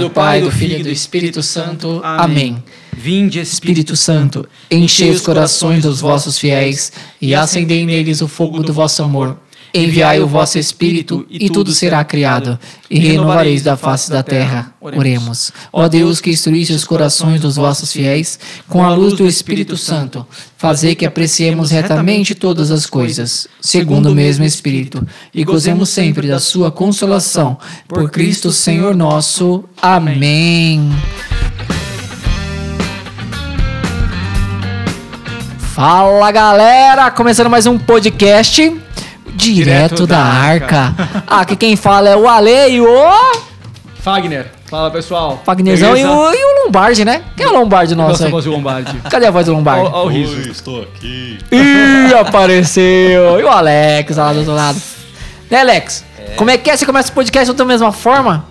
nome do Pai, do Filho e do Espírito Santo. Amém. Vinde, Espírito Santo, enchei os corações dos vossos fiéis e acendei neles o fogo do vosso amor. Enviai o vosso Espírito e tudo será criado, e renovareis da face da terra. Oremos. Ó Deus, que instruísse os corações dos vossos fiéis com a luz do Espírito Santo, fazei que apreciemos retamente todas as coisas, segundo o mesmo Espírito, e gozemos sempre da sua consolação. Por Cristo Senhor nosso. Amém. Fala galera, começando mais um podcast direto, Direto da, da arca. Aqui quem fala é o Ale e o Fagner. Fala, pessoal. Fagnerzão e o, e o Lombardi, né? Quem é o Lombardi nosso Nossa aí? voz de Lombardi. Cadê a voz do Lombardi? Ó o Oi, riso. estou aqui. Ih, apareceu! E o Alex lá do outro lado. Né, Alex? Como é que é? Você começa o podcast da mesma forma?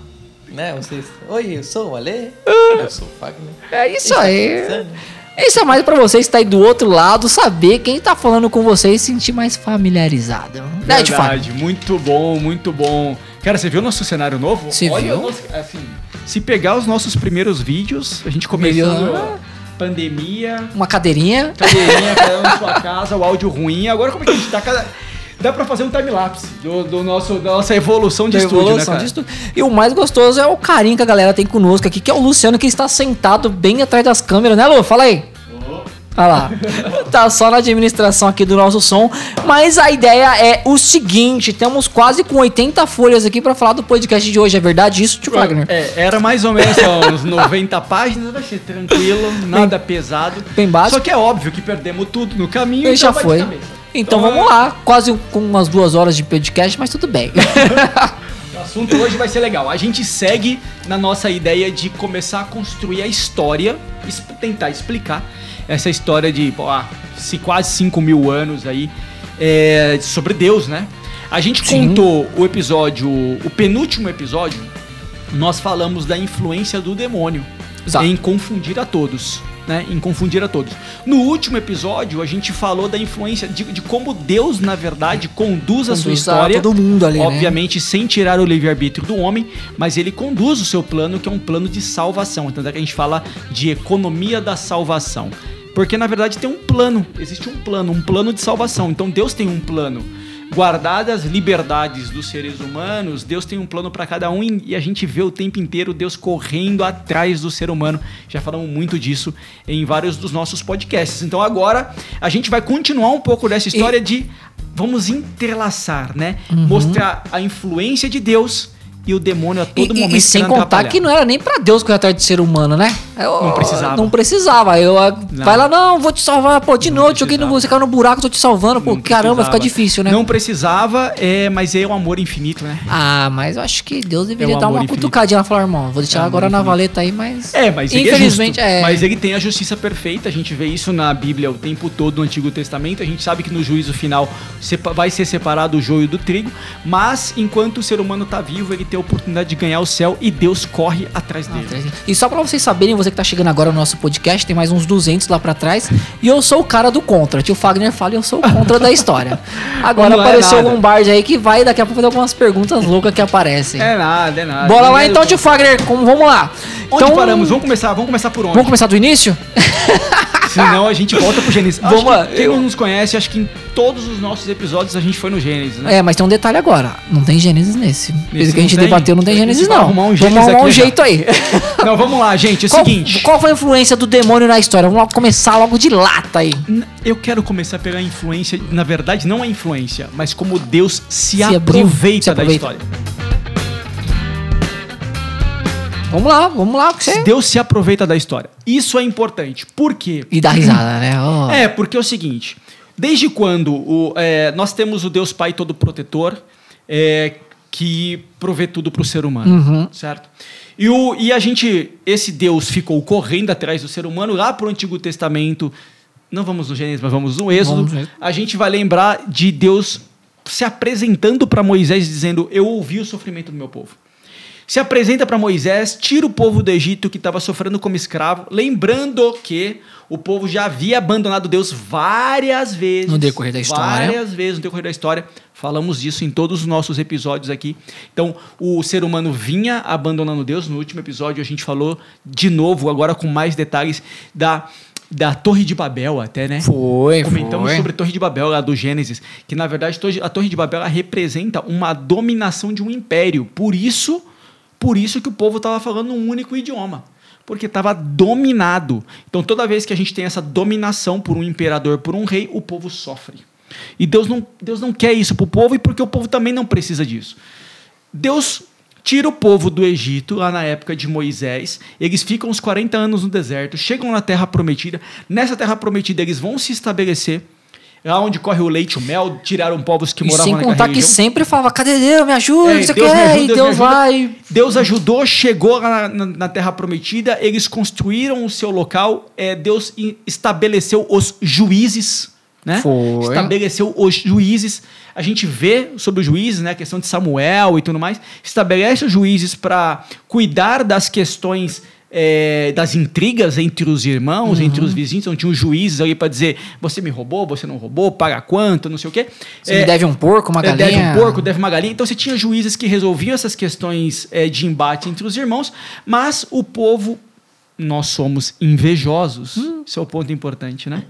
Né, vocês... Oi, eu sou o Ale. Eu sou o Fagner. É isso aí. Pensando. Isso é mais pra vocês que tá aí do outro lado saber quem tá falando com vocês e se sentir mais familiarizado. Né, de fato? Verdade, muito bom, muito bom. Cara, você viu o nosso cenário novo? Você Olha viu? nosso- assim, se pegar os nossos primeiros vídeos, a gente começando Melhor. pandemia, Uma cadeirinha. cadeirinha, cada um na sua casa, o áudio ruim. Agora como é que a gente tá? Cada... Dá pra fazer um time-lapse do, do nosso, da nossa evolução de da estúdio, evolução né, cara? de estúdio. E o mais gostoso é o carinho que a galera tem conosco aqui, que é o Luciano, que está sentado bem atrás das câmeras, né, Lu? Fala aí. Olha lá. tá só na administração aqui do nosso som. Mas a ideia é o seguinte: temos quase com 80 folhas aqui pra falar do podcast de hoje. É verdade isso, tio Wagner? É, era mais ou menos uns 90 páginas, vai ser tranquilo, nada pesado. bem básico. Só que é óbvio que perdemos tudo no caminho Ele já vai de foi. Então Então, vamos lá. Quase com umas duas horas de podcast, mas tudo bem. O assunto hoje vai ser legal. A gente segue na nossa ideia de começar a construir a história, tentar explicar essa história de pô, ah, se quase 5 mil anos aí é, sobre Deus, né? A gente Sim. contou o episódio, o penúltimo episódio, nós falamos da influência do demônio Exato. em confundir a todos. Né, em confundir a todos. No último episódio, a gente falou da influência de, de como Deus, na verdade, conduz, a sua Conduz a história. todo mundo ali, né? Obviamente, sem tirar o livre-arbítrio do homem, mas ele conduz o seu plano, que é um plano de salvação. Então, é que a gente fala de economia da salvação. Porque, na verdade, tem um plano, existe um plano, um plano de salvação. Então, Deus tem um plano. Guardadas as liberdades dos seres humanos, Deus tem um plano para cada um e a gente vê o tempo inteiro Deus correndo atrás do ser humano. Já falamos muito disso em vários dos nossos podcasts. Então agora a gente vai continuar um pouco dessa história de vamos entrelaçar, né? Uhum. Mostrar a influência de Deus e o demônio a todo E- momento. e sem contar que não era nem pra Deus correr atrás de ser humano, né? Eu- Não precisava. Não precisava. Eu, ah, Não. Vai lá, não, vou te salvar. Pô, de noite, joguei no, precisava. você caiu no buraco, tô te salvando. Pô, Não caramba, fica difícil, né? Não precisava, é, mas é um amor infinito, né? Ah, mas eu acho que Deus deveria É o dar uma infinito. cutucadinha lá e falar, irmão, vou deixar É agora na valeta aí, mas. É, mas Infelizmente, é justo. é. Mas ele tem a justiça perfeita, a gente vê isso na Bíblia o tempo todo no Antigo Testamento, a gente sabe que no juízo final vai ser separado o joio do trigo, mas enquanto o ser humano tá vivo, ele tem a oportunidade de ganhar o céu e Deus corre atrás dele. E só pra vocês saberem, você que tá chegando agora no nosso podcast, tem mais uns 200 lá pra trás. E eu sou o cara do contra. Tio Fagner fala e eu sou o contra da história. Agora Não é apareceu o nada. Lombardi aí que vai daqui a pouco fazer algumas perguntas loucas que aparecem. É nada, é nada. Bora lá então, tio Fagner, como, vamos lá. Onde então, paramos? Vamos começar, vamos começar por onde? Vamos começar do início? Senão a gente volta pro Gênesis. Vamos lá, Quem eu- não nos conhece, acho que em todos os nossos episódios a gente foi no Gênesis, né? É, mas tem um detalhe agora. Não tem Gênesis nesse. Esse que a gente tem? debateu não tem gente Gênesis, não. arrumar um Vamos arrumar um já. jeito aí. Não, vamos lá, gente. É o qual, seguinte. qual foi a influência do demônio na história? Vamos começar logo de lata aí. Eu quero começar a pegar a influência, na verdade, não a influência, mas como Deus se, Se abriu, aproveita, se aproveita. da história. Vamos lá, vamos lá. Que você... Deus se aproveita da história. Isso é importante. Por quê? E dá risada, né? Ó. É, porque é o seguinte: desde quando o, é, nós temos o Deus Pai todo protetor, é, que provê tudo para o ser humano, Uhum. certo? E, o, e a gente, esse Deus ficou correndo atrás do ser humano lá para o Antigo Testamento. Não vamos no Gênesis, mas vamos no Êxodo. Vamos. A gente vai lembrar de Deus se apresentando para Moisés dizendo: Eu ouvi o sofrimento do meu povo. Se apresenta para Moisés, tira o povo do Egito que estava sofrendo como escravo, lembrando que o povo já havia abandonado Deus várias vezes. No decorrer da história. Várias vezes no decorrer da história. Falamos disso em todos os nossos episódios aqui. Então, o ser humano vinha abandonando Deus. No último episódio, a gente falou de novo, agora com mais detalhes, da, da Torre de Babel, até, né? Foi, Comentamos foi. sobre a Torre de Babel, lá do Gênesis, que na verdade a Torre de Babel representa uma dominação de um império. Por isso, por isso que o povo estava falando um único idioma. Porque estava dominado. Então, toda vez que a gente tem essa dominação por um imperador, por um rei, o povo sofre. E Deus não, Deus não quer isso para o povo e porque o povo também não precisa disso. Deus tira o povo do Egito, lá na época de Moisés. Eles ficam uns 40 anos no deserto, chegam na terra prometida. Nessa terra prometida, eles vão se estabelecer. Lá onde corre o leite e o mel, tiraram povos que E moravam sem naquela contar que região. sempre falava, cadê Deus? Me ajuda, É, Deus me ajuda, Deus Deus vai. Deus ajudou, chegou lá na, na- na Terra Prometida, eles construíram o seu local, é, Deus estabeleceu os juízes, né? Foi. Estabeleceu os juízes. A gente vê sobre os juízes, né? A questão de Samuel e tudo mais. Estabelece os juízes para cuidar das questões. É, das intrigas entre os irmãos, Uhum. entre os vizinhos, então tinha os juízes ali para dizer: você me roubou, você não roubou, paga quanto, não sei o quê. Você É, me deve um porco, uma é, galinha. Deve um porco, deve uma galinha. Então você tinha juízes que resolviam essas questões é, de embate entre os irmãos, mas o povo, nós somos invejosos. Hum. Isso é o ponto importante, né?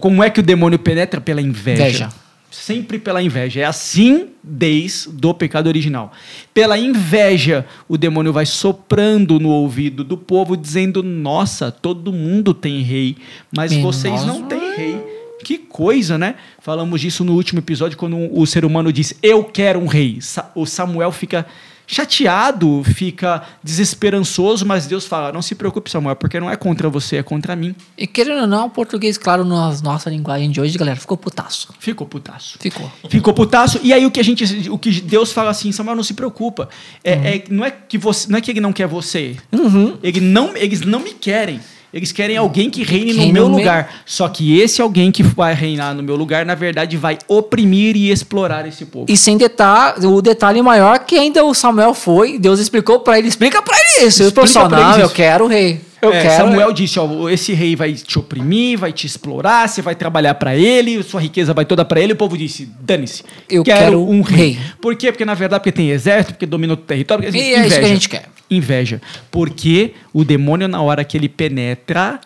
Como é que o demônio penetra? Pela inveja. Inveja. Sempre pela inveja. É assim desde o pecado original. Pela inveja, o demônio vai soprando no ouvido do povo, dizendo: Nossa, todo mundo tem rei, mas vocês não têm rei. Que coisa, né? Falamos disso no último episódio, quando o ser humano diz: Eu quero um rei. O Samuel fica chateado, fica desesperançoso, mas Deus fala: Não se preocupe, Samuel, porque não é contra você, é contra mim. E querendo ou não, o português, claro, na nossa linguagem de hoje, galera, ficou putaço. Ficou putaço. Ficou. Ficou putaço. E aí o que a gente, o que Deus fala assim, Samuel, não se preocupa. É, é- não é que você, não é que ele não quer você. Uhum. Ele não, eles não me querem. Eles querem alguém que reine no meu no meu- lugar. Só que esse alguém que vai reinar no meu lugar, na verdade, vai oprimir e explorar esse povo. E sem detalhe, o detalhe maior que ainda o Samuel foi, Deus explicou pra ele, explica pra ele isso. Explica não, eu isso. quero o rei. Eu É, quero. Samuel disse: ó, esse rei vai te oprimir, vai te explorar, você vai trabalhar pra ele, sua riqueza vai toda pra ele. O povo disse: dane-se, Eu quero um rei. Por quê? Porque na verdade, porque tem exército, porque domina o território. porque, E é isso que a gente quer. Inveja. Porque o demônio, na hora que ele penetra,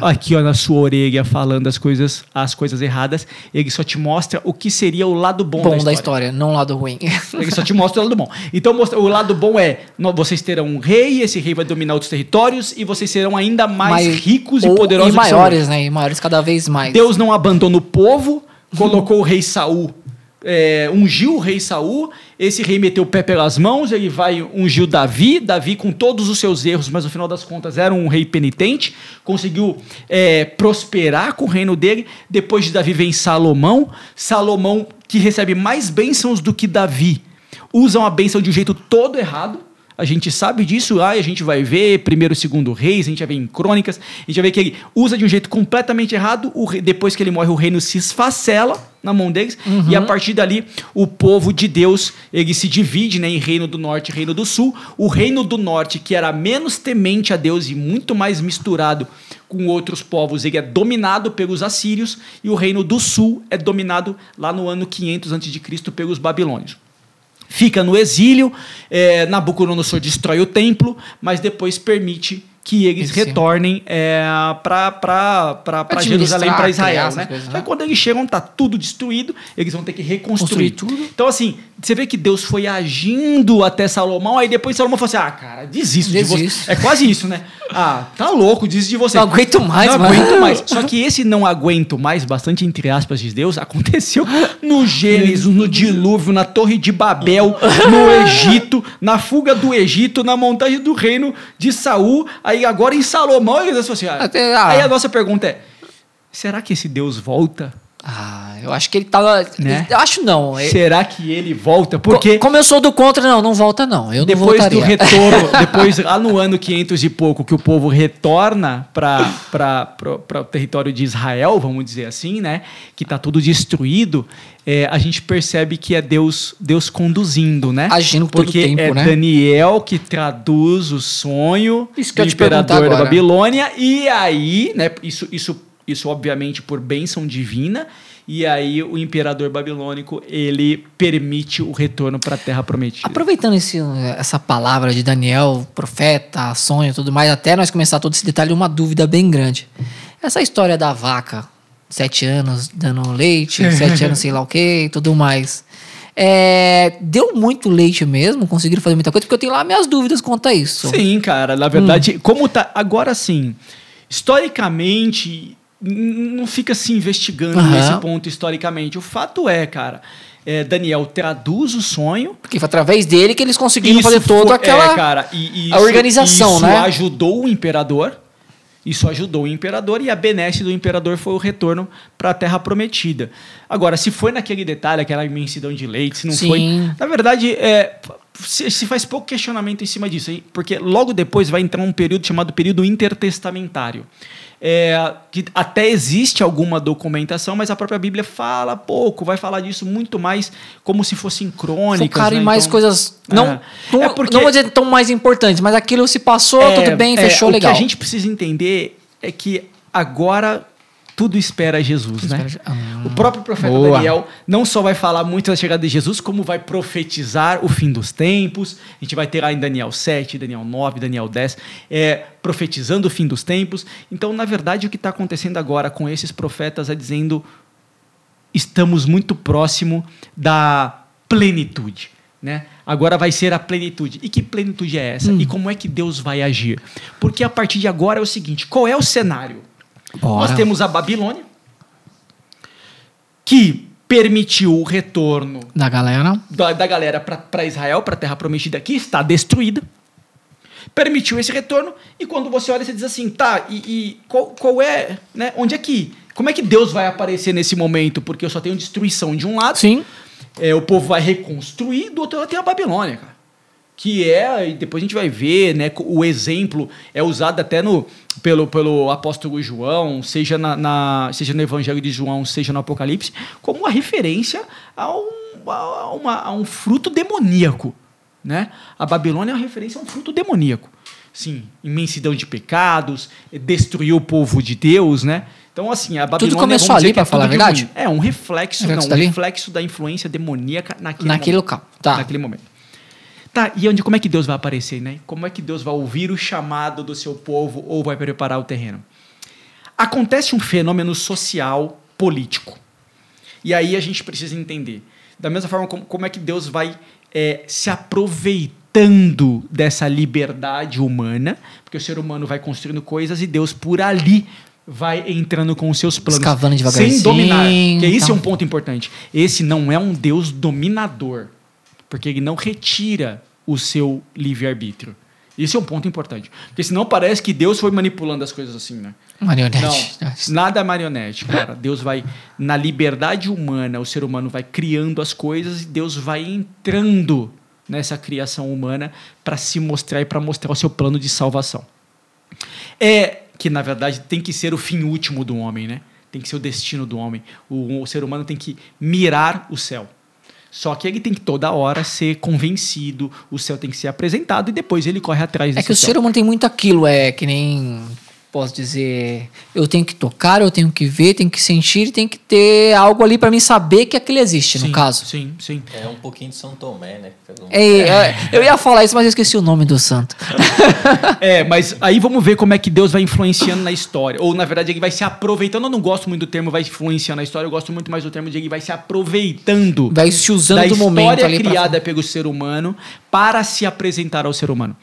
aqui ó, na sua orelha, falando as coisas, as coisas erradas, ele só te mostra o que seria o lado bom, Bom da da história. história, não o lado ruim. Ele só te mostra o lado bom. Então, o lado bom é: vocês terão um rei, esse rei vai dominar outros territórios e vocês serão ainda mais, ricos e poderosos E maiores, né? E maiores cada vez mais. Deus não abandona o povo, colocou o rei Saul, é, ungiu o rei Saul, esse rei meteu o pé pelas mãos, ele vai ungiu Davi, Davi com todos os seus erros, mas no final das contas era um rei penitente, conseguiu é, prosperar com o reino dele. Depois de Davi vem Salomão, Salomão que recebe mais bênçãos do que Davi, usam a bênção de um jeito todo errado. A gente sabe disso lá e a gente vai ver primeiro e segundo reis, a gente vai ver em crônicas, a gente vai ver que ele usa de um jeito completamente errado, o rei- depois que ele morre o reino se esfacela na mão deles e a partir dali o povo de Deus, ele se divide né, em reino do norte e reino do sul. O reino do norte, que era menos temente a Deus e muito mais misturado com outros povos, ele é dominado pelos assírios e o reino do sul é dominado lá no ano 500 a.C. pelos babilônios fica no exílio, é, Nabucodonosor destrói o templo, mas depois permite que eles Esse- retornem é, para Jerusalém, para Israel. Né? coisas, Aí né? quando eles chegam, tá tudo destruído, eles vão ter que reconstruir Construir tudo. Então, assim, você vê que Deus foi agindo até Salomão, aí depois Salomão falou assim: ah, cara, desisto, de você. Desisto. É quase isso, né? Ah, tá louco, desisto de você. Não aguento mais, Não mano. aguento mais. Só que esse não aguento mais, bastante entre aspas de Deus, aconteceu no Gênesis, no dilúvio, na Torre de Babel, no Egito, na fuga do Egito, na montagem do reino de Saul, aí agora em Salomão, e Deus falou assim, ah, Até- ah. aí a nossa pergunta é, será que esse Deus volta? Ah, Eu acho que ele tava. Né? Eu acho não. É- Será que ele volta? Porque Co- Como eu sou do contra, não, não volta, não. Eu não depois do retorno, depois lá no ano 500 e pouco, que o povo retorna para o território de Israel, vamos dizer assim, né? Que está tudo destruído, é, a gente percebe que é Deus, Deus conduzindo, né? Agindo todo Porque tempo, é né? Daniel que traduz o sonho Isso que eu do te perguntar imperador da agora. Babilônia, e aí, né? Isso, isso, isso obviamente por bênção divina. E aí o imperador babilônico ele permite o retorno para a Terra Prometida. Aproveitando esse, essa palavra de Daniel, profeta, sonho e tudo mais, até nós começar todo esse detalhe, uma dúvida bem grande. Essa história da vaca, sete anos dando leite, sete anos sei lá o que e tudo mais. É, deu muito leite mesmo? Conseguiram fazer muita coisa? Porque eu tenho lá minhas dúvidas quanto a isso. Sim, cara, na verdade, como tá. Agora sim, historicamente, não fica se investigando Aham. esse ponto historicamente. O fato é, cara, é, Daniel traduz o sonho. Porque foi através dele que eles conseguiram Isso fazer toda foi- aquela. é, cara, e, e a organização, isso né? ajudou o imperador. Isso ajudou o imperador e a benesse do imperador foi o retorno para a Terra Prometida. Agora, se foi naquele detalhe, aquela imensidão de leite, se não Sim. foi. Na verdade, é, se, se faz pouco questionamento em cima disso, hein? porque logo depois vai entrar um período chamado período intertestamentário. É, que até existe alguma documentação, mas a própria Bíblia fala pouco, vai falar disso muito mais como se fossem crônicas. Focaram né? em mais Então- coisas. Não, É. não, É porque- não vou dizer tão mais importantes, mas aquilo se passou, tudo bem, é, fechou o legal. que a gente precisa entender é que agora tudo espera Jesus, né? espera- Ah, o próprio profeta boa. Daniel não só vai falar muito da chegada de Jesus, como vai profetizar o fim dos tempos. A gente vai ter lá em Daniel 7, Daniel 9, Daniel 10, é, profetizando o fim dos tempos. Então, na verdade, o que está acontecendo agora com esses profetas é dizendo estamos muito próximo da plenitude. Né? Agora vai ser a plenitude. E que plenitude é essa? E como é que Deus vai agir? Porque a partir de agora é o seguinte: qual é o cenário? Bora. Nós temos a Babilônia, que permitiu o retorno Da galera. da, da galera para Israel, para a Terra Prometida, que está destruída. Permitiu esse retorno, e quando você olha, você diz assim, tá, e, e qual, qual é, né, onde é que, como é que Deus vai aparecer nesse momento? Porque eu só tenho destruição de um lado, Sim. é, o povo vai reconstruir, do outro lado tem a Babilônia, cara. Que é, e depois a gente vai ver, né, o exemplo é usado até no, pelo, pelo apóstolo João, seja, na, na- seja no Evangelho de João, seja no Apocalipse, como uma referência a um, a uma- a um fruto demoníaco. Né? A Babilônia é uma referência a um fruto demoníaco. Sim, imensidão de pecados, destruiu o povo de Deus, né? Então, assim, a Babilônia... começou vamos dizer ali, é pra falar a tudo de verdade? É, um reflexo, Reflexo não, um reflexo da influência demoníaca naquele, Naquele momento. local. Tá. Naquele momento. Tá, e onde, como é que Deus vai aparecer, né? Como é que Deus vai ouvir o chamado do seu povo ou vai preparar o terreno? Acontece um fenômeno social político. E aí a gente precisa entender. Da mesma forma, como, como é que Deus vai é, se aproveitando dessa liberdade humana, porque o ser humano vai construindo coisas e Deus por ali vai entrando com os seus planos. Escavando devagarzinho, Sem dominar. Porque esse tá. é um ponto importante. Esse não é um Deus dominador, porque ele não retira o seu livre-arbítrio. Esse é um ponto importante. Porque senão parece que Deus foi manipulando as coisas assim, né? Marionete. Não, nada é marionete, cara. Deus vai, na liberdade humana, o ser humano vai criando as coisas e Deus vai entrando nessa criação humana para se mostrar e para mostrar o seu plano de salvação. É que, na verdade, tem que ser o fim último do homem, né? Tem que ser o destino do homem. O, o ser humano tem que mirar o céu. Só que ele tem que toda hora ser convencido, o céu tem que ser apresentado e depois ele corre atrás É que o céu. ser humano tem muito aquilo, é que nem posso dizer, eu tenho que tocar, eu tenho que ver, tenho que sentir, tem que ter algo ali pra mim saber que aquilo existe, Sim, no caso. Sim, sim. É um pouquinho de São Tomé, né? É, é, eu ia falar isso, mas eu esqueci o nome do santo. É, mas aí vamos ver como é que Deus vai influenciando na história. Ou, na verdade, ele vai se aproveitando. Eu não gosto muito do termo vai influenciando na história, eu gosto muito mais do termo de ele vai se aproveitando Vai se usando da do momento história ali pra- criada pelo ser humano para se apresentar ao ser humano.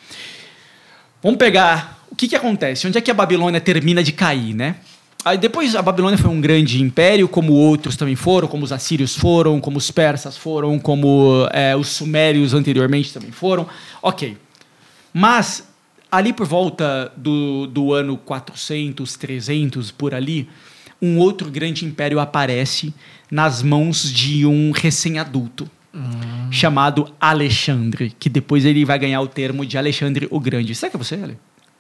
Vamos pegar... O que, que acontece? Onde é que a Babilônia termina de cair, né? Aí depois a Babilônia foi um grande império, como outros também foram, como os assírios foram, como os persas foram, como é, os sumérios anteriormente também foram. Ok. Mas ali por volta do, do ano 400, 300, por ali, um outro grande império aparece nas mãos de um recém-adulto. Chamado Alexandre, que depois ele vai ganhar o termo de Alexandre o Grande. Será que é você, Ale?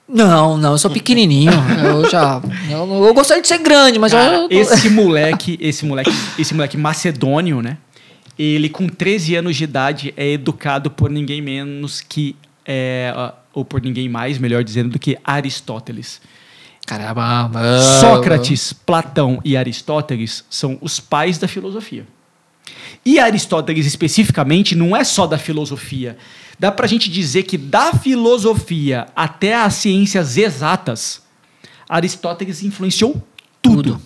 Não, não, eu sou pequenininho. eu já. Eu, eu gostaria de ser grande, mas Cara, eu. esse moleque, esse moleque, esse moleque macedônio, né? Ele com 13 anos de idade é educado por ninguém menos que é, ou por ninguém mais, melhor dizendo, do que Aristóteles. Caramba. Sócrates, Platão e Aristóteles são os pais da filosofia. E Aristóteles especificamente não é só da filosofia. Dá pra gente dizer que da filosofia até as ciências exatas, Aristóteles influenciou tudo. Tudo.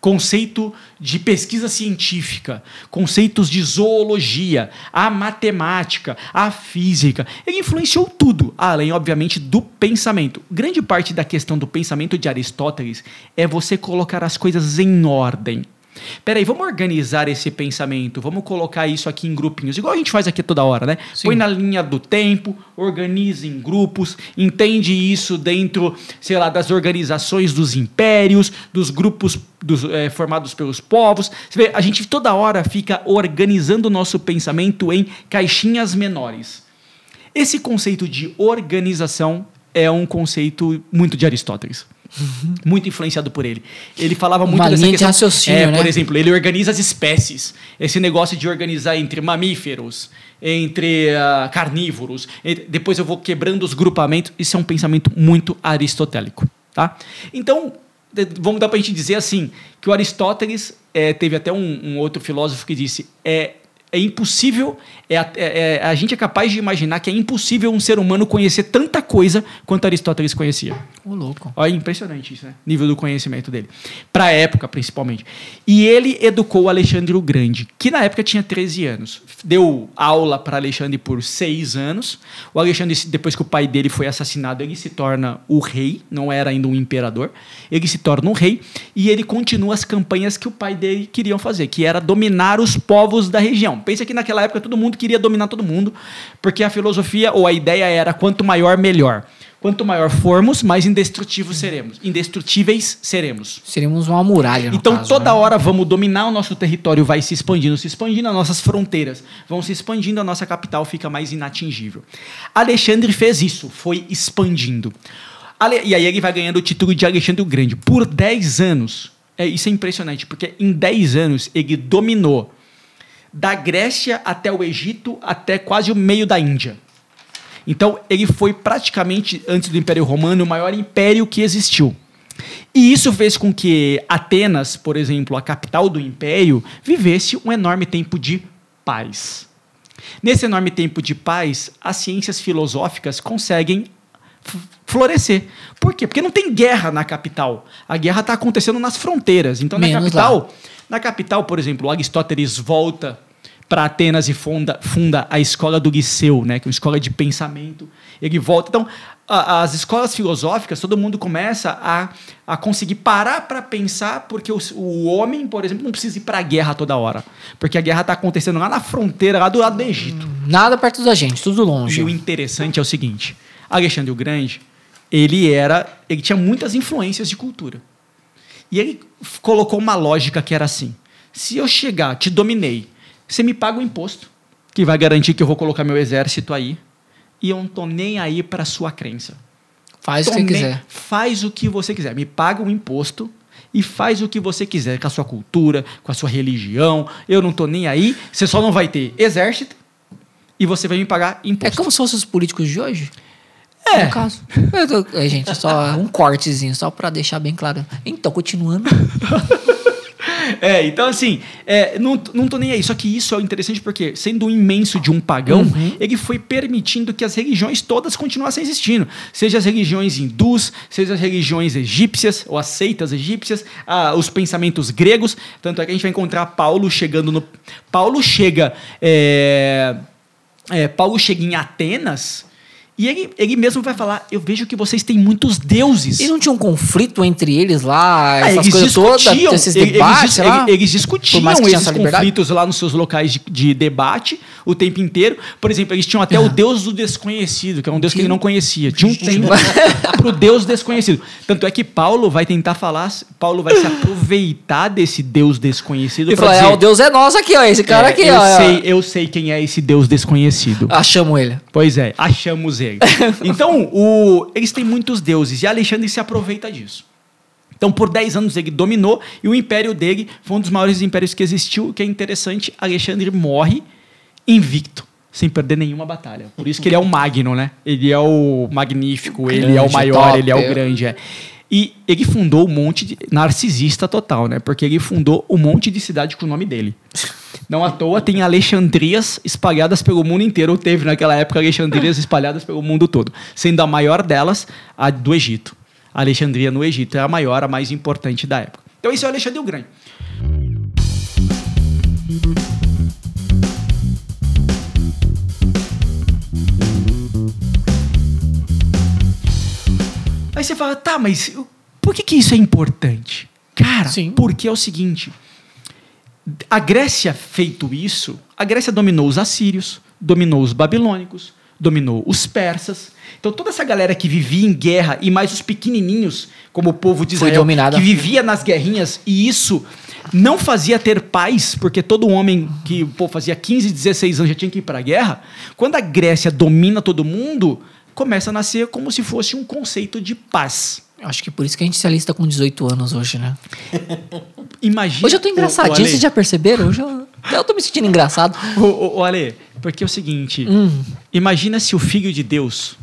Conceito de pesquisa científica, conceitos de zoologia, a matemática, a física. Ele influenciou tudo, além, obviamente, do pensamento. Grande parte da questão do pensamento de Aristóteles é você colocar as coisas em ordem. Peraí, vamos organizar esse pensamento, vamos colocar isso aqui em grupinhos, igual a gente faz aqui toda hora, né? Sim. Põe na linha do tempo, organiza em grupos, entende isso dentro, sei lá, das organizações dos impérios, dos grupos dos, eh, formados pelos povos. Vê, a gente toda hora fica organizando o nosso pensamento em caixinhas menores. Esse conceito de organização é um conceito muito de Aristóteles. Muito influenciado por ele. Ele falava muito Uma dessa linha de questão. raciocínio, é, né? Por exemplo, ele organiza as espécies. Esse negócio de organizar entre mamíferos, entre ah, carnívoros. entre- depois eu vou quebrando os grupamentos. Isso é um pensamento muito aristotélico. Tá? Então, vamos dar para a gente dizer assim, que o Aristóteles, eh, teve até um, um outro filósofo que disse, é, é impossível, é, a- é- é- a gente é capaz de imaginar que é impossível um ser humano conhecer tanta coisa quanto Aristóteles conhecia. Ô, louco. Olha, impressionante isso, né? Nível do conhecimento dele. Para a época, principalmente. E ele educou o Alexandre o Grande, que na época tinha 13 anos. Deu aula para Alexandre por seis anos. O Alexandre, depois que o pai dele foi assassinado, ele se torna o rei, não era ainda um imperador. Ele se torna um rei e ele continua as campanhas que o pai dele queriam fazer, que era dominar os povos da região. Pensa que naquela época todo mundo queria dominar todo mundo, porque a filosofia ou a ideia era quanto maior, melhor. Quanto maior formos, mais indestrutíveis seremos. Indestrutíveis seremos. Seríamos uma muralha, Então, caso, toda né? hora vamos dominar o nosso território, vai se expandindo, se expandindo as nossas fronteiras, vão se expandindo, a nossa capital fica mais inatingível. Alexandre fez isso, foi expandindo. E aí ele vai ganhando o título de Alexandre o Grande. Por 10 anos, é, isso é impressionante, porque em 10 anos ele dominou da Grécia até o Egito, até quase o meio da Índia. Então, ele foi praticamente, antes do Império Romano, o maior império que existiu. E isso fez com que Atenas, por exemplo, a capital do império, vivesse um enorme tempo de paz. Nesse enorme tempo de paz, as ciências filosóficas conseguem florescer. Por quê? Porque não tem guerra na capital. A guerra está acontecendo nas fronteiras. Então, na Menos capital, na capital, por exemplo, Aristóteles volta para Atenas e funda, funda a escola do Liceu, né, que é uma escola de pensamento. Ele volta. Então, a- as escolas filosóficas, todo mundo começa a, a conseguir parar para pensar, porque o, o homem, por exemplo, não precisa ir para a guerra toda hora. Porque a guerra está acontecendo lá na fronteira, lá do lado do Egito. Nada perto da gente, tudo longe. E o interessante é o seguinte: Alexandre o Grande, ele era, ele tinha muitas influências de cultura. E ele colocou uma lógica que era assim: se eu chegar, te dominei, você me paga o imposto, que vai garantir que eu vou colocar meu exército aí, e eu não tô nem aí para sua crença. Faz o Tô que você nem- quiser. Faz o que você quiser. Me paga o imposto e faz o que você quiser com a sua cultura, com a sua religião. Eu não tô nem aí. Você só não vai ter exército e você vai me pagar É imposto. como se fossem os políticos de hoje. É. No caso. Eu tô- é, gente, só um cortezinho, só pra deixar bem claro. Então, continuando. É, então assim, é, não, não tô nem aí. Só que isso é interessante porque, sendo um imenso de um pagão, ele foi permitindo que as religiões todas continuassem existindo. Seja as religiões hindus, seja as religiões egípcias, ou as seitas egípcias, ah, os pensamentos gregos. Tanto é que a gente vai encontrar Paulo chegando no. Paulo chega. é, é, Paulo chega em Atenas. E ele, ele mesmo vai falar: Eu vejo que vocês têm muitos deuses. E não tinha um conflito entre eles lá, Ah, essas eles coisas todas, esses eles, debates, eles, eles- eles discutiam que esses conflitos lá nos seus locais de, de debate o tempo inteiro. Por exemplo, eles tinham até o Deus do desconhecido, que é um Deus que ele não conhecia. Tinha um tempo para o Deus desconhecido. Tanto é que Paulo vai tentar falar, Paulo vai se aproveitar desse Deus desconhecido E para falou, dizer, é, o Deus é nosso aqui, ó, esse cara é, aqui, eu ó. sei, eu sei quem é esse Deus desconhecido. Achamos ele. Pois é, achamos ele. Então, o- eles têm muitos deuses e Alexandre se aproveita disso. Então, por 10 anos ele dominou e o império dele foi um dos maiores impérios que existiu. O que é interessante, Alexandre morre invicto, sem perder nenhuma batalha. Por isso que ele é o Magno, né? Ele é o magnífico, ele é o maior, top, ele é o é. grande. É. E ele fundou um monte de. narcisista total, né? Porque ele fundou um monte de cidade com o nome dele. Não à toa tem Alexandrias espalhadas pelo mundo inteiro. Teve naquela época Alexandrias espalhadas pelo mundo todo. Sendo a maior delas a do Egito. A Alexandria no Egito é a maior, a mais importante da época. Então esse é o Alexandre o Grande. Aí você fala, tá, mas por que, que isso é importante? Cara, Sim. porque é o seguinte: a Grécia, feito isso, a Grécia dominou os assírios, dominou os babilônicos, dominou os persas. Então toda essa galera que vivia em guerra e mais os pequenininhos, como o povo de Israel, que vivia nas guerrinhas e isso não fazia ter paz, porque todo homem que pô, fazia 15, 16 anos já tinha que ir para a guerra. Quando a Grécia domina todo mundo, começa a nascer como se fosse um conceito de paz. Acho que por isso que a gente se alista com 18 anos hoje, né? Imagina. Hoje eu tô engraçadinho, vocês já perceberam? Hoje eu, eu tô me sentindo engraçado. Ô, ô, ô, Ale, porque é o seguinte: Hum. imagina se o filho de Deus,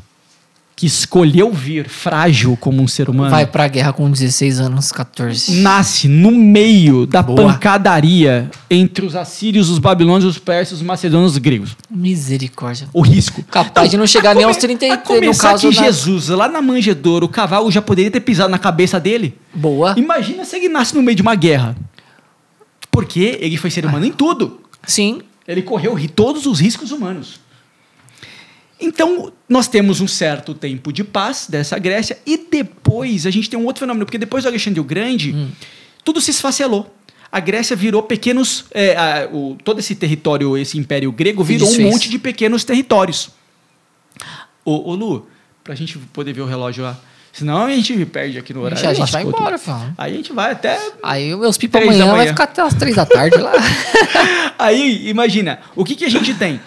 que escolheu vir frágil como um ser humano, Vai pra guerra com 16 anos, 14. nasce no meio da Boa. pancadaria entre os assírios, os babilônios, os persas, os macedônios, os gregos. Misericórdia. O risco. Capaz de não chegar nem aos 30 e- a começar no caso, que na- Jesus, lá na manjedoura, o cavalo já poderia ter pisado na cabeça dele. Boa. Imagina se ele nasce no meio de uma guerra. Porque ele foi ser humano em tudo. Sim. Ele correu todos os riscos humanos. Então, nós temos um certo tempo de paz dessa Grécia e depois a gente tem um outro fenômeno, porque depois do Alexandre o Grande, Hum. tudo se esfacelou. A Grécia virou pequenos. é, a- o- todo esse território, esse império grego, virou um desfez. monte de pequenos territórios. Ô, ô Lu, pra gente poder ver o relógio lá. Senão a gente perde aqui no horário. a gente vai embora, filho. Aí a gente vai até Aí meus pipa Três da amanhã vai ficar até as 3 da tarde lá. Aí, imagina, o que, que a gente tem?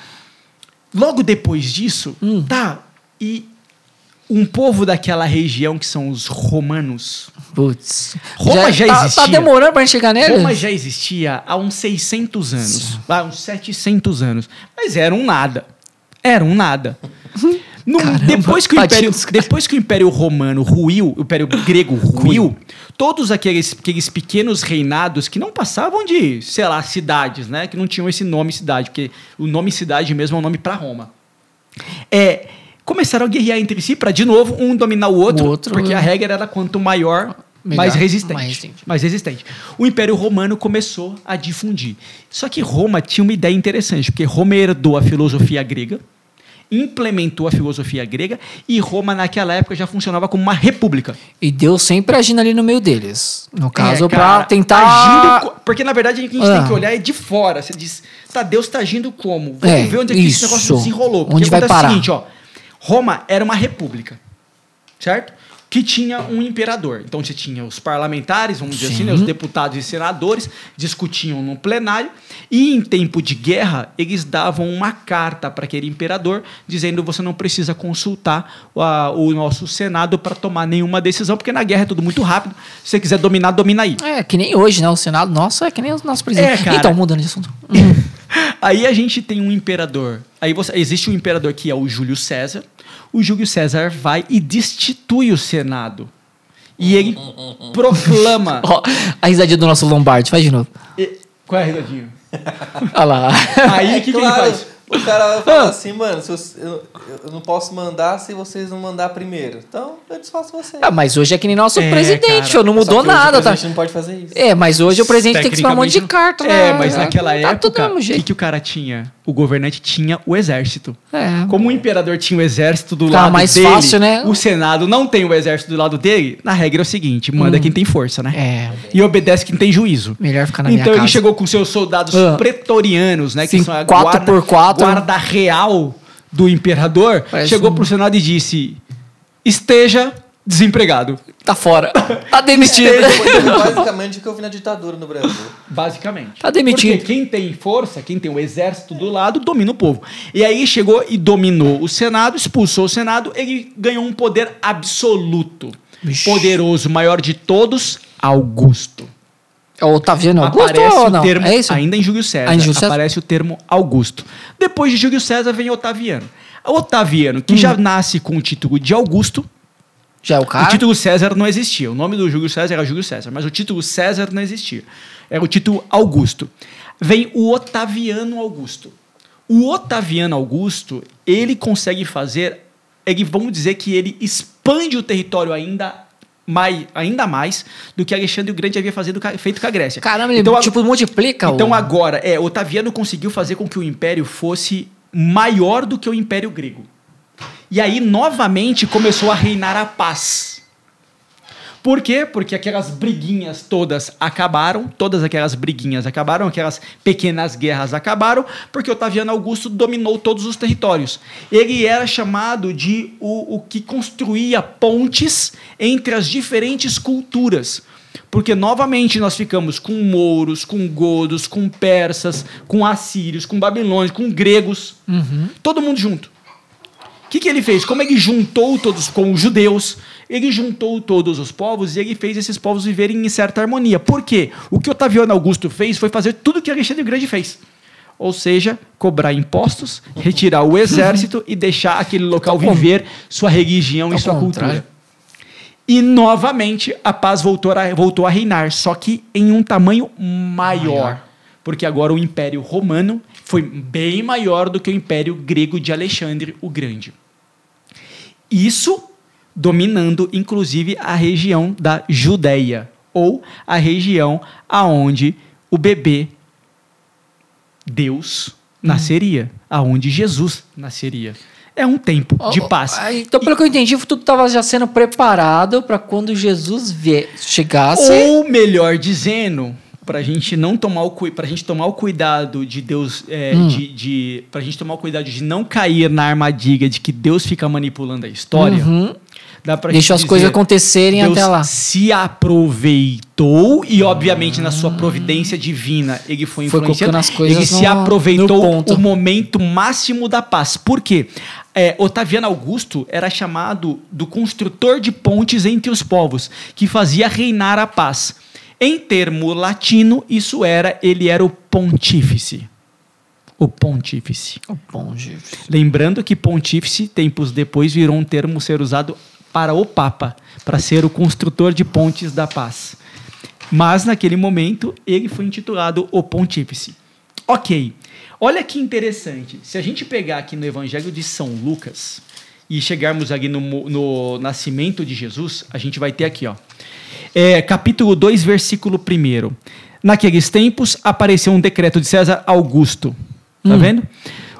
Logo depois disso, Hum. tá, e um povo daquela região que são os romanos. Putz. Roma já tá, existia. Tá demorando pra gente chegar nele? Roma já existia há uns 600 anos, há uns 700 anos, mas era um nada. Era um nada. No- Caramba, depois, que o império, depois que o Império Romano ruiu, o Império Grego ruiu, todos aqueles, aqueles pequenos reinados que não passavam de, sei lá, cidades, né? Que não tinham esse nome cidade, porque o nome cidade mesmo é um nome para Roma. É, começaram a guerrear entre si para, de novo, um dominar o outro, O outro, porque a é. regra era quanto maior, Melhor, mais resistente. mais resistente. mais resistente. O Império Romano começou a difundir. Só que Roma tinha uma ideia interessante, porque Roma herdou a filosofia grega, implementou a filosofia grega e Roma naquela época já funcionava como uma república. E Deus sempre agindo ali no meio deles. No caso, É, pra cara, tentar. agindo porque na verdade o que a gente Ah. tem que olhar é de fora. Você diz, tá, Deus está agindo como? Vamos É, ver onde é que esse isso. negócio desenrolou. Porque Onde vai parar? o seguinte, ó. Roma era uma república, certo? Que tinha um imperador. Então você tinha os parlamentares, vamos dizer assim, né, Sim. os deputados e senadores, discutiam no plenário, e em tempo de guerra, eles davam uma carta para aquele imperador, dizendo você não precisa consultar a- o nosso Senado para tomar nenhuma decisão, porque na guerra é tudo muito rápido. Se você quiser dominar, domina aí. É, que nem hoje, né? O Senado, nossa, é que nem o nosso presidente. É, cara. Então, mudando de assunto. Aí a gente tem um imperador. Aí você- existe um imperador que é o Júlio César. O Júlio César vai e destitui o Senado. E ele proclama. Ó, a risadinha do nosso Lombardi, faz de novo. E- Qual é a risadinha? Olha lá. Aí o que, que ele Claro, faz? O cara fala assim, mano, se eu, eu não posso mandar se vocês não mandar primeiro. Então, eu desfaço você. Ah, mas hoje é que nem nosso É, presidente, cara. não Só mudou que nada, o tá? presidente não pode fazer isso. É, mas hoje o presidente tem que esperar um monte de carta, né? É, mas naquela tá tudo do época, o que, que o cara tinha? o governante tinha o exército. É. Como o imperador tinha o exército do Ficava lado mais dele, fácil, né? o Senado não tem o exército do lado dele, na regra é o seguinte, manda quem tem força, né? É. E obedece quem tem juízo. Melhor ficar na então minha ele casa. chegou com seus soldados Ah. pretorianos, né? Que Sim, são a quatro guarda, quatro. guarda real do imperador. Parece chegou um- pro Senado e disse: esteja desempregado. Tá fora. Tá demitido. Basicamente o que eu vi na ditadura no Brasil. Basicamente. Tá demitido. Porque quem tem força, quem tem o exército do lado, domina o povo. E aí chegou e dominou o Senado, expulsou o Senado, ele ganhou um poder absoluto. Vixe. Poderoso, maior de todos, Augusto. É o Otaviano Augusto aparece ou o não? termo, é isso? ainda em Júlio César, Ah, em Júlio César? aparece o termo Augusto. Depois de Júlio César vem Otaviano. O Otaviano, que Hum. já nasce com o título de Augusto, Já é o cara? o título César não existia. O nome do Júlio César era Júlio César, mas o título César não existia. Era o título Augusto. Vem o Otaviano Augusto. O Otaviano Augusto, ele consegue fazer, ele, vamos dizer que ele expande o território ainda mais, ainda mais do que Alexandre o Grande havia fazido, feito com a Grécia. Caramba, ele Então, a- tipo multiplica então o... agora, é, Otaviano conseguiu fazer com que o império fosse maior do que o império grego. E aí, novamente, começou a reinar a paz. Por quê? Porque aquelas briguinhas todas acabaram, todas aquelas briguinhas acabaram, aquelas pequenas guerras acabaram, porque Otaviano Augusto dominou todos os territórios. Ele era chamado de o, o que construía pontes entre as diferentes culturas. Porque novamente nós ficamos com mouros, com godos, com persas, com assírios, com babilônios, com gregos, todo mundo junto. O que, que ele fez? Como ele juntou todos com os judeus, ele juntou todos os povos e ele fez esses povos viverem em certa harmonia. Por quê? O que Otaviano Augusto fez foi fazer tudo o que Alexandre o Grande fez. Ou seja, cobrar impostos, retirar o exército e deixar aquele local con- viver sua religião e ao sua cultura. E novamente a paz voltou a, voltou a reinar, só que em um tamanho. Maior. Porque agora o Império Romano foi bem maior do que o Império Grego de Alexandre o Grande. Isso dominando inclusive a região da Judéia, ou a região aonde o bebê Deus nasceria, aonde Jesus nasceria. É um tempo de Oh, paz. Então, pelo que eu entendi, tudo estava já sendo preparado para quando Jesus vie- chegasse. Ou melhor dizendo, para a gente não tomar o pra gente tomar o cuidado de Deus, é, Hum. de, de para gente tomar o cuidado de não cair na armadilha de que Deus fica manipulando a história. Uhum. Dá pra Deixa as coisas acontecerem Deus até lá. se aproveitou e obviamente na sua providência divina ele foi Foi influenciando. as coisas ele se no- aproveitou no o momento máximo da paz. Por quê? É, Otaviano Augusto era chamado do construtor de pontes entre os povos, que fazia reinar a paz. Em termo latino, isso era, ele era o pontífice. O pontífice. Bom, Jesus. Lembrando que pontífice, tempos depois, virou um termo ser usado para o Papa, para ser o construtor de pontes da paz. Mas, naquele momento, ele foi intitulado o pontífice. Ok, olha que interessante. Se a gente pegar aqui no Evangelho de São Lucas e chegarmos aqui no, no nascimento de Jesus, a gente vai ter aqui, ó. É, capítulo 2, versículo 1. Naqueles tempos apareceu um decreto de César Augusto. Tá vendo?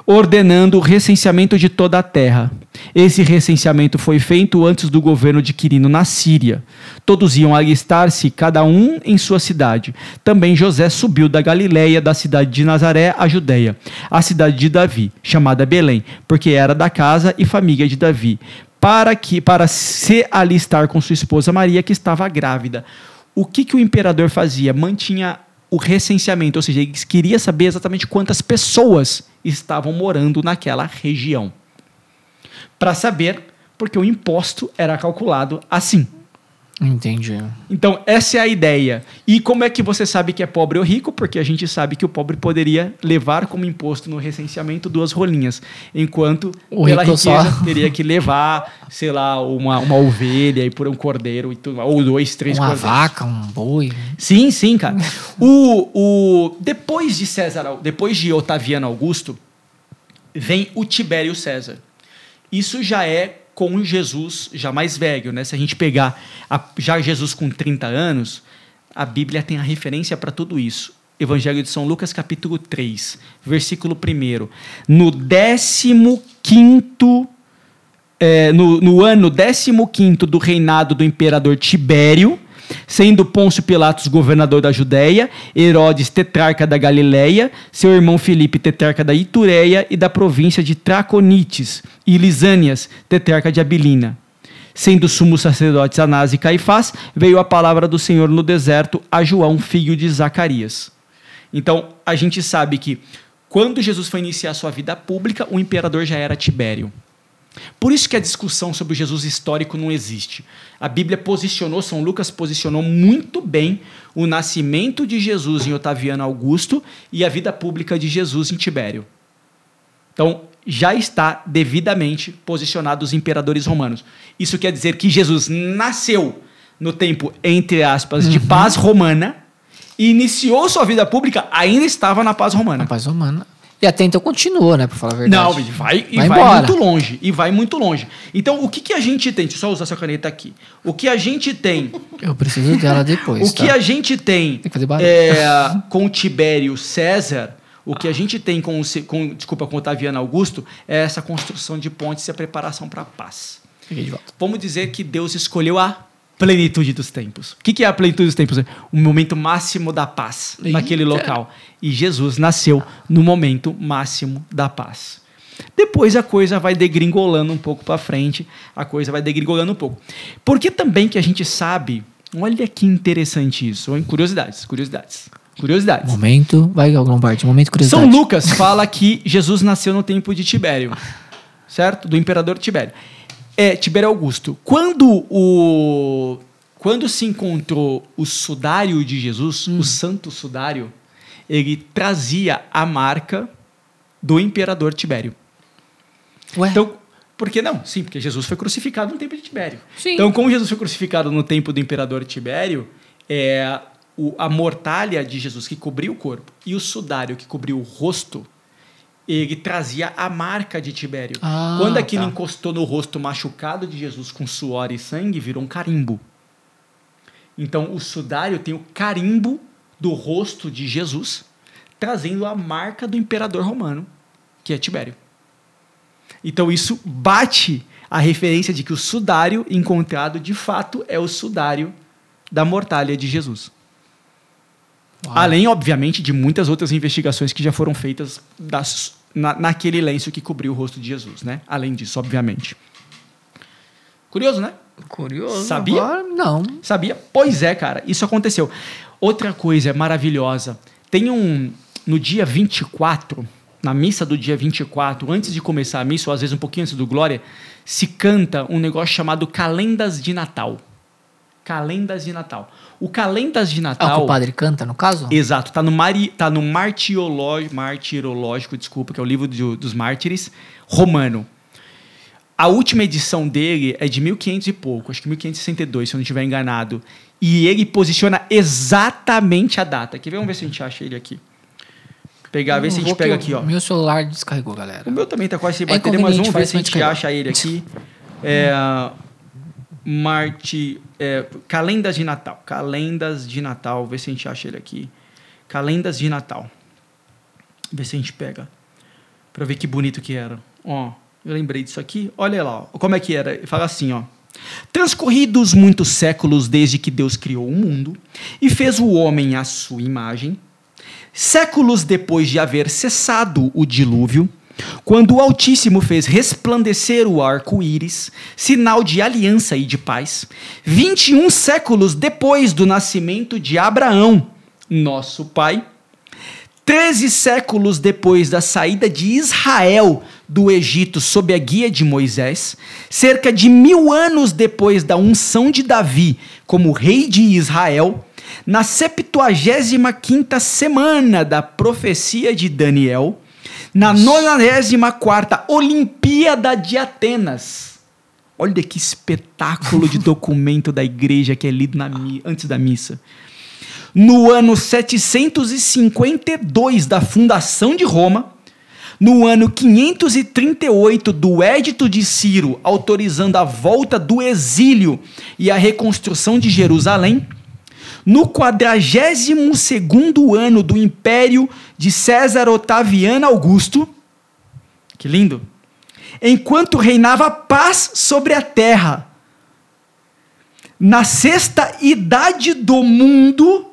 Ordenando o recenseamento de toda a terra. Esse recenseamento foi feito antes do governo de Quirino na Síria. Todos iam alistar-se, cada um em sua cidade. Também José subiu da Galiléia, da cidade de Nazaré, à Judéia, à cidade de Davi, chamada Belém, porque era da casa e família de Davi, para que para se alistar com sua esposa Maria, que estava grávida. O que, que o imperador fazia? Mantinha o recenseamento, ou seja, ele queria saber exatamente quantas pessoas estavam morando naquela região. Para saber, porque o imposto era calculado assim. Entendi. Então, essa é a ideia. E como é que você sabe que é pobre ou rico? Porque a gente sabe que o pobre poderia levar como imposto no recenseamento duas rolinhas, enquanto O pela rico riqueza só- teria que levar, sei lá, uma, uma ovelha e por um cordeiro e tudo, ou dois, três Uma cordeiros. vaca, um boi. Sim, sim, cara. O, o, depois de César, depois de Otaviano Augusto, vem o Tibério César. Isso já é com Jesus já mais velho, né? Se a gente pegar a- já Jesus com 30 anos, a Bíblia tem a referência para tudo isso. Evangelho de São Lucas, capítulo 3, versículo 1. No 15 é, no, no ano 15 do reinado do imperador Tibério, sendo Pôncio Pilatos governador da Judéia, Herodes tetrarca da Galiléia, seu irmão Filipe tetrarca da Itureia e da província de Traconites, e Lisânias, tetrarca de Abilina. Sendo sumos sacerdotes Anás e Caifás, veio a palavra do Senhor no deserto a João, filho de Zacarias. Então, a gente sabe que quando Jesus foi iniciar sua vida pública, o imperador já era Tibério. Por isso que a discussão sobre o Jesus histórico não existe. A Bíblia posicionou, São Lucas posicionou muito bem o nascimento de Jesus em Otaviano Augusto e a vida pública de Jesus em Tibério. Então, já está devidamente posicionado os imperadores romanos. Isso quer dizer que Jesus nasceu no tempo, entre aspas, de uhum. paz romana e iniciou sua vida pública, ainda estava na paz romana. Na paz romana. E até então continuou, né, pra falar a verdade. Não, vai e vai, vai muito longe. E vai muito longe. Então, o que, que a gente tem? Deixa eu só usar essa caneta aqui. O que a gente tem. Eu preciso dela depois. o tá? que a gente tem, tem é, com Tibério César, o que a gente tem com, com, desculpa, com Otaviano Augusto, é essa construção de pontes e a preparação para a paz. Vamos dizer que Deus escolheu a plenitude dos tempos. O que é a plenitude dos tempos? O momento máximo da paz Eita. naquele local. E Jesus nasceu no momento máximo da paz. Depois a coisa vai degringolando um pouco para frente, a coisa vai degringolando um pouco. Porque também que a gente sabe, olha que interessante isso, hein? curiosidades, curiosidades. Curiosidades. Momento, vai algum parte, momento curiosidade. São Lucas fala que Jesus nasceu no tempo de Tibério, certo? Do imperador Tibério. É, Tibério Augusto. Quando o quando se encontrou o sudário de Jesus, hum. o santo sudário, ele trazia a marca do imperador Tibério. Ué? Então, por que não? Sim, porque Jesus foi crucificado no tempo de Tibério. Sim. Então, como Jesus foi crucificado no tempo do imperador Tibério, é, o, a mortalha de Jesus que cobriu o corpo e o sudário que cobriu o rosto ele trazia a marca de Tibério. Ah, Quando aquilo tá. encostou no rosto machucado de Jesus com suor e sangue, virou um carimbo. Então o sudário tem o carimbo do rosto de Jesus, trazendo a marca do imperador romano, que é Tibério. Então isso bate a referência de que o sudário encontrado de fato é o sudário da mortalha de Jesus. Uau. Além, obviamente, de muitas outras investigações que já foram feitas das, na, naquele lenço que cobriu o rosto de Jesus, né? Além disso, obviamente. Curioso, né? Curioso. Sabia? Agora, não. Sabia? Pois é, cara. Isso aconteceu. Outra coisa maravilhosa. Tem um. No dia 24, na missa do dia 24, antes de começar a missa, ou às vezes um pouquinho antes do Glória, se canta um negócio chamado Calendas de Natal. Calendas de Natal. O Calendas de Natal. É o que o padre canta, no caso? Exato. Tá no, Mari, tá no Martirológico, Martirológico, desculpa, que é o livro de, dos mártires, romano. A última edição dele é de 1500 e pouco, acho que 1562, se eu não estiver enganado. E ele posiciona exatamente a data. Ver? Vamos ver se a gente acha ele aqui. Pegar, ver se a gente pega aqui, ó. Meu celular descarregou, galera. O meu também tá quase sem é bateria, mas vamos ver se a gente acha ele aqui. É, Marte, é, calendas de Natal. Calendas de Natal. Vê se a gente acha ele aqui. Calendas de Natal. Vê se a gente pega. Pra ver que bonito que era. Ó, eu lembrei disso aqui. Olha lá, ó. como é que era. Fala assim, ó. Transcorridos muitos séculos desde que Deus criou o mundo e fez o homem à sua imagem, séculos depois de haver cessado o dilúvio, quando o Altíssimo fez resplandecer o arco-íris, sinal de aliança e de paz, 21 séculos depois do nascimento de Abraão, nosso pai, 13 séculos depois da saída de Israel do Egito sob a guia de Moisés, cerca de mil anos depois da unção de Davi como rei de Israel, na 75 semana da profecia de Daniel, na 94 Olimpíada de Atenas. Olha que espetáculo de documento da igreja que é lido na, antes da missa. No ano 752 da fundação de Roma, no ano 538 do Édito de Ciro, autorizando a volta do exílio e a reconstrução de Jerusalém, no 42 segundo ano do império de César Otaviano Augusto, que lindo, enquanto reinava paz sobre a terra. Na sexta idade do mundo,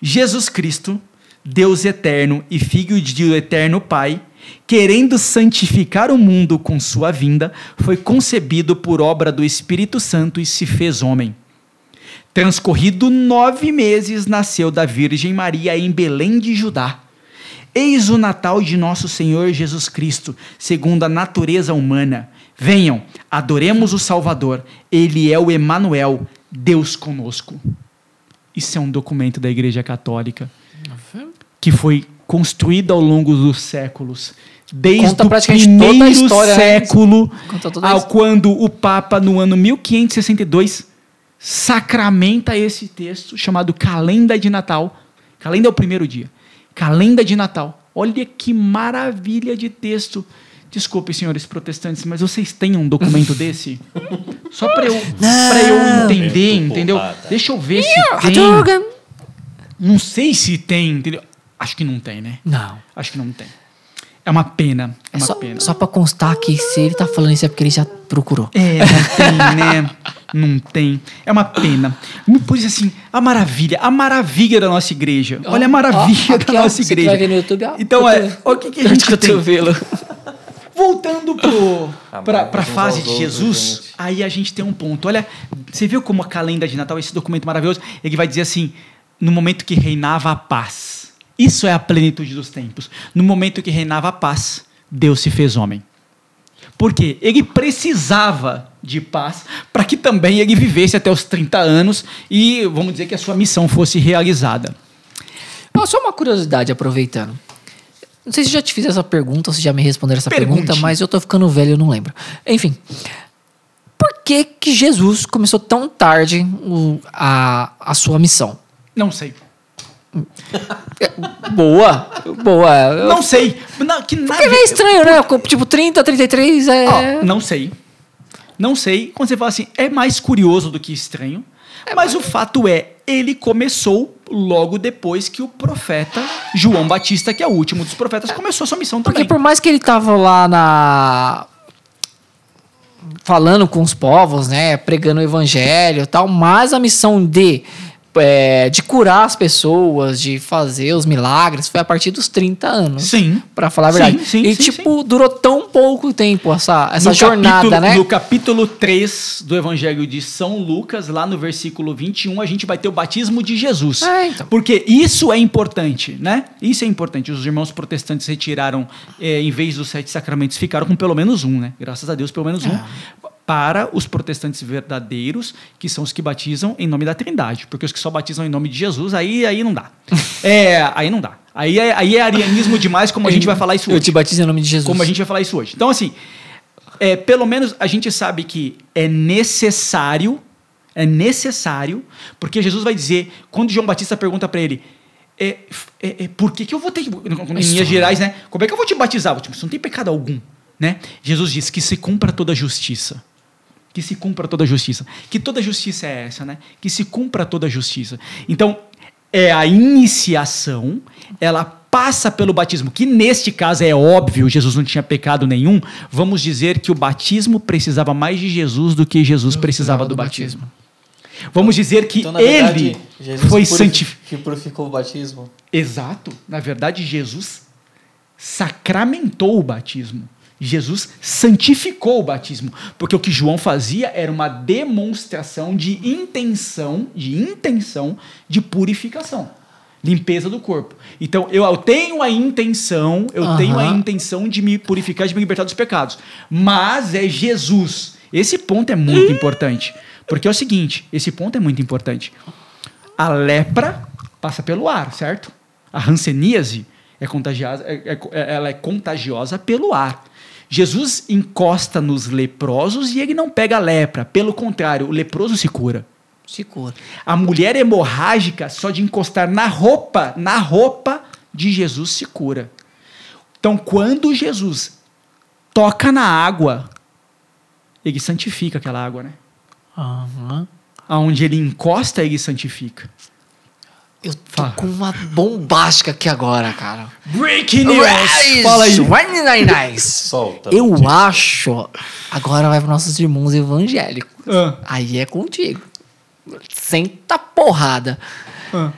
Jesus Cristo, Deus eterno e Filho de eterno Pai, querendo santificar o mundo com sua vinda, foi concebido por obra do Espírito Santo e se fez homem. Transcorrido nove meses, nasceu da Virgem Maria em Belém de Judá. Eis o Natal de nosso Senhor Jesus Cristo, segundo a natureza humana. Venham, adoremos o Salvador. Ele é o Emanuel, Deus conosco. Isso é um documento da Igreja Católica que foi construído ao longo dos séculos. Desde Conta o praticamente toda a primeiro história, né? século Conta toda a ao quando o Papa, no ano 1562, sacramenta esse texto chamado Calenda de Natal. Calenda é o primeiro dia. Calenda de Natal. Olha que maravilha de texto. Desculpe, senhores protestantes, mas vocês têm um documento desse? Só para eu, pra eu entender, entendeu? Deixa eu ver se tem. Não sei se tem, entendeu? Acho que não tem, né? Não. Acho que não tem. É uma pena. É É uma só, pena. só pra constar que se ele tá falando isso é porque ele já procurou. É, não tem, né? Não tem. É uma pena. Pois assim, a maravilha, a maravilha da nossa igreja. Olha a maravilha aqui, da ó, nossa você igreja. vai ver no YouTube, ó, então, é, o que, que a gente tem? Voltando pro, Ah, pra, pra fase de Jesus, gente. aí a gente tem um ponto. Olha, você viu como a calenda de Natal, esse documento maravilhoso, ele vai dizer assim, no momento que reinava a paz. Isso é a plenitude dos tempos. No momento que reinava a paz, Deus se fez homem. Por quê? Ele precisava de paz para que também ele vivesse até os 30 anos e, vamos dizer, que a sua missão fosse realizada. Ó, só uma curiosidade, aproveitando. Não sei se já te fiz essa pergunta ou se já me responderam essa Pergunte. pergunta, mas eu tô ficando velho, eu não lembro. Enfim. Por que que Jesus começou tão tarde o- a, a sua missão? Não sei. Boa, boa. Não sei. Não, que nada. Porque é estranho, né? Tipo, 30, 33 é... Não sei. Não sei. Quando você fala assim, é mais curioso do que estranho. mas o fato é, ele começou logo depois que o profeta João Batista, que é o último dos profetas, começou a sua missão Porque também. por mais que ele tava lá na falando com os povos, né, pregando o evangelho, e tal, mas a missão de é, de curar as pessoas, de fazer os milagres, foi a partir dos 30 anos. Sim. Pra falar a Sim, verdade. sim, e sim, tipo, durou tão pouco tempo essa, essa No jornada, capítulo, né? No capítulo 3 do Evangelho de São Lucas, lá no versículo 21, a gente vai ter o batismo de Jesus. É, então. Porque isso é importante, né? Isso é importante. Os irmãos protestantes retiraram, eh, em vez dos sete sacramentos, ficaram com pelo menos um, né? Graças a Deus, pelo menos um. Para os protestantes verdadeiros, que são os que batizam em nome da Trindade. Porque os que só batizam em nome de Jesus, aí, aí não dá. é, aí não dá. Aí é, aí é arianismo demais, como a gente vai falar isso Eu hoje te batizo em nome de Jesus. como a gente vai falar isso hoje. Então, assim, é, pelo menos a gente sabe que é necessário, é necessário, porque Jesus vai dizer, quando João Batista pergunta para ele, é, é, é, por que, que eu vou ter que. Em linhas gerais, né? Como é que eu vou te batizar? Tipo, você não tem pecado algum. Né? Jesus diz que se cumpra toda a justiça. Que se cumpra toda a justiça. Que toda justiça é essa, né? Que se cumpra toda a justiça. Então, é a iniciação, ela passa pelo batismo, que neste caso é óbvio, Jesus não tinha pecado nenhum. Vamos dizer que o batismo precisava mais de Jesus do que Jesus precisava do batismo. Vamos dizer que Então, verdade, ele Jesus foi santificado. que purificou o batismo. Exato. Na verdade, Jesus sacramentou o batismo. Jesus santificou o batismo, porque o que João fazia era uma demonstração de intenção, de intenção de purificação, limpeza do corpo. Então, eu, eu tenho a intenção, eu Aham. tenho a intenção de me purificar, de me libertar dos pecados. Mas é Jesus. Esse ponto é muito importante, porque é o seguinte, esse ponto é muito importante. A lepra passa pelo ar, certo? A hanseníase é contagiosa, é- é- ela é contagiosa pelo ar. Jesus encosta nos leprosos e ele não pega a lepra. Pelo contrário, o leproso se cura. Se cura. A mulher hemorrágica, só de encostar na roupa, na roupa de Jesus se cura. Então, quando Jesus toca na água, ele santifica aquela água, né? Aham. aonde ele encosta, ele santifica. Eu tô Fala. com uma bombástica aqui agora, cara. Breaking Rise! Fala aí. Solta. Eu acho. Agora vai para nossos irmãos evangélicos. Ah, Aí é contigo. Senta porrada. ah.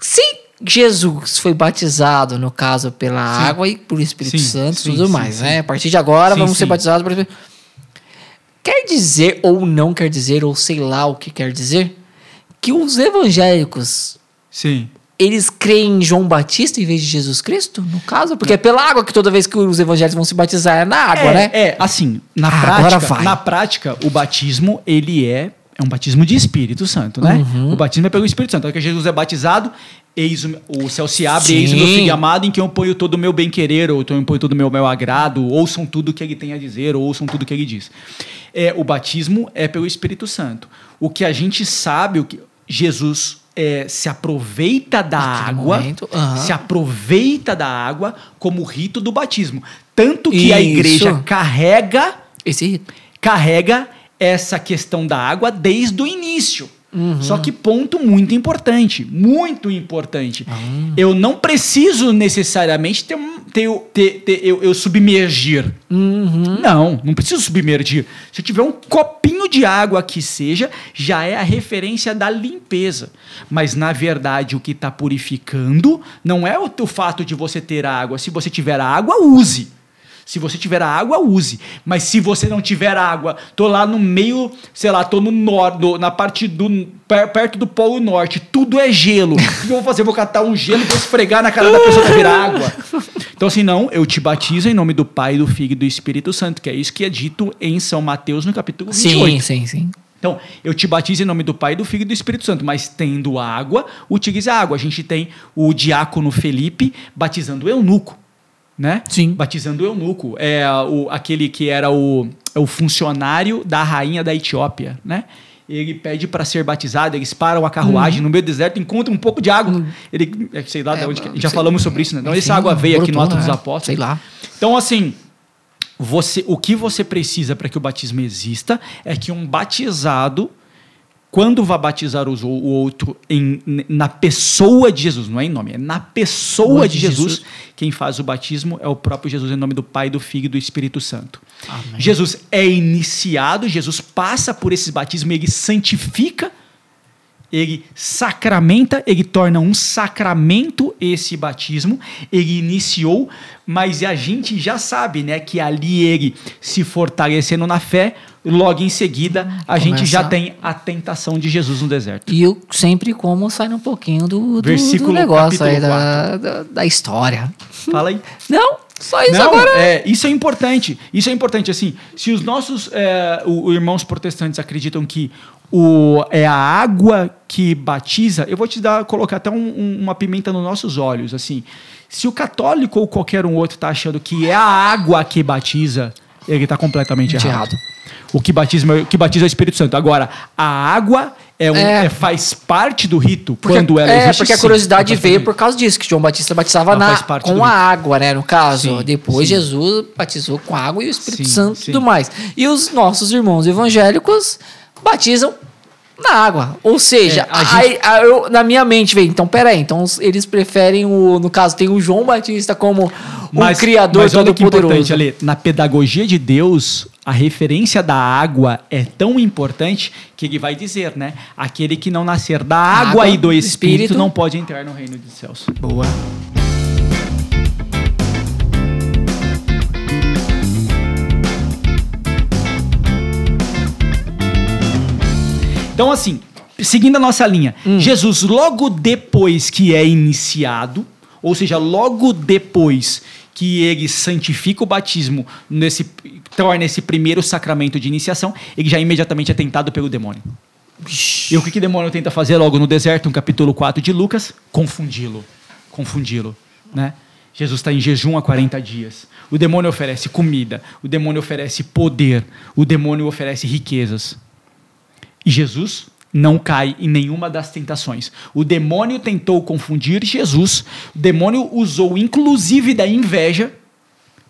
Se Jesus foi batizado, no caso, pela água e por Espírito Sim, Santo e sim, tudo sim, mais, sim. né? A partir de agora Sim, vamos ser sim. batizados por Quer dizer, ou não quer dizer, ou sei lá o que quer dizer, que os evangélicos Sim. eles creem em João Batista em vez de Jesus Cristo, no caso? Porque é pela água que toda vez que os evangélicos vão se batizar é na água, é, né? É, assim, na Ah, prática, na prática, o batismo, ele é, é um batismo de Espírito Santo, né? Uhum. O batismo é pelo Espírito Santo. É que Jesus é batizado, eis o, o céu se abre, Sim. eis o meu filho amado, em quem eu ponho todo o meu bem-querer, ou eu ponho todo o meu, meu agrado, ouçam tudo que ele tem a dizer, ou ouçam tudo que ele diz. É, o batismo é pelo Espírito Santo. O que a gente sabe, o que Jesus é, se aproveita da Naquele água, momento, aham. se aproveita da água como rito do batismo. Tanto que a Isso. igreja carrega Esse rito. carrega essa questão da água desde o início. Uhum. Só que ponto muito importante, muito importante. Ah. Eu não preciso necessariamente ter, ter, ter, ter- eu, eu submergir. Uhum. Não, não preciso submergir. Se eu tiver um copinho de água que seja, já é a referência da limpeza. Mas na verdade o que está purificando não é o, o fato de você ter água. Se você tiver água, use. Se você tiver água, use. Mas se você não tiver água, tô lá no meio, sei lá, tô no norte, na parte do per- perto do polo norte, tudo é gelo. O que eu vou fazer? Eu vou catar um gelo e vou esfregar na cara da pessoa que virar água. Então assim, não, eu te batizo em nome do Pai, do Filho e do Espírito Santo, que é isso que é dito em São Mateus no capítulo 28. Sim, sim, sim. Então, eu te batizo em nome do Pai, do Filho e do Espírito Santo, mas tendo água, utilize a água. A gente tem o diácono Felipe batizando o eunuco, né? Sim. Batizando o eunuco. É o, aquele que era o, é o funcionário da rainha da Etiópia, né? Ele pede para ser batizado, eles param a carruagem no meio do deserto, encontram um pouco de água. Ele, é, sei lá de onde, que- já sei- falamos sobre isso, né? Então, essa água veio aqui no Ato dos né? Apóstolos. Sei lá. Então, assim, você, o que você precisa para que o batismo exista é que um batizado, quando vai batizar o outro em, na pessoa de Jesus, não é em nome, é na pessoa de de Jesus, Jesus. quem faz o batismo é o próprio Jesus, em nome do Pai, do Filho e do Espírito Santo. Amém. Jesus é iniciado, Jesus passa por esse batismo, ele santifica, ele sacramenta, ele torna um sacramento esse batismo, ele iniciou, mas a gente já sabe, né, que ali ele se fortalecendo na fé, logo em seguida a gente já tem a tentação de Jesus no deserto. E eu sempre como sai um pouquinho do, do, Versículo do negócio aí da, da, da história. Fala aí. Não, só isso Não, agora. é, isso é importante. Isso é importante. Assim, se os nossos é, o- o irmãos protestantes acreditam que o, é a água que batiza, eu vou te dar, colocar até um- um- uma pimenta nos nossos olhos. Assim, se o católico ou qualquer um outro está achando que é a água que batiza, ele está completamente errado. errado. O que batiza, o que batiza é o Espírito Santo. Agora, a água é um- É. é- faz parte do rito Porque, quando ela é, existe. porque a sim, curiosidade faz veio por causa disso, que João Batista batizava na, com a água, né? No caso. Sim, Depois sim. Jesus batizou com água e o Espírito Sim, Santo e sim. tudo mais. E os nossos irmãos evangélicos batizam na água. Ou seja, É, a aí, aí eu- na minha mente veio, então peraí, então eles preferem o, no caso, tem o João Batista como o criador mas olha todo que importante, poderoso. Ale, na pedagogia de Deus, a referência da água é tão importante que ele vai dizer, né? Aquele que não nascer da água, Água, e do espírito, espírito. não pode entrar no reino dos céus. Boa. Então, assim, seguindo a nossa linha, Jesus, logo depois que é iniciado, ou seja, logo depois que ele santifica o batismo, nesse, torna esse primeiro sacramento de iniciação, ele já imediatamente é tentado pelo demônio. E o que, que o demônio tenta fazer logo no deserto, no capítulo 4 de Lucas? Confundi-lo. Confundi-lo. Né? Jesus está em jejum há 40 dias. O demônio oferece comida, o demônio oferece poder, o demônio oferece riquezas. E Jesus não cai em nenhuma das tentações. O demônio tentou confundir Jesus, o demônio usou inclusive da inveja,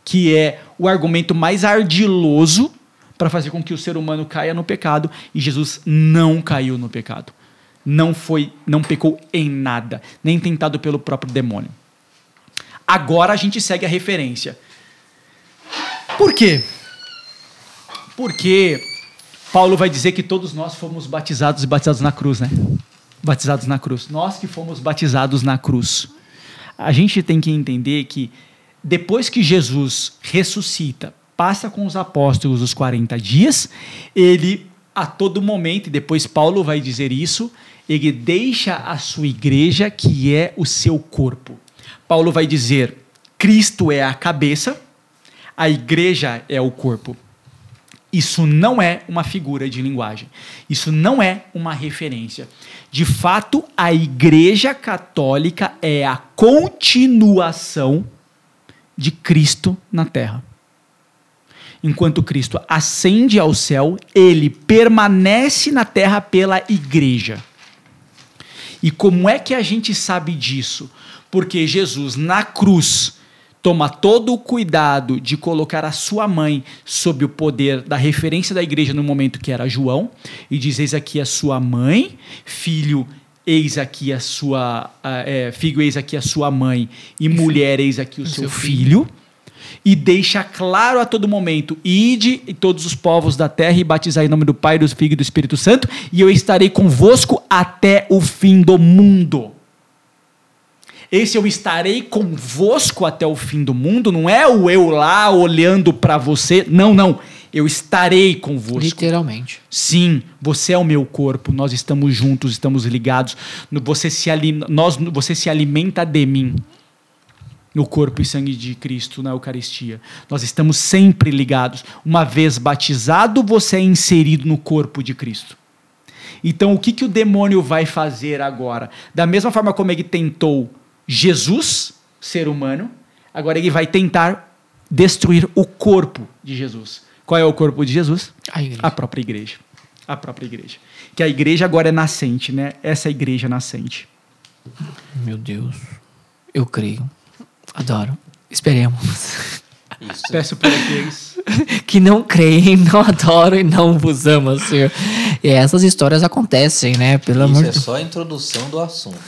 que é o argumento mais ardiloso para fazer com que o ser humano caia no pecado e Jesus não caiu no pecado. Não foi, não pecou em nada, nem tentado pelo próprio demônio. Agora a gente segue a referência. Por quê? Porque Paulo vai dizer que todos nós fomos batizados e batizados na cruz, né? Batizados na cruz. Nós que fomos batizados na cruz. A gente tem que entender que depois que Jesus ressuscita, passa com os apóstolos os 40 dias, ele a todo momento, e depois Paulo vai dizer isso, ele deixa a sua igreja, que é o seu corpo. Paulo vai dizer: Cristo é a cabeça, a igreja é o corpo. Isso não é uma figura de linguagem. Isso não é uma referência. De fato, a Igreja Católica é a continuação de Cristo na terra. Enquanto Cristo ascende ao céu, ele permanece na terra pela igreja. E como é que a gente sabe disso? Porque Jesus, na cruz, toma todo o cuidado de colocar a sua mãe sob o poder da referência da igreja no momento que era João, e diz: Eis aqui a sua mãe, filho, eis aqui a sua. É, filho, eis aqui a sua mãe, e mulher, eis aqui o, seu, seu filho. filho e deixa claro a todo momento: ide e todos os povos da terra e batizai em nome do Pai, do Filho e do Espírito Santo, e eu estarei convosco até o fim do mundo. Esse eu estarei convosco até o fim do mundo, não é o eu lá olhando para você, não, não. Eu estarei convosco. Literalmente. Sim, você é o meu corpo, nós estamos juntos, estamos ligados. Você se, nós, você se alimenta de mim no corpo e sangue de Cristo na Eucaristia. Nós estamos sempre ligados. Uma vez batizado, você é inserido no corpo de Cristo. Então, o que, que o demônio vai fazer agora? Da mesma forma como ele tentou Jesus, ser humano, agora ele vai tentar destruir o corpo de Jesus. Qual é o corpo de Jesus? A, a própria igreja. A própria igreja. Que a igreja agora é nascente, né? Essa é igreja nascente. Meu Deus. Eu creio. Adoro. Esperemos. Isso. Peço para aqueles que não creem, não adoram e não vos amam, Senhor. E essas histórias acontecem, né? Pelo Isso amor é só a introdução do assunto.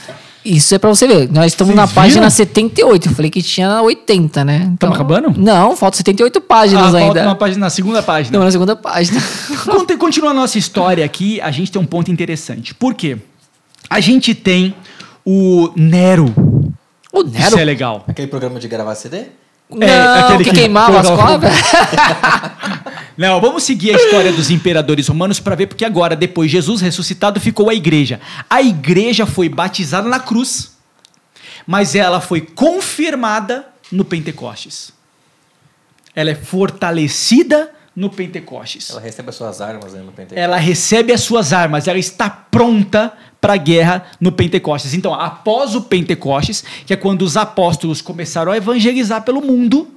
Isso é pra você ver. Nós estamos na página viram? 78. Eu falei que tinha 80, né? Estamos então, acabando? Não, falta 78 páginas ah, ainda. Falta uma página, na segunda página. Não, na segunda página. Continua a nossa história aqui, a gente tem um ponto interessante. Por quê? A gente tem o Nero o Nero? Isso é legal. Aquele programa de gravar CD? Não, é, aquele que, que queimava as cobras. Não, vamos seguir a história dos imperadores romanos para ver porque agora, depois Jesus ressuscitado, ficou a igreja. A igreja foi batizada na cruz, mas ela foi confirmada no Pentecostes. Ela é fortalecida no Pentecostes. Ela recebe as suas armas né, no Pentecostes. Ela recebe as suas armas, ela está pronta para a guerra no Pentecostes. Então, após o Pentecostes, que é quando os apóstolos começaram a evangelizar pelo mundo,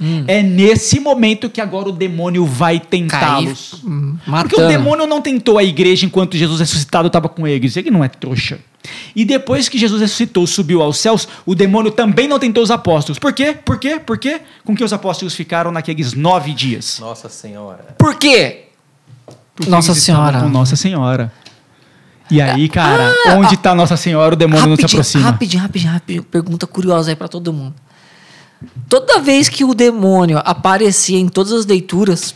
hum. é nesse momento que agora o demônio vai tentá-los. Hum, Porque o demônio não tentou a igreja enquanto Jesus ressuscitado estava com eles. Ele não é trouxa. E depois que Jesus ressuscitou, subiu aos céus, o demônio também não tentou os apóstolos. Por quê? Por quê? Por quê? Com que os apóstolos ficaram naqueles nove dias? Nossa Senhora. Por quê? Porque Nossa Senhora. Com Nossa Senhora. E aí, cara, ah, onde está Nossa Senhora, o demônio não se aproxima. Rapidinho, rapidinho, rapidinho. Pergunta curiosa aí para todo mundo. Toda vez que o demônio aparecia em todas as leituras,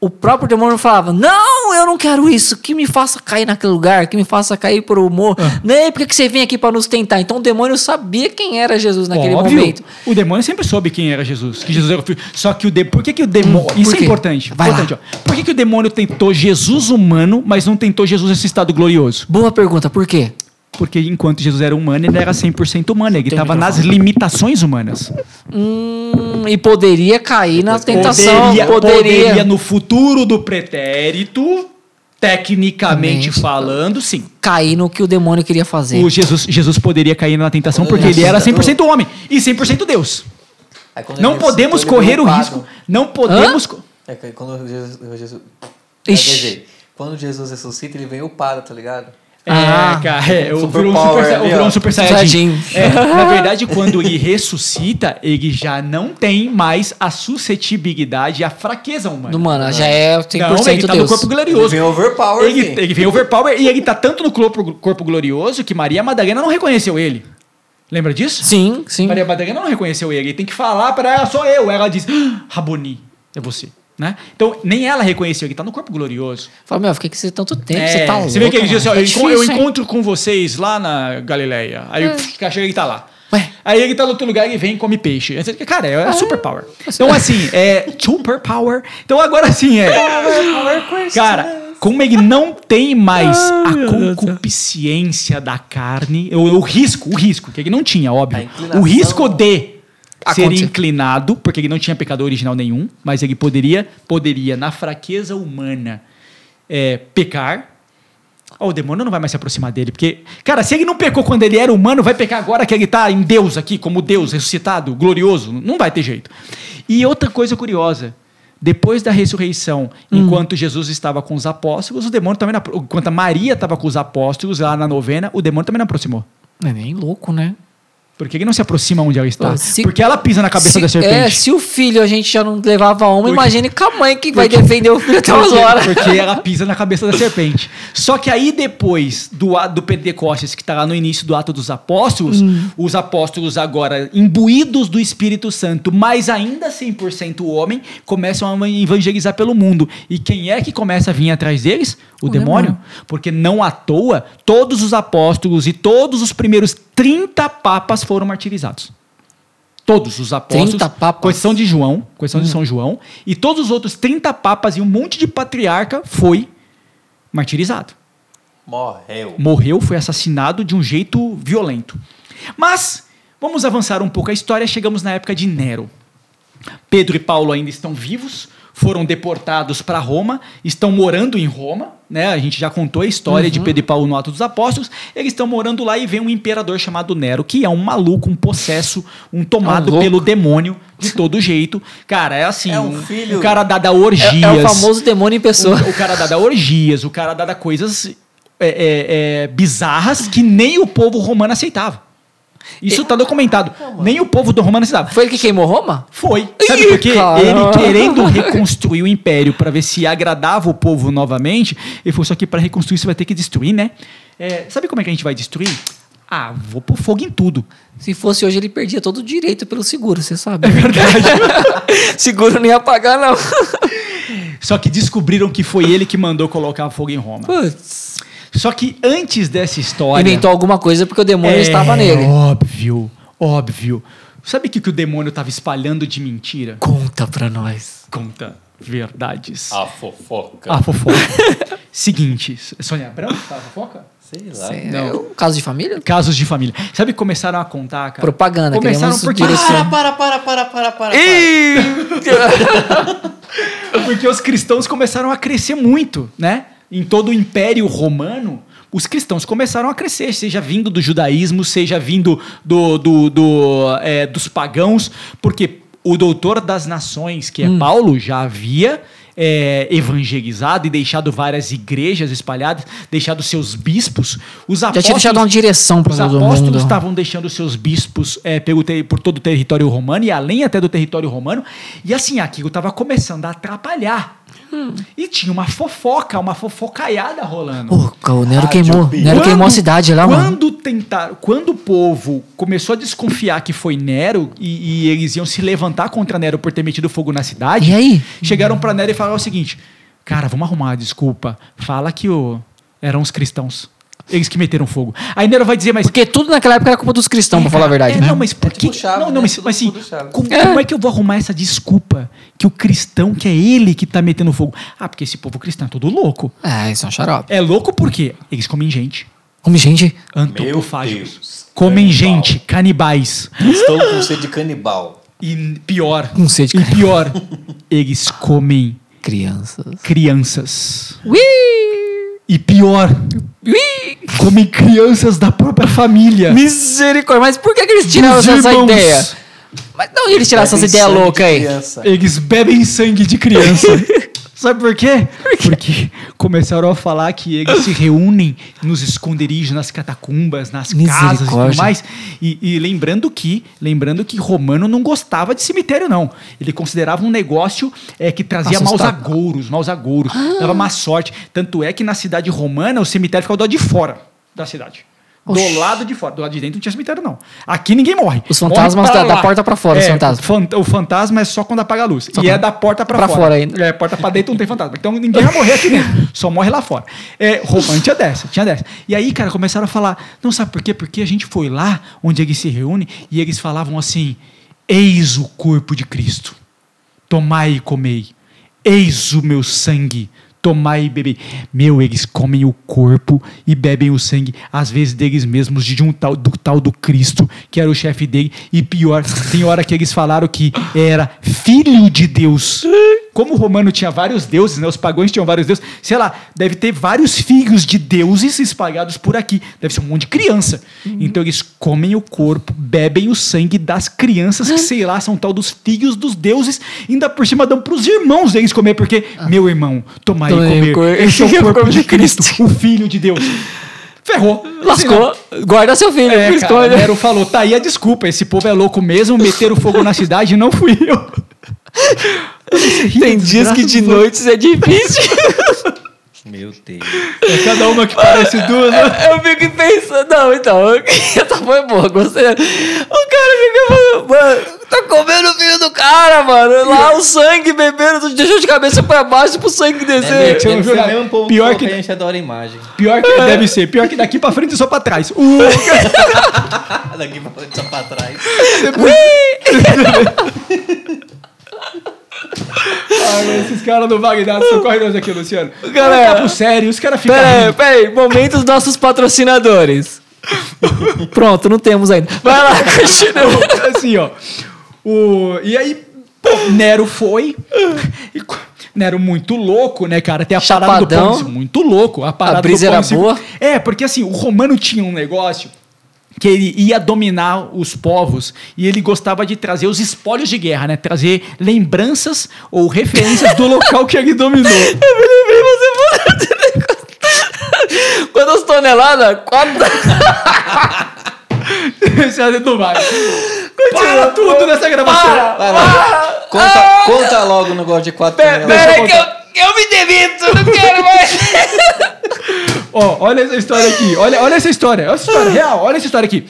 o próprio demônio falava: Não, eu não quero isso, que me faça cair naquele lugar, que me faça cair por humor. Ah. Nem porque que você vem aqui para nos tentar. Então o demônio sabia quem era Jesus naquele Óbvio. momento. O demônio sempre soube quem era Jesus. Que Jesus era o filho. Só que o de... por que, que o demônio. Hum, isso é importante. Vai importante ó. Por que, que o demônio tentou Jesus humano, mas não tentou Jesus nesse estado glorioso? Boa pergunta, por quê? Porque enquanto Jesus era humano, ele era 100% humano. Ele estava nas limitações humanas. Hum, e poderia cair na tentação. Poderia, poderia. poderia no futuro do pretérito, tecnicamente falando, sim. Cair no que o demônio queria fazer. O Jesus, Jesus poderia cair na tentação porque ele era 100% homem e 100% Deus. Não podemos correr o risco. Não podemos. É quando Jesus, Jesus, Ixi. quando Jesus ressuscita, ele vem upado, tá ligado? É, Ah. cara, é, o Super virou um power super, ali, virou um super Saiyajin. É, na verdade, quando ele ressuscita, ele já não tem mais a suscetibilidade e a fraqueza humana. Do mano, já é 100% Não, ele tá no Deus. corpo Ele glorioso. vem overpower, Ele, ele vem overpower e ele tá tanto no corpo, corpo glorioso que Maria Madalena não reconheceu ele. Lembra disso? Sim, sim. Maria Madalena não reconheceu ele. Ele tem que falar para ela, sou eu. Ela diz, "Ah, Raboni, é você. Né? Então, nem ela reconheceu, ele tá no corpo glorioso. Fala, meu, fiquei com você tanto tempo, É, você tá louco. você vê que ele diz assim, ó, eu, É eu difícil, hein? encontro com vocês lá na Galileia. Aí o cara chega e tá lá. Ué. Aí ele tá no outro lugar e vem e come peixe. Aí você fica, Cara, é, super power. Então, assim, é super power. Então, agora assim, é. Cara, como ele não tem mais a concupiscência da carne, o, o risco, o risco, que ele não tinha, óbvio. O risco de ser Aconte- inclinado, porque ele não tinha pecado original nenhum, mas ele poderia, poderia na fraqueza humana, é, pecar. Ó, o demônio não vai mais se aproximar dele, porque, cara, se ele não pecou quando ele era humano, vai pecar agora que ele tá em Deus aqui, como Deus ressuscitado, glorioso. Não vai ter jeito. E outra coisa curiosa, depois da ressurreição, enquanto Jesus estava com os apóstolos, o demônio também, enquanto a Maria estava com os apóstolos lá na novena, o demônio também não aproximou. É nem louco, né? Porque ele não se aproxima onde ela está. Se- porque ela pisa na cabeça se, da serpente. É, se o filho a gente já não levava uma, Porque- imagine com a mãe que vai defender o filho até umas Porque, horas. porque ela pisa na cabeça da serpente. Só que aí depois do, do Pentecostes, que está lá no início do ato dos apóstolos, Hum. os apóstolos agora imbuídos do Espírito Santo, mas ainda 100% homem, começam a evangelizar pelo mundo. E quem é que começa a vir atrás deles? O, O demônio. demônio. Porque não à toa, todos os apóstolos e todos os primeiros 30 papas foram martirizados. Todos os apóstolos. 30 papas? Exceção de João, exceção de São João. E todos os outros 30 papas e um monte de patriarca foi martirizado. Morreu. Morreu, foi assassinado de um jeito violento. Mas, vamos avançar um pouco a história. Chegamos na época de Nero. Pedro e Paulo ainda estão vivos, foram deportados para Roma, estão morando em Roma, né? A gente já contou a história de Pedro e Paulo no Ato dos Apóstolos. Eles estão morando lá e vem um imperador chamado Nero, que é um maluco, um possesso, um tomado louco. pelo demônio de todo jeito. Cara, é assim, É um filho- o cara dá da orgias. É, é o famoso demônio em pessoa. O, o cara dá da orgias, o cara dá da coisas é, é, é, bizarras que nem o povo romano aceitava. Isso tá documentado. Nem o povo do romano aceitava. Foi ele que queimou Roma? Foi. Sabe por quê? Ele querendo reconstruir o império para ver se agradava o povo novamente, ele falou: só que para reconstruir você vai ter que destruir, né? É, sabe como é que a gente vai destruir? Ah, vou pôr fogo em tudo. Se fosse hoje, ele perdia todo o direito pelo seguro, você sabe. É verdade. seguro não ia pagar, não. Só que descobriram que foi ele que mandou colocar fogo em Roma. Putz. Só que antes dessa história. Inventou alguma coisa porque o demônio É, estava nele. Óbvio, óbvio. Sabe o que, que o demônio estava espalhando de mentira? Conta pra nós. Conta verdades. A fofoca. A fofoca. Seguinte, Sônia Abrão, tá a fofoca? Sei lá. Não. é um caso de família? Casos de família. Sabe que começaram a contar, cara? Propaganda, Começaram porque, direção. Para, para, para, para, para, para. porque os cristãos começaram a crescer muito, né? Em todo o Império Romano, os cristãos começaram a crescer, seja vindo do judaísmo, seja vindo do, do- do, é, dos pagãos, porque o doutor das nações, que é Hum. Paulo, já havia é, evangelizado e deixado várias igrejas espalhadas, deixado seus bispos. Os Já apóstolos, tinha deixado uma direção os todo apóstolos mundo. estavam deixando seus bispos é, pelo por todo o território romano e além até do território romano. E assim, aquilo estava começando a atrapalhar. Hum. E tinha uma fofoca, uma fofocaiada rolando. Pô, o Nero queimou. Nero queimou a cidade lá, mano. quando tentaram, quando o povo começou a desconfiar que foi Nero e, e eles iam se levantar contra Nero por ter metido fogo na cidade, E aí? chegaram para Nero e falaram o seguinte: Cara, vamos arrumar a desculpa. Fala que o, eram os cristãos. Eles que meteram fogo. Aí Nero vai dizer, mas Porque tudo naquela época era culpa dos cristãos, pra falar a verdade, é, né? Não, mas por tipo que? Chaves, não, né? não, mas, Tudo- mas assim, como, É. como é que eu vou arrumar essa desculpa que o cristão, que é ele que tá metendo fogo? Ah, porque esse povo cristão é todo louco. É, isso é um xarope. É louco porque eles comem gente. Como gente, Antropofágicos. Comem Canibal. gente, canibais. Estou com sede de canibal. E pior, Com sede de e pior, eles comem crianças. crianças. Ui! E pior, Ui! comem crianças da própria família. Misericórdia, mas por que, que eles tiraram essa irmãos. ideia? Mas não eles tiraram essas Bebem ideias sangue de loucas aí. criança. Eles bebem sangue de criança. Sabe por quê? Porque começaram a falar que eles se reúnem nos esconderijos, nas catacumbas, nas casas e tudo mais. E, e lembrando que, lembrando que Romano não gostava de cemitério, não. Ele considerava um negócio é, que trazia maus agouros, maus agouros, dava má sorte. Tanto é que na cidade romana o cemitério ficava do lado de fora da cidade. Oxi. Do lado de fora. Do lado de dentro não tinha cemitério, não. Aqui ninguém morre. Os fantasmas Morre da- da porta pra fora, os É, fantasmas. fan- O fantasma é só quando apaga a luz. Só e quando- é da porta pra, pra fora. fora ainda. É, porta pra dentro não tem fantasma. Então ninguém vai morrer aqui dentro. Só morre lá fora. É, Romano tinha dessa, tinha dessa. E aí, cara, começaram a falar. Não sabe por quê? Porque a gente foi lá onde eles se reúnem e eles falavam assim: Eis o corpo de Cristo. Tomai e comei. Eis o meu sangue. Tomai e bebei. Meu, eles comem o corpo e bebem o sangue, às vezes deles mesmos, de um tal do tal do Cristo, que era o chefe dele. E pior, tem hora que eles falaram que era filho de Deus. Como o romano tinha vários deuses, né? Os pagãos tinham vários deuses. Sei lá, deve ter vários filhos de deuses espalhados por aqui. Deve ser um monte de criança. Então eles comem o corpo, bebem o sangue das crianças, que sei lá, são tal dos filhos dos deuses. Ainda por cima dão pros irmãos deles comer, porque, meu irmão, tomar e Tomei comer. Esse é o corpo de Cristo, o filho de Deus. Ferrou. Lascou. Guarda seu filho. É, cara. Nero falou, tá aí a desculpa, esse povo é louco mesmo, meteram fogo na cidade, não fui eu. Tem dias que de noites é difícil. Meu Deus. É cada uma que parece duas, né? Eu fico pensando. Não, então. Essa foi boa, gostei. O cara fica falando, mano, tá comendo o filho do cara, mano. Lá o sangue bebendo, deixou de cabeça pra baixo pro sangue É, descer. deve deixa ser o mesmo povo Pior que, que- que a gente adora a imagem. Pior que deve ser, pior que daqui pra frente e só pra trás. Uh, Daqui pra frente, só pra trás. ai, esses caras não valem nada, socorre nós aqui, Luciano. Galera. Papo sério, os caras ficam Pera aí, rindo. pera aí. Momento dos nossos patrocinadores. Pronto, não temos ainda. Vai lá, continua. assim, ó. O, e aí, pô, Nero foi. E Nero muito louco, né, cara? Tem a parada do Chapadão. Pôncio, muito louco. A parada A brisa do era boa. É, porque assim, o romano tinha um negócio que ele ia dominar os povos e ele gostava de trazer os espólios de guerra, né? Trazer lembranças ou referências do local que ele dominou. Eu me lembrei você falando desse negócio. Quantas toneladas? Quatro. Esse é do vai. Para tudo nessa gravação. Para, Vai lá. Conta, conta logo o negócio de quatro Pera, toneladas. pera aí que eu, eu me demito, não quero mais. Ó, olha essa história aqui. Olha, olha essa história. Olha essa história real. Olha essa história aqui.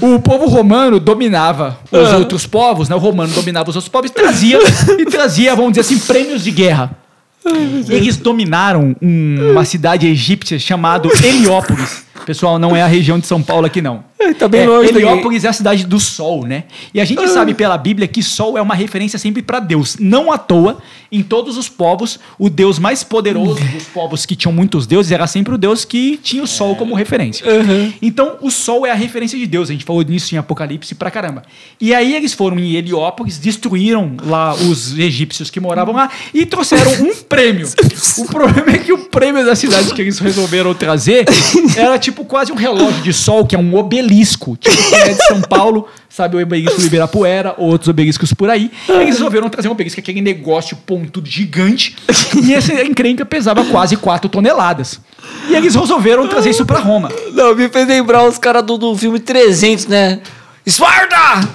O povo romano dominava os Ah. outros povos, né? O romano dominava os outros povos e trazia, e trazia, vamos dizer assim, prêmios de guerra. Eles dominaram um- uma cidade egípcia chamada Heliópolis. Pessoal, não é a região de São Paulo aqui, não. Tá bem É, longe. Heliópolis é a cidade do sol, né? E a gente sabe pela Bíblia que sol é uma referência sempre para Deus. Não à toa, em todos os povos, o Deus mais poderoso dos povos que tinham muitos deuses era sempre o Deus que tinha o sol como referência. Então, o sol é a referência de Deus. A gente falou nisso em Apocalipse pra caramba. E aí eles foram em Heliópolis, destruíram lá os egípcios que moravam lá e trouxeram um prêmio. O problema é que o prêmio da cidade que eles resolveram trazer era tipo quase um relógio de sol, que é um obelisco. Tipo, quem é de São Paulo, sabe o obelisco do Ibirapuera, outros obeliscos por aí. Eles resolveram trazer um obelisco, aquele negócio pontudo gigante. E essa encrenca pesava quase 4 toneladas. E eles resolveram trazer isso pra Roma. Não, me fez lembrar os caras do, do filme 300, né? Esparta!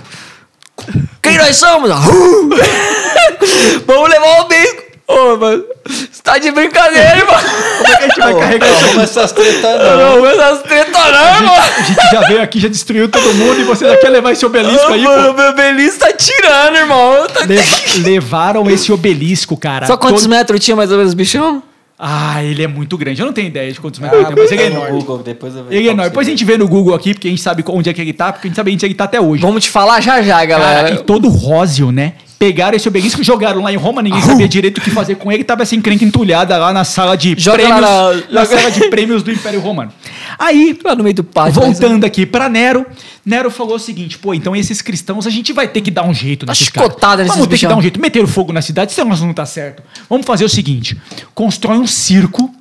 Quem nós somos? Uh! Vamos levar o bisco. Ô, mano, você tá de brincadeira, mano? Como é que a gente vai Pô, carregar isso? Arruma essas tretas não. Não, mas as treta não, mano. A gente já veio aqui, já destruiu todo mundo e você já quer levar esse obelisco Ô, aí, mano, pô. meu belisco tá tirando, irmão. Tá- Leva- levaram esse obelisco, cara. Só quantos Todo- metros tinha mais ou menos o bichão? Ah, ele é muito grande. Eu não tenho ideia de quantos Ah, metros ele tem, mas ele é no enorme. Google, depois eu vejo Ele é enorme. que Depois a gente vê no Google aqui, porque a gente sabe onde é que ele tá, porque a gente sabe onde ele tá até hoje. Vamos te falar já já, Cara, galera. e todo róseo, né? Pegaram esse obelisco jogaram lá em Roma, ninguém sabia direito o que fazer com ele, tava essa encrenca entulhada lá na sala de Joga prêmios, na na- sala de prêmios do Império Romano. Aí, Lá no meio do pátio. voltando aqui pra Nero, Nero falou o seguinte, pô, então esses cristãos a gente vai ter que dar um jeito nesses caras. chicotada nesses Vamos ter que bichão. dar um jeito, meter fogo na cidade, esse negócio não tá certo. Vamos fazer o seguinte, constrói um circo,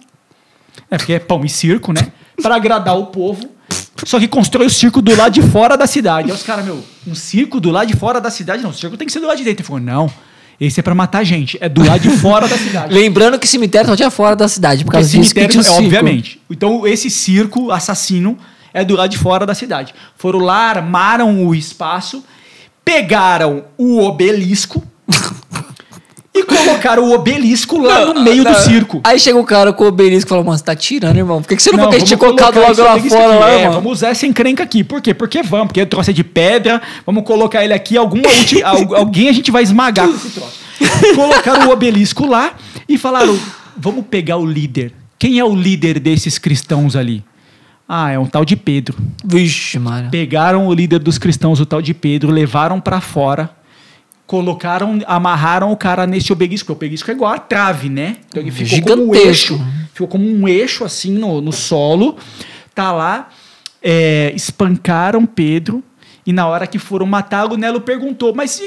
é porque é pão e circo, né? Pra agradar o povo. Só que constrói o circo do lado de fora da cidade. Aí os caras, meu, um circo do lado de fora da cidade? Não, o circo tem que ser do lado de dentro. Ele falou, não, Esse é pra matar gente. É do lado de fora da cidade. Lembrando que cemitério só tinha fora da cidade, por causa disso que cemitério, tinha é, obviamente. Então, esse circo assassino é do lado de fora da cidade. Foram lá, armaram o espaço, pegaram o obelisco e colocaram o obelisco lá no meio do Não. circo. Aí chega o cara com o obelisco e fala, mano, você tá tirando, irmão. Por que, que você não, falou que a gente tinha colocado colocar logo lá obelisco fora, lá, É, mano? Vamos usar essa encrenca aqui. Por quê? Porque vamos, porque troço é de pedra, vamos colocar ele aqui, alguma alguém a gente vai esmagar com esse troço. Colocaram o obelisco lá e falaram: vamos pegar o líder. Quem é o líder desses cristãos ali? Ah, é um tal de Pedro. Vixe, mano. Pegaram o líder dos cristãos, o tal de Pedro, levaram pra fora, colocaram, amarraram o cara nesse obelisco. O obelisco é igual a trave, né? Então ele ficou como um Gigantesco. eixo, ficou como um eixo assim no, no solo. Tá lá, é, espancaram Pedro. E na hora que foram matá-lo, o Nelo perguntou: Mas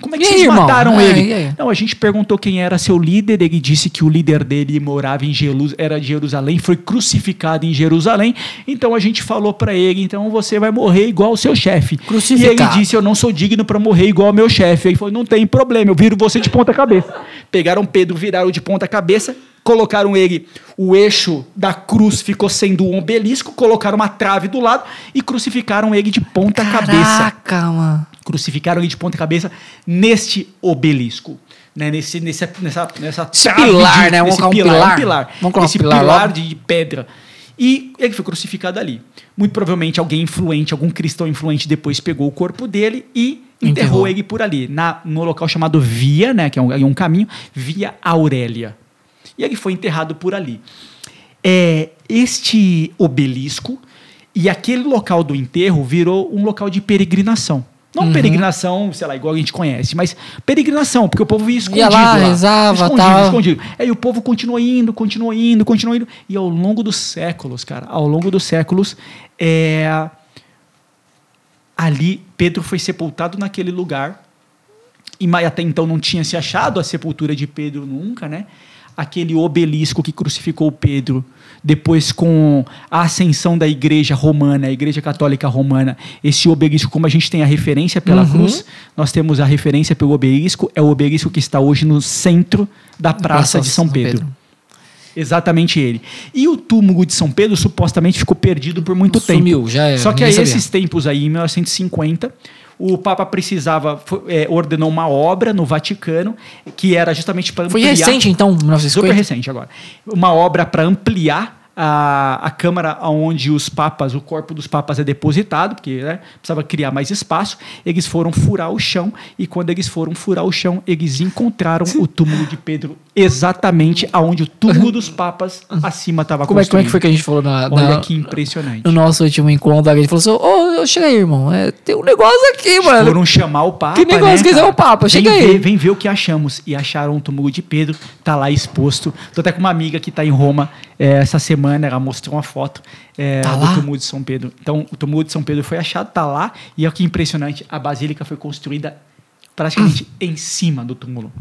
como é que E aí, vocês irmão? mataram É, ele? e aí? Não, a gente perguntou quem era seu líder. Ele disse que o líder dele morava em Jerusalém, era de Jerusalém, foi crucificado em Jerusalém. Então a gente falou pra ele: então você vai morrer igual o seu chefe. Crucificado. E ele disse: eu não sou digno pra morrer igual ao meu chefe. Ele falou: não tem problema, eu viro você de ponta cabeça. Pegaram Pedro, viraram de ponta cabeça. Colocaram ele, o eixo da cruz ficou sendo um obelisco, colocaram uma trave do lado e crucificaram ele de ponta cabeça Caraca, mano. crucificaram ele de ponta cabeça neste obelisco. Né, nesse, nesse, nessa, nessa Esse pilar, de- né? Vamos nesse colocar um pilar, pilar. um pilar. Vamos colocar um esse pilar pilar, logo. de pedra. E ele foi crucificado ali. Muito provavelmente alguém influente, algum cristão influente depois pegou o corpo dele e enterrou, Enterrou. ele por ali, na, no local chamado Via, né, que é um, é um caminho, Via Aurélia. E ele foi enterrado por ali. É, este obelisco e aquele local do enterro virou um local de peregrinação. Não Uhum. peregrinação, sei lá, igual a gente conhece, mas peregrinação, porque o povo ia escondido Ia lá, lá. rezava, escondido, tal. escondido. Aí o povo continua indo, continua indo, continua indo. E ao longo dos séculos, cara, ao longo dos séculos, é, ali Pedro foi sepultado naquele lugar e até então não tinha se achado a sepultura de Pedro nunca, né? Aquele obelisco que crucificou Pedro, depois com a ascensão da igreja romana, a igreja católica romana, esse obelisco, como a gente tem a referência pela Uhum. cruz, nós temos a referência pelo obelisco, é o obelisco que está hoje no centro da Praça, de São Pedro. Exatamente ele. E o túmulo de São Pedro supostamente ficou perdido por muito Sumiu, tempo. já era, Só que a esses tempos aí, em 1950, o Papa precisava, é, ordenou uma obra no Vaticano, que era justamente para Foi ampliar... recente, então, Super 1950? recente agora. Uma obra para ampliar a, a câmara onde os papas, o corpo dos papas é depositado, porque né, precisava criar mais espaço. Eles foram furar o chão e quando eles foram furar o chão, eles encontraram o túmulo de Pedro exatamente aonde o túmulo dos papas acima estava Como é, como é que foi que a gente falou na, Olha na- que impressionante. no nosso último encontro? A gente falou assim, ô, chega aí, irmão. é, tem um negócio aqui, mano. Foram chamar o Papa. Que negócio né, que é o Papa? Vem Chega aí. ver- Vem ver o que achamos. E acharam o túmulo de Pedro, tá lá exposto. Tô até com uma amiga que tá em Roma é, essa semana, ela mostrou uma foto é, Tá do túmulo de São Pedro. Então, o túmulo de São Pedro foi achado, tá lá. E olha que impressionante, a basílica foi construída praticamente em cima do túmulo.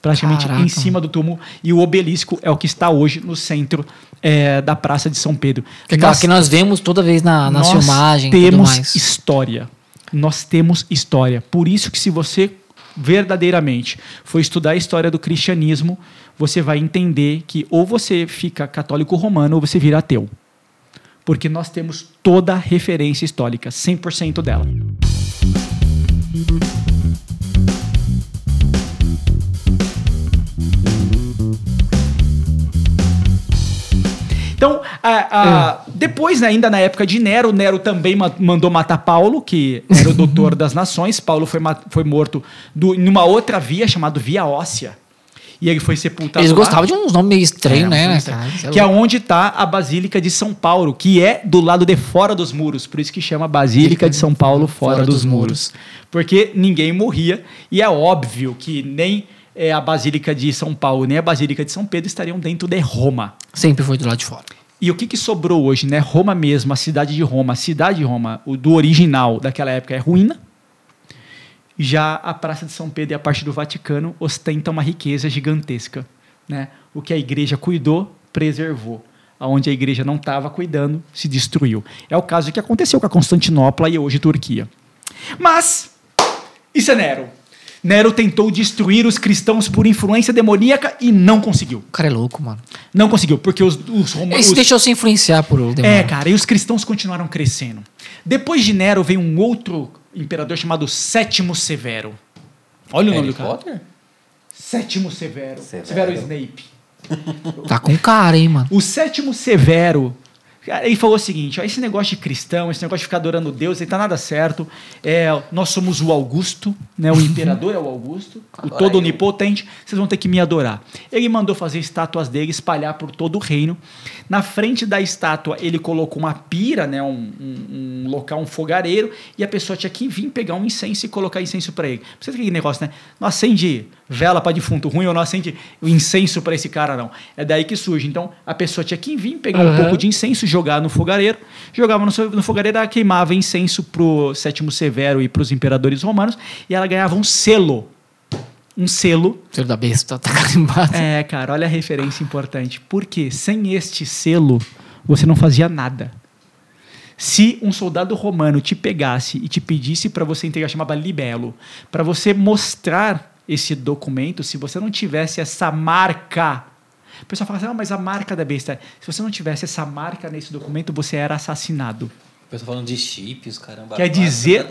Praticamente Caraca. em cima do túmulo. E o obelisco é o que está hoje no centro é, da Praça de São Pedro. Que, é aquela que nós vemos toda vez na, na Nós filmagem tudo temos história. Nós temos história. Por isso que se você verdadeiramente for estudar a história do cristianismo, você vai entender que ou você fica católico romano ou você vira ateu. Porque nós temos toda a referência histórica, 100% dela. Então, a- a- depois, né, ainda na época de Nero, Nero também ma- mandou matar Paulo, que era o doutor das nações. Paulo foi, foi morto do, em uma outra via, chamada Via Óssea. E ele foi sepultado Eles lá. gostavam de uns nomes meio estranhos, É, né, né, cara? Isso que é onde está a Basílica de São Paulo, que é do lado de fora dos muros. Por isso que chama Basílica de São Paulo fora, dos, muros. Porque ninguém morria. E é óbvio que nem é, a Basílica de São Paulo, nem a Basílica de São Pedro estariam dentro de Roma. Sempre foi do lado de fora. E o que, que sobrou hoje, né? Roma mesmo, a cidade de Roma, a cidade de Roma, o do original daquela época é ruína. Já a Praça de São Pedro e a parte do Vaticano ostentam uma riqueza gigantesca, né? O que a igreja cuidou, preservou. Aonde a igreja não estava cuidando, se destruiu. É o caso que aconteceu com a Constantinopla e hoje Turquia. Mas, isso é Nero. Nero tentou destruir os cristãos por influência demoníaca e não conseguiu. O cara é louco, mano. Não conseguiu, porque os, os romanos. Ele deixou se influenciar por o demônio. É, cara, e os cristãos continuaram crescendo. Depois de Nero veio um outro imperador chamado Sétimo Severo. Olha o nome Harry do cara. Potter? Sétimo Severo. Severo. Severo Snape. Tá com cara, hein, mano. O sétimo Severo, ele falou o seguinte: ó, esse negócio de cristão, esse negócio de ficar adorando Deus, ele tá nada certo. É, nós somos o Augusto, né? O imperador é o Augusto, o todo onipotente, vocês vão ter que me adorar. Ele mandou fazer estátuas dele, espalhar por todo o reino. Na frente da estátua, ele colocou uma pira, né? Um, um- um local, um fogareiro, e a pessoa tinha que vir pegar um incenso e colocar incenso para ele. Você tem aquele negócio, né? Não acende vela para defunto ruim ou não acende o incenso para esse cara, não. É daí que surge. Então, a pessoa tinha que vir pegar um Uhum. pouco de incenso, jogar no fogareiro, jogava no, no fogareiro, ela queimava incenso pro sétimo Severo e pros imperadores romanos, e ela ganhava um selo. Um selo. Filho da besta, tá carimbado. É, cara, olha a referência importante. Porque sem este selo, você não fazia nada. Se um soldado romano te pegasse e te pedisse para você entregar, chamava libelo, para você mostrar esse documento, se você não tivesse essa marca, o pessoal fala assim, ah, mas a marca da besta, se você não tivesse essa marca nesse documento, você era assassinado. O pessoal falando de chips, caramba. Quer dizer-.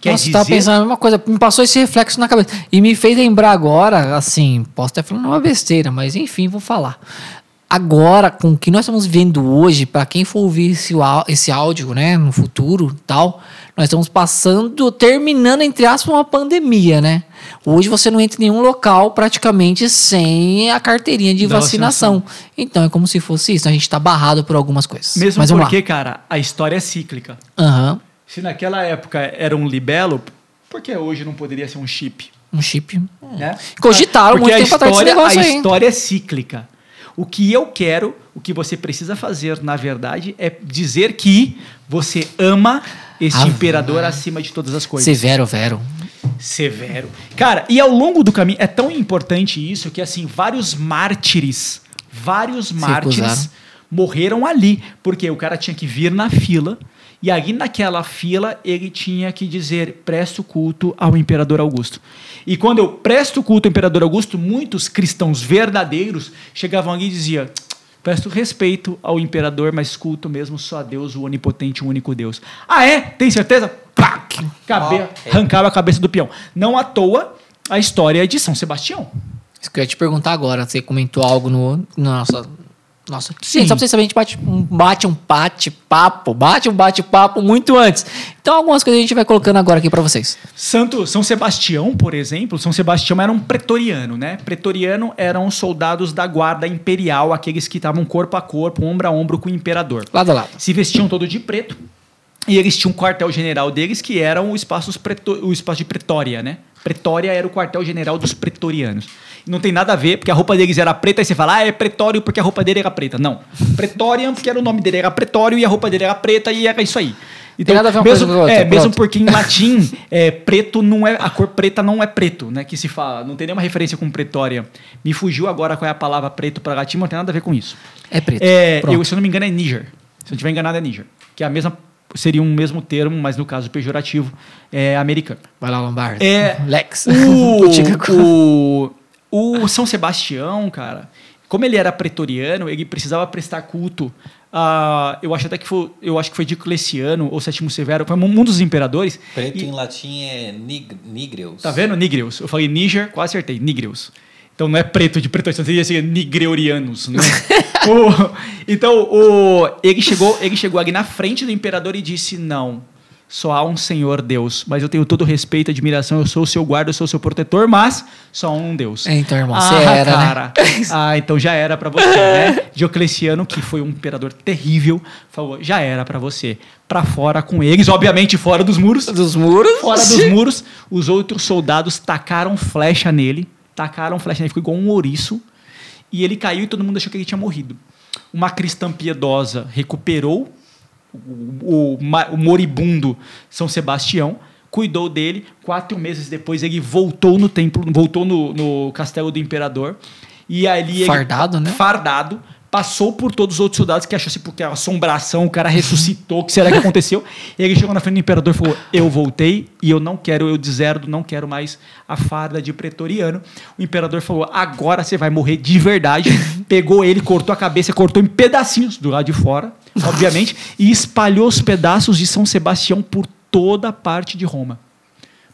Quer Nossa, dizer, tava pensando a mesma coisa. Me passou esse reflexo na cabeça. E me fez lembrar agora, assim, posso estar falando uma besteira, mas enfim, vou falar. Agora, com o que nós estamos vendo hoje, para quem for ouvir esse, esse áudio, né, no futuro tal, nós estamos passando, terminando, entre aspas, uma pandemia, né? Hoje você não entra em nenhum local praticamente sem a carteirinha de Da vacinação. Então é como se fosse isso. A gente tá barrado por algumas coisas. mesmo mas porque, cara, a história é cíclica. Aham. Se naquela época era um libelo, por que hoje não poderia ser um chip? Um chip. né? Cogitaram Porque muito tempo atrás desse história- negócio A aí. história é cíclica. O que eu quero, o que você precisa fazer, na verdade, é dizer que você ama este Ah, imperador acima de todas as coisas. Severo, Vero. Severo. Cara, e ao longo do caminho, é tão importante isso que, assim, vários mártires, vários mártires morreram ali, porque o cara tinha que vir na fila, e aí naquela fila ele tinha que dizer, presto culto ao imperador Augusto. E quando eu presto culto ao imperador Augusto, muitos cristãos verdadeiros chegavam ali e diziam, presto respeito ao imperador, mas culto mesmo só a Deus, o onipotente, o único Deus. Ah é? Tem certeza? Plac! Cabe Ok. arrancava a cabeça do peão. Não à toa a história é de São Sebastião. Isso que eu ia te perguntar agora. Você comentou algo no, no nossa. Nossa, Sim. Gente, só pra vocês saberem, a gente bate um bate um bate-papo, bate um bate-papo muito antes. Então, algumas coisas a gente vai colocando agora aqui pra vocês. Santo São Sebastião, por exemplo, São Sebastião era um pretoriano, né? Pretoriano eram os soldados da guarda imperial, aqueles que estavam corpo a corpo, ombro a ombro com o imperador. Lado a lado. Se vestiam todo de preto. E eles tinham um quartel-general deles, que era o espaço, o espaço de Pretória, né? Pretória era o quartel-general dos pretorianos. Não tem nada a ver, porque a roupa deles era preta, e você fala, ah, é Pretório porque a roupa dele era preta. Não. Pretorian, porque era o nome dele era Pretório, e a roupa dele era preta, e era isso aí. Então, nada a ver uma mesmo, coisa outra, é, mesmo porque em latim, é, preto não é. A cor preta não é preto, né? Que se fala. Não tem nenhuma referência com Pretória. Me fugiu agora qual é a palavra preto para latim, mas não tem nada a ver com isso. É preto. É, eu, se eu não me engano, é Níger. Se eu não estiver enganado, é Níger. Que é a mesma. Seria um mesmo termo, mas no caso pejorativo, é americano. Vai lá, Lombardi. É, Lex. O, o, o São Sebastião, cara, como ele era pretoriano, ele precisava prestar culto. a- eu acho até que foi, eu acho que foi Diocleciano ou Sétimo Severo, foi um dos imperadores. Preto E- em latim é nig nigreus. Tá vendo? Nigreus. Eu falei Níger, quase acertei. Nigreus. Então não é preto de preto, seria ser nigreurianos, né? O- então, o, ele, chegou, ele chegou ali na frente do imperador e disse: Não, só há um Senhor Deus, mas eu tenho todo respeito e admiração, eu sou o seu guarda, eu sou o seu protetor, mas só há um Deus. É, então, irmão, ah, você era, né? cara. Ah, então já era pra você, né? Diocleciano, que foi um imperador terrível, falou: já era pra você. Pra fora com eles, obviamente fora dos muros. Dos muros. Fora dos muros, os outros soldados tacaram flecha nele. Tacaram flecha nele, ficou igual um ouriço. E ele caiu e todo mundo achou que ele tinha morrido. Uma cristã piedosa recuperou o, o, o moribundo São Sebastião, cuidou dele. Quatro meses depois ele voltou no templo, voltou no, no castelo do imperador. E ali ele- Fardado, né? Fardado passou por todos os outros soldados que achou assim, porque a assombração, o cara ressuscitou, o que será que aconteceu? E ele chegou na frente do imperador e falou: Eu voltei e eu não quero, eu deserdo, não quero mais a farda de pretoriano. O imperador falou: Agora você vai morrer de verdade. Pegou ele, cortou a cabeça, cortou em pedacinhos do lado de fora, obviamente, e espalhou os pedaços de São Sebastião por toda a parte de Roma.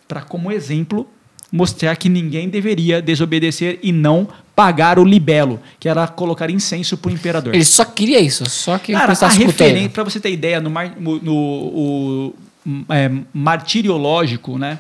Para, como exemplo, mostrar que ninguém deveria desobedecer e não pagar o libelo, que era colocar incenso para o imperador. Ele só queria isso, só que Cara, a referência, para você ter ideia, no, mar- no- no- o, é, martiriológico, né?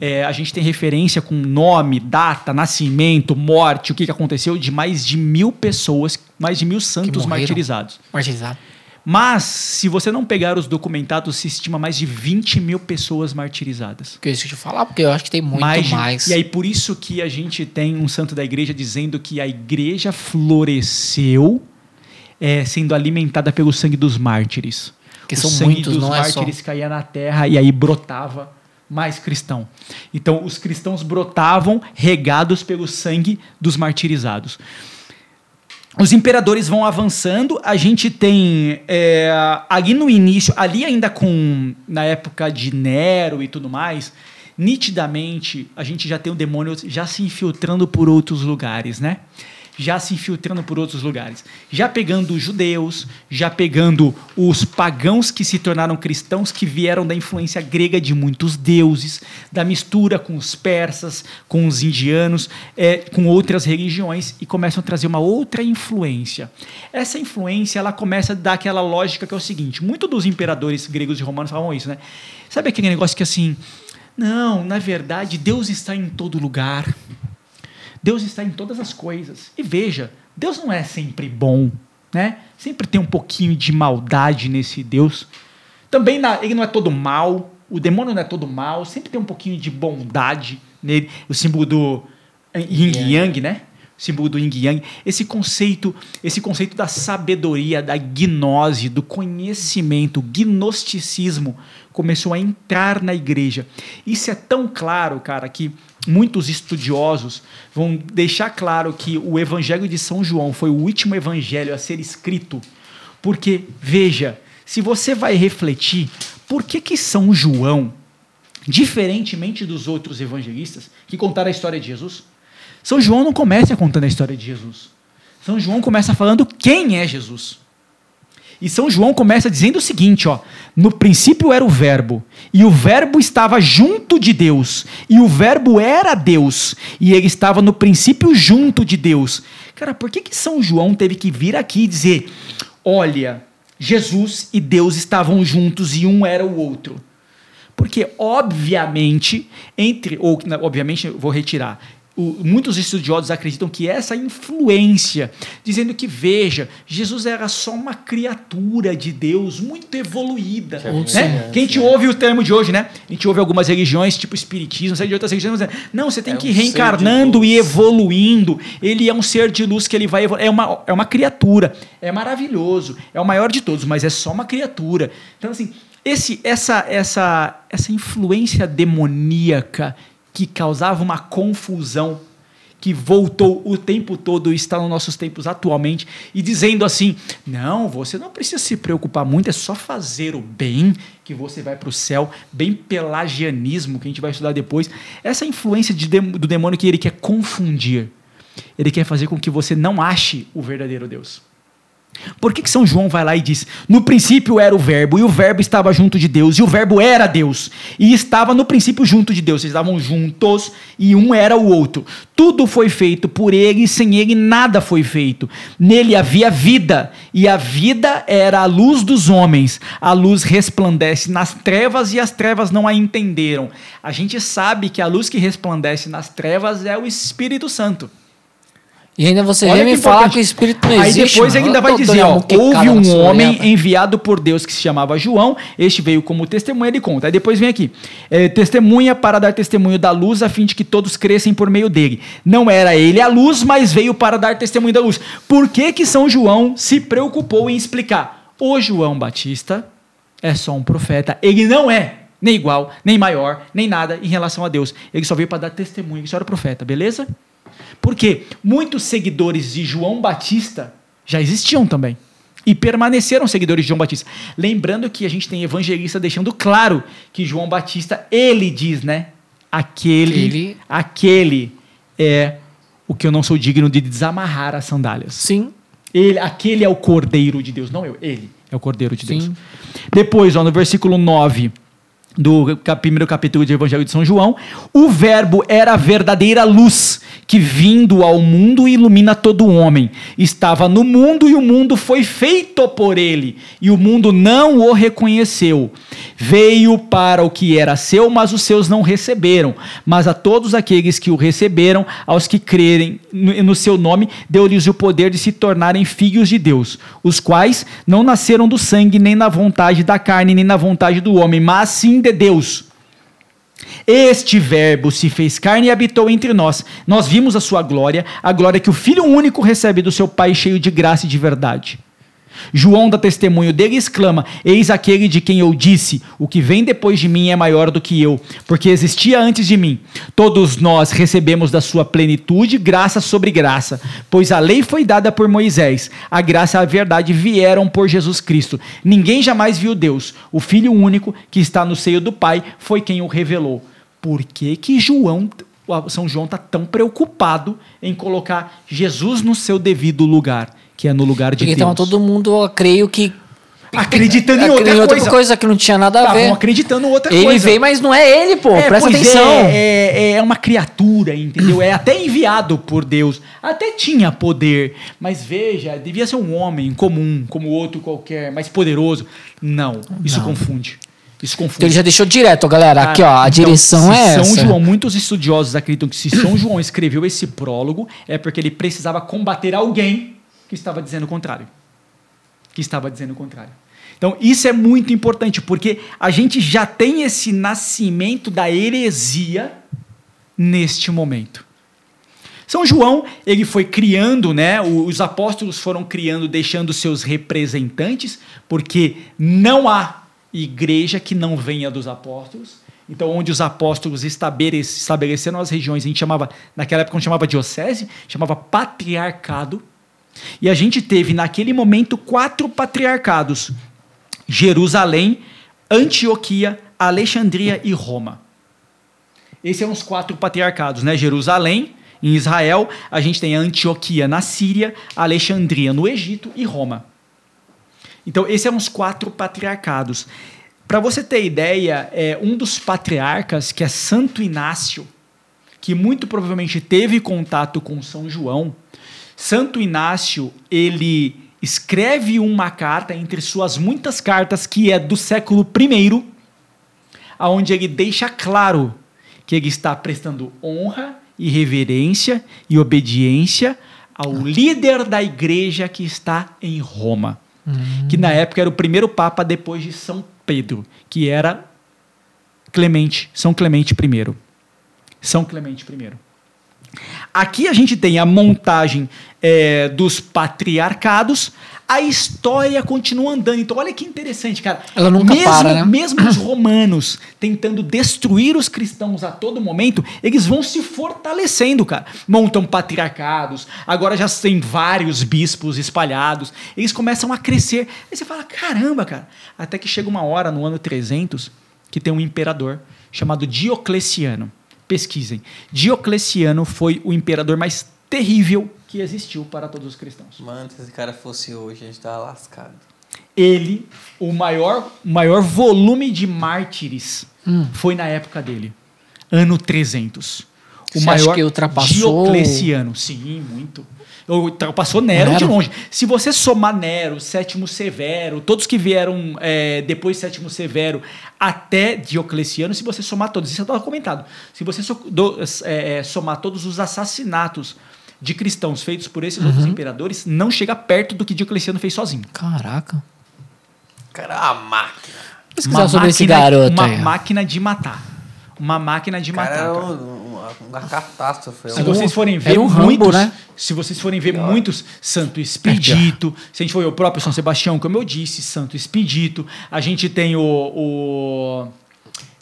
É, a gente tem referência com nome, data, nascimento, morte, o que, que aconteceu de mais de mil pessoas, mais de mil santos martirizados. Martirizado. Mas, se você não pegar os documentados, se estima mais de 20 mil pessoas martirizadas. Porque isso que eu te falar, porque eu acho que tem muito mais. Mais E aí, por isso que a gente tem um santo da igreja dizendo que a igreja floresceu é, sendo alimentada pelo sangue dos mártires. Que o são sangue muitos, dos não é só. mártires caía na terra e aí brotava mais cristão. Então, os cristãos brotavam regados pelo sangue dos martirizados. Os imperadores vão avançando, a gente tem é, ali no início, ali ainda com na época de Nero e tudo mais, nitidamente a gente já tem o demônio já se infiltrando por outros lugares, né? Já se infiltrando por outros lugares, já pegando os judeus, já pegando os pagãos que se tornaram cristãos, que vieram da influência grega de muitos deuses, da mistura com os persas, com os indianos, é, com outras religiões e começam a trazer uma outra influência. Essa influência ela começa a dar aquela lógica que é o seguinte: muitos dos imperadores gregos e romanos falavam isso, né? Sabe aquele negócio que assim, não, na verdade Deus está em todo lugar. Deus está em todas as coisas. E veja, Deus não é sempre bom, né? Sempre tem um pouquinho de maldade nesse Deus. Também na- ele não é todo mal, o demônio não é todo mal, sempre tem um pouquinho de bondade nele. O símbolo do yin Yang. yang, né? Símbolo do yin yang. Esse conceito, esse conceito da sabedoria, da gnose, do conhecimento, gnosticismo começou a entrar na igreja. Isso é tão claro, cara, que muitos estudiosos vão deixar claro que o evangelho de São João foi o último evangelho a ser escrito, porque veja, se você vai refletir, por que que São João, diferentemente dos outros evangelistas que contaram a história de Jesus, São João não começa contando a história de Jesus. São João começa falando quem é Jesus. E São João começa dizendo o seguinte, ó: No princípio era o verbo, e o verbo estava junto de Deus, e o verbo era Deus, e ele estava no princípio junto de Deus. Cara, por que que São João teve que vir aqui e dizer: "Olha, Jesus e Deus estavam juntos e um era o outro"? Porque, obviamente, entre. Ou, obviamente, vou retirar. O- muitos estudiosos acreditam que essa influência, dizendo que, veja, Jesus era só uma criatura de Deus muito evoluída. Que Né? Que a gente ouve o termo de hoje, né? A gente ouve algumas religiões, tipo Espiritismo, sei de outras religiões, dizendo, não, você tem É que um ir de reencarnando e evoluindo. Ele é um ser de luz que ele vai é uma É uma criatura. É maravilhoso. É o maior de todos, mas é só uma criatura. Então, assim, esse, essa, essa, essa influência demoníaca que causava uma confusão que voltou o tempo todo e está nos nossos tempos atualmente e dizendo assim: não, você não precisa se preocupar muito, é só fazer o bem que você vai para o céu, bem pelagianismo que a gente vai estudar depois. Essa influência de do demônio que ele quer confundir, ele quer fazer com que você não ache o verdadeiro Deus. Por que, que São João vai lá e diz: No princípio era o Verbo, e o Verbo estava junto de Deus, e o Verbo era Deus, e estava no princípio junto de Deus, eles estavam juntos, e um era o outro. Tudo foi feito por ele, e sem ele nada foi feito. Nele havia vida, e a vida era a luz dos homens. A luz resplandece nas trevas, e as trevas não a entenderam. A gente sabe que a luz que resplandece nas trevas é o Espírito Santo. E ainda você Olha vem me falar que o Espírito não Aí existe. depois mano. ele ainda vai dizer, ó, houve um homem enviado por Deus que se chamava João, este veio como testemunha, ele conta. Aí depois vem aqui, é, testemunha para dar testemunho da luz, a fim de que todos crescem por meio dele. Não era ele a luz, mas veio para dar testemunho da luz. Por que que São João se preocupou em explicar? O João Batista é só um profeta, ele não é nem igual, nem maior, nem nada em relação a Deus. Ele só veio para dar testemunho, que só era profeta, beleza? Porque muitos seguidores de João Batista já existiam também. E permaneceram seguidores de João Batista. Lembrando que a gente tem evangelista deixando claro que João Batista, ele diz, né? Aquele, Aquele- aquele é o que eu não sou digno de desamarrar as sandálias. Sim. Ele, aquele é o Cordeiro de Deus, não eu, ele é o Cordeiro de Deus. Sim. Depois, ó, no versículo 9 do primeiro capítulo do Evangelho de São João, o verbo era a verdadeira luz que vindo ao mundo ilumina todo homem. Estava no mundo e o mundo foi feito por ele, e o mundo não o reconheceu. Veio para o que era seu, mas os seus não receberam. Mas a todos aqueles que o receberam, aos que crerem no, seu nome, deu-lhes o poder de se tornarem filhos de Deus, os quais não nasceram do sangue, nem na vontade da carne, nem na vontade do homem, mas sim de Deus. Este Verbo se fez carne e habitou entre nós. Nós vimos a sua glória, a glória que o Filho único recebe do seu Pai, cheio de graça e de verdade. João dá testemunho dele e exclama: Eis aquele de quem eu disse: O que vem depois de mim é maior do que eu, porque existia antes de mim. Todos nós recebemos da sua plenitude graça sobre graça, pois a lei foi dada por Moisés, a graça e a verdade vieram por Jesus Cristo. Ninguém jamais viu Deus. O Filho único que está no seio do Pai foi quem o revelou. Por que, que João, São João está tão preocupado em colocar Jesus no seu devido lugar, que é no lugar de Porque Deus? então todo mundo, eu creio que. Acreditando em outra outra coisa. coisa que não tinha nada a ver. acreditando em outra Ele coisa. veio, mas não é ele, pô. É, Presta pois atenção. É, é, é uma criatura, entendeu? É até enviado por Deus. Até tinha poder. Mas veja, devia ser um homem comum, como outro qualquer, mais poderoso. Não, isso Não. confunde. Isso confunde. Então ele já deixou direto, galera. Aqui, ó, a Então, direção é São essa. João, muitos estudiosos acreditam que se São João escreveu esse prólogo é porque ele precisava combater alguém que estava dizendo o contrário. Que estava dizendo o contrário. Então, isso é muito importante, porque a gente já tem esse nascimento da heresia neste momento. São João, ele foi criando, né? Os apóstolos foram criando, deixando seus representantes, porque não há igreja que não venha dos apóstolos. Então, onde os apóstolos estabelec- estabeleceram as regiões, a gente chamava, naquela época não chamava diocese, chamava patriarcado. E a gente teve, naquele momento, quatro patriarcados: Jerusalém, Antioquia, Alexandria e Roma. Esses são os quatro patriarcados, né? Jerusalém, em Israel, a gente tem Antioquia na Síria, Alexandria no Egito e Roma. Então, esses são os quatro patriarcados. Para você ter ideia, é, um dos patriarcas, que é Santo Inácio, que muito provavelmente teve contato com São João, Santo Inácio, ele escreve uma carta entre suas muitas cartas, que é do século I, aonde ele deixa claro que ele está prestando honra e reverência e obediência ao líder da igreja que está em Roma, que na época era o primeiro papa depois de São Pedro, que era Clemente, São Clemente I. São Clemente I. Aqui a gente tem a montagem é, dos patriarcados, a história continua andando. Então, olha que interessante, cara. Ela nunca mesmo, para, né? Mesmo os romanos tentando destruir os cristãos a todo momento, eles vão se fortalecendo, cara. Montam patriarcados, agora já tem vários bispos espalhados, eles começam a crescer. Aí você fala, caramba, cara. Até que chega uma hora, no ano 300, que tem um imperador chamado Diocleciano. Pesquisem. Diocleciano foi o imperador mais terrível que existiu para todos os cristãos. Mano, se esse cara fosse hoje, a gente tava lascado. Ele, o maior, maior volume de mártires Hum. foi na época dele. Ano 300. O Você maior acha que ultrapassou- Diocleciano. Sim, muito. Ultrapassou Nero, de Nero? longe. Se você somar Nero, Sétimo Severo, todos que vieram é, depois Sétimo Severo até Diocleciano, se você somar todos, isso estava comentado. Se você so- do- é, é, somar todos os assassinatos de cristãos feitos por esses outros Uhum. imperadores, não chega perto do que Diocleciano fez sozinho. Caraca. Cara, a máquina. Pesquisar sobre esse máquina- garoto Uma aí. máquina de matar. Uma máquina de cara matar. cara. Um- uma, catástrofe. Se Um- vocês forem ver Era um Rambo, muitos, né? se vocês forem ver muitos, Santo Expedito, se a gente for ver o próprio São Sebastião, como eu disse, Santo Expedito, a gente tem o o,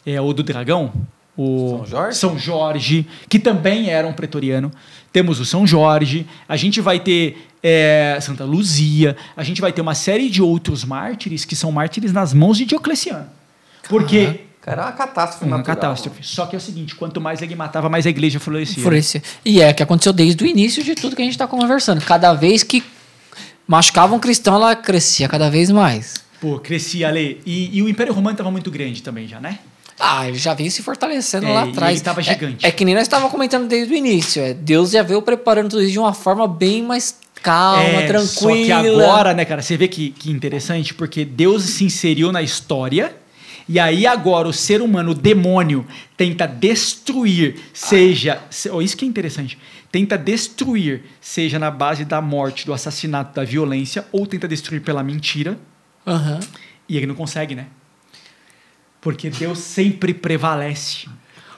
é, o do dragão, o São Jorge? São Jorge, que também era um pretoriano. Temos o São Jorge, a gente vai ter é, Santa Luzia, a gente vai ter uma série de outros mártires que são mártires nas mãos de Diocleciano. Porque É uma catástrofe uma natural. catástrofe. Só que é o seguinte, quanto mais ele matava, mais a igreja florescia. Florescer. E é o que aconteceu desde o início de tudo que a gente está conversando. Cada vez que machucava um cristão, ela crescia cada vez mais. Pô, crescia ali. E, e o Império Romano estava muito grande também já, né? Ah, ele já vinha se fortalecendo É, lá atrás. ele tava É- gigante. É, que nem nós estávamos comentando desde o início. É, Deus já veio preparando tudo isso de uma forma bem mais calma, É, tranquila. Só que agora, né, cara, você vê que, que interessante, porque Deus se inseriu na história. E aí agora o ser humano, o demônio, tenta destruir, seja. se- oh, isso que é interessante. Tenta destruir, seja na base da morte, do assassinato, da violência, ou tenta destruir pela mentira. Aham. E ele não consegue, né? Porque Deus sempre prevalece.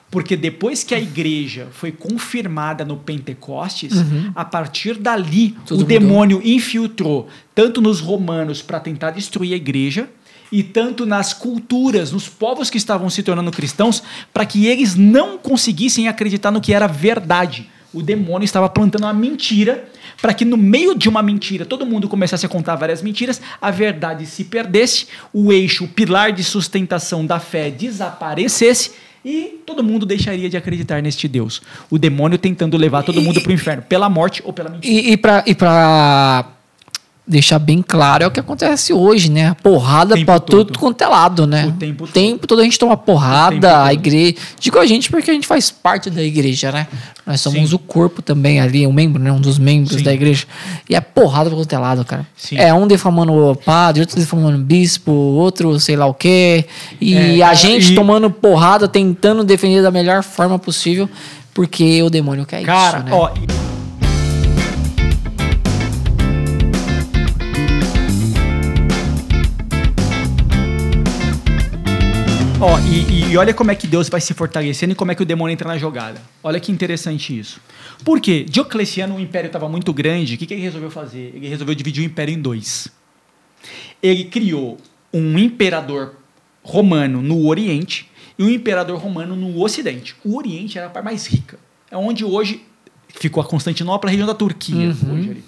Porque depois que a igreja foi confirmada no Pentecostes, a partir dali Uhum. Tudo o mudou. demônio infiltrou tanto nos romanos para tentar destruir a igreja e tanto nas culturas, nos povos que estavam se tornando cristãos, para que eles não conseguissem acreditar no que era verdade. O demônio estava plantando uma mentira para que no meio de uma mentira todo mundo começasse a contar várias mentiras, a verdade se perdesse, o eixo, o pilar de sustentação da fé desaparecesse e todo mundo deixaria de acreditar neste Deus. O demônio tentando levar todo mundo para o inferno, pela morte ou pela mentira. E, e, pra, pra deixar bem claro, é o que acontece hoje, né? Porrada todo. tudo quanto é lado, né? O tempo todo. tempo todo a gente toma O porrada, a igreja. Digo a gente porque a gente faz parte da igreja, né? Nós somos Sim. o corpo também ali, um membro, né? Um dos membros Sim. da igreja. E é porrada pra quanto é lado, cara. Sim. É um defamando o padre, outro defamando o bispo, outro sei lá o quê. E É, a gente e- tomando porrada, tentando defender da melhor forma possível, porque o demônio quer Cara, isso, né? ó. e- Ó, e, e olha como é que Deus vai se fortalecendo e como é que o demônio entra na jogada. Olha que interessante isso. Por quê? Diocleciano, o império estava muito grande, o que, que ele resolveu fazer? Ele resolveu dividir o império em dois. Ele criou um imperador romano no Oriente e um imperador romano no Ocidente. O Oriente era a parte mais rica. É onde hoje ficou a Constantinopla, a região da Turquia. Hoje ali.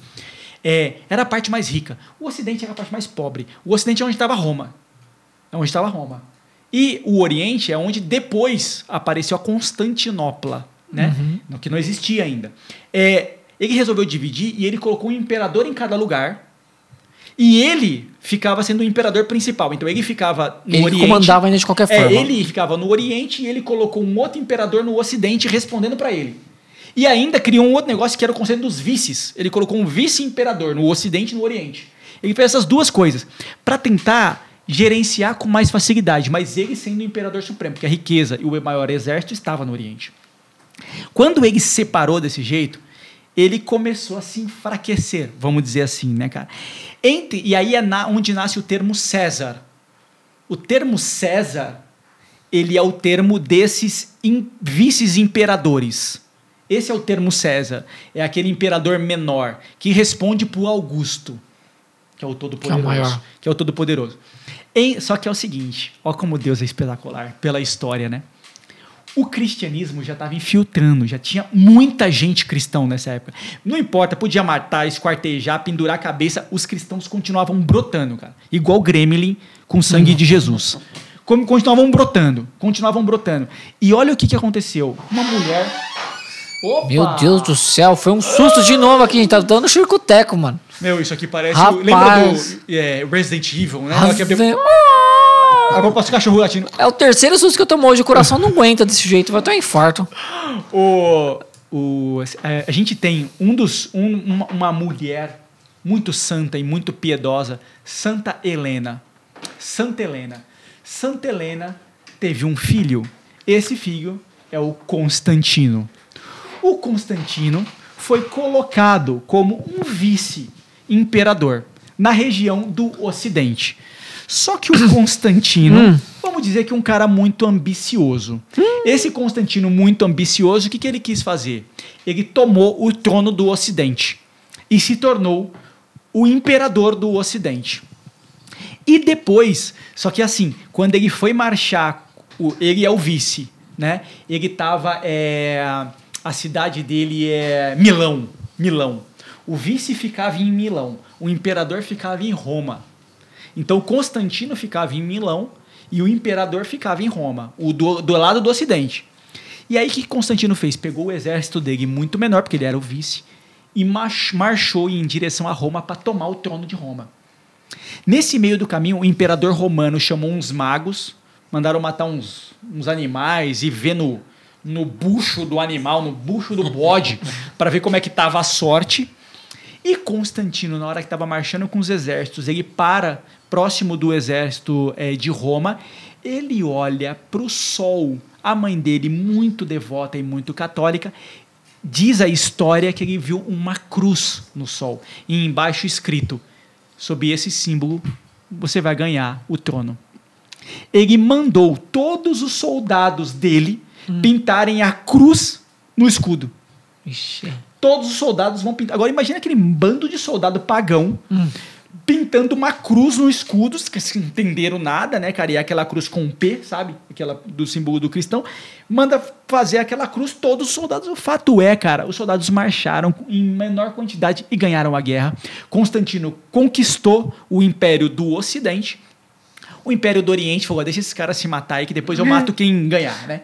É, era a parte mais rica. O Ocidente era a parte mais pobre. O Ocidente é onde estava Roma. É onde estava Roma. E o Oriente é onde depois apareceu a Constantinopla, né? No Que não existia ainda. É, ele resolveu dividir e ele colocou um imperador em cada lugar. E ele ficava sendo o imperador principal. Então ele ficava no Ele Oriente. comandava ainda de qualquer É, forma. ele ficava no Oriente e ele colocou um outro imperador no Ocidente respondendo para ele. E ainda criou um outro negócio que era o conceito dos vices. Ele colocou um vice-imperador no Ocidente e no Oriente. Ele fez essas duas coisas para tentar gerenciar com mais facilidade, mas ele sendo o imperador supremo, porque a riqueza e o maior exército estava no Oriente. Quando ele se separou desse jeito, ele começou a se enfraquecer, vamos dizer assim, né, cara? Entre, e aí é na- onde nasce o termo César. O termo César, ele é o termo desses im- vices-imperadores. Esse é o termo César. É aquele imperador menor que responde por Augusto, que é o Todo-Poderoso. Que é o Todo-Poderoso. Em- Só que é o seguinte, ó como Deus é espetacular pela história, né? O cristianismo já estava infiltrando, já tinha muita gente cristão nessa época. Não importa, podia matar, esquartejar, pendurar a cabeça, os cristãos continuavam brotando, cara. Igual gremlin com sangue de Jesus. Como continuavam brotando, continuavam brotando. E olha o que, que aconteceu. Uma mulher. Opa! Meu Deus do céu, foi um susto de novo aqui, a gente tá dando circuteco, mano. Meu, isso aqui parece. Rapaz. Lembra do é, Resident Evil, né? Ela quer ver- Ave- Agora posso cachorro latindo. É o terceiro susto que eu tomo hoje, o coração não aguenta desse jeito, vai ter um infarto. O, o, é, a gente tem um dos, um- uma, uma mulher muito santa e muito piedosa, Santa Helena. Santa Helena. Santa Helena teve um filho. Esse filho é o Constantino. O Constantino foi colocado como um vice-imperador na região do Ocidente. Só que o Constantino, vamos dizer que um cara muito ambicioso. Esse Constantino muito ambicioso, o que, que ele quis fazer? Ele tomou o trono do Ocidente e se tornou o imperador do Ocidente. E depois, só que assim, quando ele foi marchar, ele é o vice, né? Ele estava é, a cidade dele é Milão, Milão. O vice ficava em Milão, o imperador ficava em Roma. Então Constantino ficava em Milão e o imperador ficava em Roma, o do, do lado do Ocidente. E aí o que Constantino fez? Pegou o exército dele muito menor, porque ele era o vice, e marchou em direção a Roma para tomar o trono de Roma. Nesse meio do caminho, o imperador romano chamou uns magos, mandaram matar uns, uns animais e ver no, no bucho do animal, no bucho do bode, para ver como é que estava a sorte. E Constantino, na hora que estava marchando com os exércitos, ele para próximo do exército é, de Roma, ele olha para o sol. A mãe dele, muito devota e muito católica, diz a história que ele viu uma cruz no sol e embaixo escrito: sob esse símbolo você vai ganhar o trono. Ele mandou todos os soldados dele hum. pintarem a cruz no escudo. Ixi. Todos os soldados vão pintar. Agora imagina aquele bando de soldado pagão hum pintando uma cruz no escudo, que se entenderam nada, né, cara? E é aquela cruz com um P, sabe? Aquela do símbolo do cristão. Manda fazer aquela cruz todos os soldados. O fato é, cara, os soldados marcharam em menor quantidade e ganharam a guerra. Constantino conquistou o império do Ocidente. O império do Oriente falou: deixa esses caras se matar aí, que depois eu mato quem ganhar, né?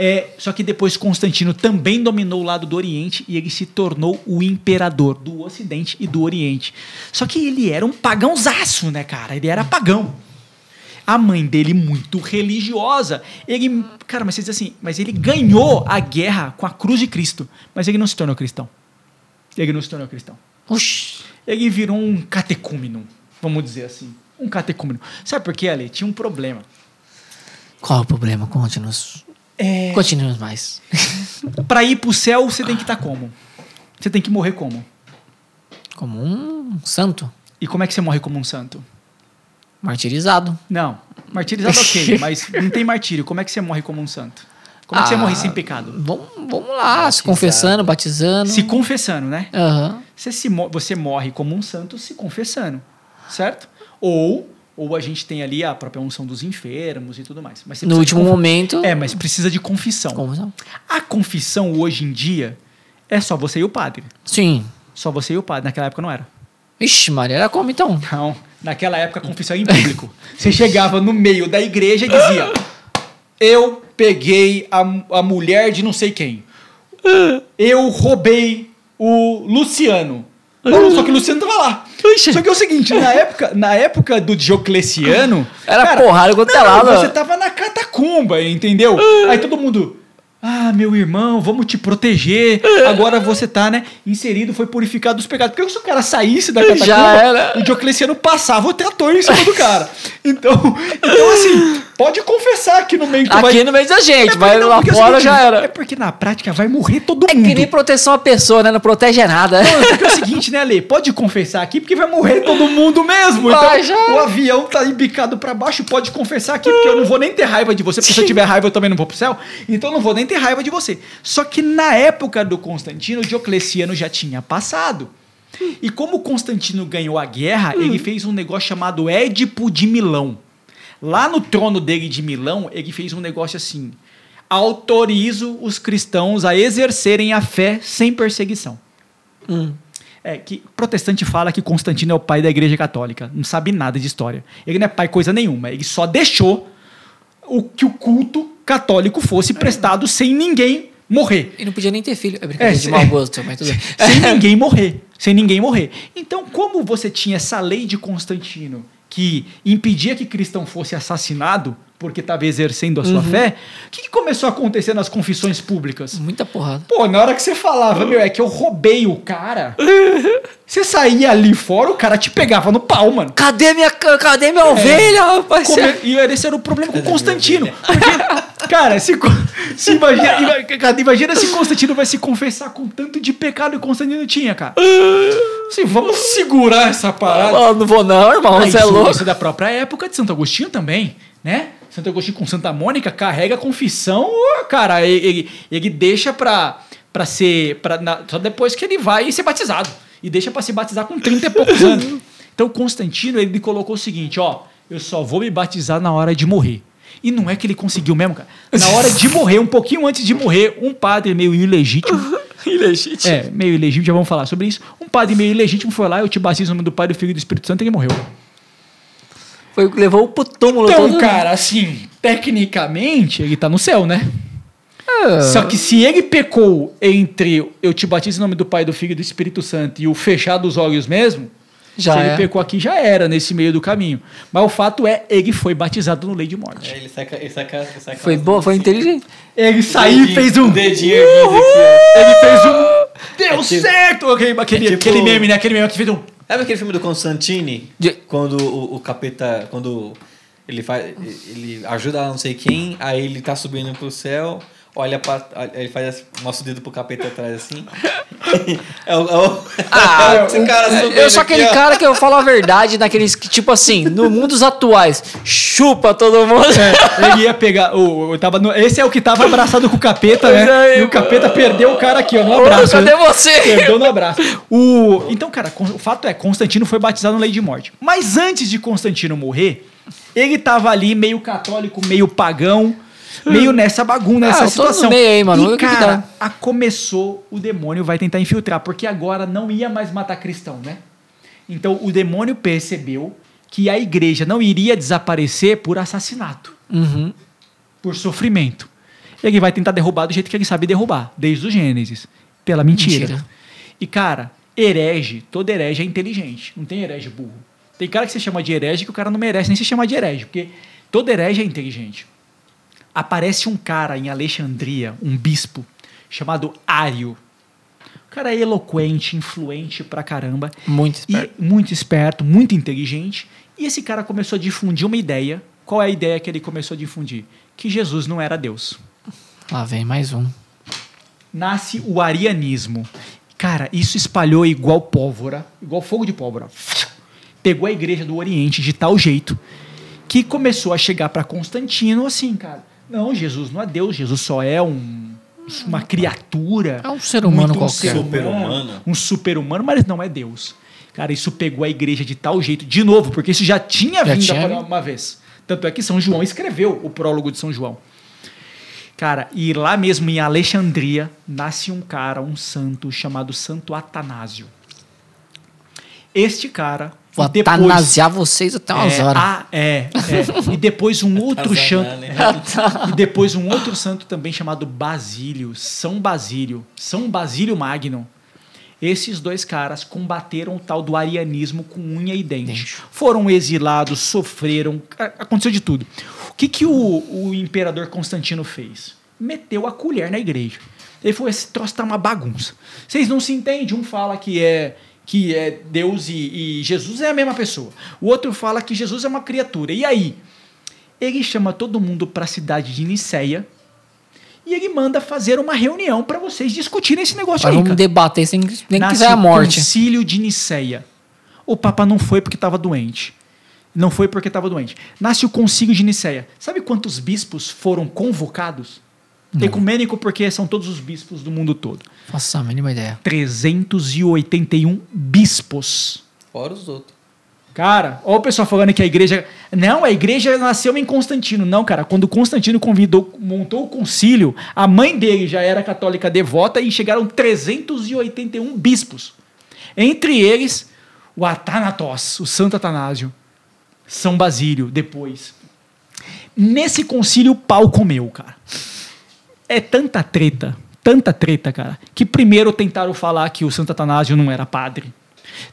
É, só que depois Constantino também dominou o lado do Oriente e ele se tornou o imperador do Ocidente e do Oriente. Só que ele era um pagãozaço, né, cara? Ele era pagão. A mãe dele, muito religiosa. Ele, cara, mas você diz assim, mas ele ganhou a guerra com a cruz de Cristo, mas ele não se tornou cristão. Ele não se tornou cristão. Oxi. Ele virou um catecúmeno, vamos dizer assim. Um catecúmeno. Sabe por quê, Ale? Tinha um problema. Qual o problema? Conte-nos. É... Continuemos mais. para ir pro céu, você tem que estar tá como? Você tem que morrer como? Como um santo. E como é que você morre como um santo? Martirizado. Não. Martirizado ok, mas não tem martírio. Como é que você morre como um santo? Como é que você ah, morre sem pecado? Vamos, vamos lá, se confessando, batizando. Se confessando, né? Uhum. Você, se, você morre como um santo se confessando, certo? Ou ou a gente tem ali a própria unção dos enfermos e tudo mais. Mas no último conf... momento. É, mas precisa de confissão. confissão. A confissão hoje em dia é só você e o padre. Sim. Só você e o padre. Naquela época não era. Ixi, Maria, era como então? Não. Naquela época a confissão era em público. você chegava no meio da igreja e dizia: Eu peguei a, a mulher de não sei quem. Eu roubei o Luciano. Só que o Luciano tava lá. Só que é o seguinte, na época, na época do Diocleciano. Era cara, porrada quanto é lado. Você tava na catacumba, entendeu? Aí todo mundo. Ah, meu irmão, vamos te proteger. Agora você tá, né, inserido, foi purificado dos pecados. Porque se o cara saísse da catacumba, Já era. o Diocleciano passava o trator em cima do cara. Então, então assim, pode confessar aqui no meio que Aqui vai... no meio da gente, é mas lá é fora seguinte, já era. É porque na prática vai morrer todo é mundo. É que nem proteção a pessoa, né? Não protege nada. Não, porque é o seguinte, né, Ale? Pode confessar aqui porque vai morrer todo mundo mesmo. Vai, então, já. o avião tá embicado para baixo, pode confessar aqui porque eu não vou nem ter raiva de você. Porque se eu tiver raiva eu também não vou pro céu. Então eu não vou nem ter raiva de você. Só que na época do Constantino, Diocleciano já tinha passado. E como Constantino ganhou a guerra, hum. ele fez um negócio chamado Édipo de Milão. Lá no trono dele de Milão, ele fez um negócio assim: autorizo os cristãos a exercerem a fé sem perseguição. Hum. É que protestante fala que Constantino é o pai da Igreja Católica, não sabe nada de história. Ele não é pai coisa nenhuma, ele só deixou o que o culto católico fosse prestado sem ninguém morrer. E não podia nem ter filho. É brincadeira é, de mau gosto, mas tudo bem. sem ninguém morrer. Sem ninguém morrer. Então, como você tinha essa lei de Constantino que impedia que cristão fosse assassinado porque estava exercendo a sua uhum. fé, o que, que, começou a acontecer nas confissões públicas? Muita porrada. Pô, na hora que você falava, meu, é que eu roubei o cara, você saía ali fora, o cara te pegava no pau, mano. Cadê minha, cadê minha é. ovelha, rapaz? Come... E esse era o problema com Constantino. Porque, cara, se, se imagina, imagina se Constantino vai se confessar com tanto de pecado que Constantino tinha, cara. Assim, vamos segurar essa parada. Não, não vou não, irmão, ah, você é louco. Isso é da própria época de Santo Agostinho também, né? Santo Agostinho com Santa Mônica carrega a confissão, cara, ele, ele deixa pra, pra ser. Pra, na, só depois que ele vai ser batizado. E deixa para se batizar com 30 e poucos anos. Então Constantino ele colocou o seguinte: ó, eu só vou me batizar na hora de morrer. E não é que ele conseguiu mesmo, cara. Na hora de morrer, um pouquinho antes de morrer, um padre meio ilegítimo. Ilegítimo. é, meio ilegítimo, já vamos falar sobre isso. Um padre meio ilegítimo foi lá, eu te batizo no nome do Pai, do Filho e do Espírito Santo e ele morreu. Foi, levou pro túmulo Então, todo. cara, assim, tecnicamente, ele tá no céu, né? Ah, Só que se ele pecou entre eu te batizo em nome do Pai, do Filho e do Espírito Santo e o fechar dos olhos mesmo, Já se é. ele pecou aqui, já era nesse meio do caminho. Mas o fato é, ele foi batizado no lei de morte. É, ele saca, ele saca, ele saca Foi foi inteligente. Ele saiu e fez um. Dedinho Ele fez um. Deu É tipo- certo! Aquele, aquele, é tipo- aquele meme, né? Aquele meme que fez um. Sabe aquele filme do Constantine? De- Quando o, o capeta. Quando ele faz. Ele ajuda não sei quem, aí ele tá subindo pro céu, olha pra. Ele faz assim, mostra o dedo pro capeta atrás assim. é o. É o Ah, esse cara eu sou aqui, aquele ó. cara que eu falo a verdade naqueles que, tipo assim, no mundo dos atuais, chupa todo mundo. É, ele ia pegar. O, o- tava no- esse é o que tava abraçado com o capeta, né? é, e o capeta perdeu o cara aqui, ó, no Ô, abraço. cadê né? você? Perdeu no abraço. O, então, cara, o fato é, Constantino foi batizado na lei de morte. Mas antes de Constantino morrer, ele tava ali meio católico, meio pagão, meio nessa bagunça, nessa Ah, tô no situação. meio aí, mano. E, cara, dá? a começou, o demônio vai tentar infiltrar, porque agora não ia mais matar cristão, né? Então, o demônio percebeu que a igreja não iria desaparecer por assassinato Uhum. por sofrimento. Ele vai tentar derrubar do jeito que ele sabe derrubar, desde o Gênesis, pela mentira. Mentira. E cara, herege, todo herege é inteligente, não tem herege burro. Tem cara que se chama de herege que o cara não merece nem se chamar de herege, porque todo herege é inteligente. Aparece um cara em Alexandria, um bispo, chamado Ário. O cara é eloquente, influente pra caramba. Muito esperto. E muito esperto, muito inteligente. E esse cara começou a difundir uma ideia. Qual é a ideia que ele começou a difundir? Que Jesus não era Deus. Lá vem mais um. Nasce o arianismo. Cara, isso espalhou igual pólvora, igual fogo de pólvora. Pegou a igreja do Oriente de tal jeito que começou a chegar para Constantino assim, cara. Não, Jesus não é Deus, Jesus só é um, uma criatura. É um ser humano muito qualquer. Super-humano. Um super-humano, mas não é Deus. Cara, isso pegou a igreja de tal jeito, de novo, porque isso já tinha Já vindo tinha uma vez. Tanto é que São João escreveu o prólogo de São João. Cara, e lá mesmo em Alexandria nasce um cara, um santo, chamado Santo Atanásio. Este cara. Vou e depois- atanasiar vocês até umas é, horas. ah, é, é. E depois um outro Atazanar, santo. E depois um outro santo também chamado Basílio, São Basílio, São Basílio Magno. Esses dois caras combateram o tal do arianismo com unha e dente. Dente. Foram exilados, sofreram, a- aconteceu de tudo. O que, que o, o imperador Constantino fez? Meteu a colher na igreja. Ele falou: esse troço tá uma bagunça. Vocês não se entendem? Um fala que é que é Deus e, e Jesus é a mesma pessoa. O outro fala que Jesus é uma criatura. E aí? Ele chama todo mundo para a cidade de Niceia e ele manda fazer uma reunião para vocês discutirem esse negócio Mas aí. vamos cara. debater sem nem Nasce quiser a o morte. Concílio de Niceia. O Papa não foi porque estava doente. Não foi porque estava doente. Nasce o Concílio de Niceia. Sabe quantos bispos foram convocados? Ecumênico porque são todos os bispos do mundo todo. Nossa, a mínima ideia. 381 bispos. Fora os outros. Cara, olha o pessoal falando que a igreja. Não, a igreja nasceu em Constantino. Não, cara. Quando Constantino convidou, montou o concílio, a mãe dele já era católica devota e chegaram 381 bispos. Entre eles, o Atanatos, o Santo Atanásio, São Basílio, depois. Nesse concílio, o pau comeu, cara. É tanta treta, tanta treta, cara, que primeiro tentaram falar que o Santo Atanásio não era padre.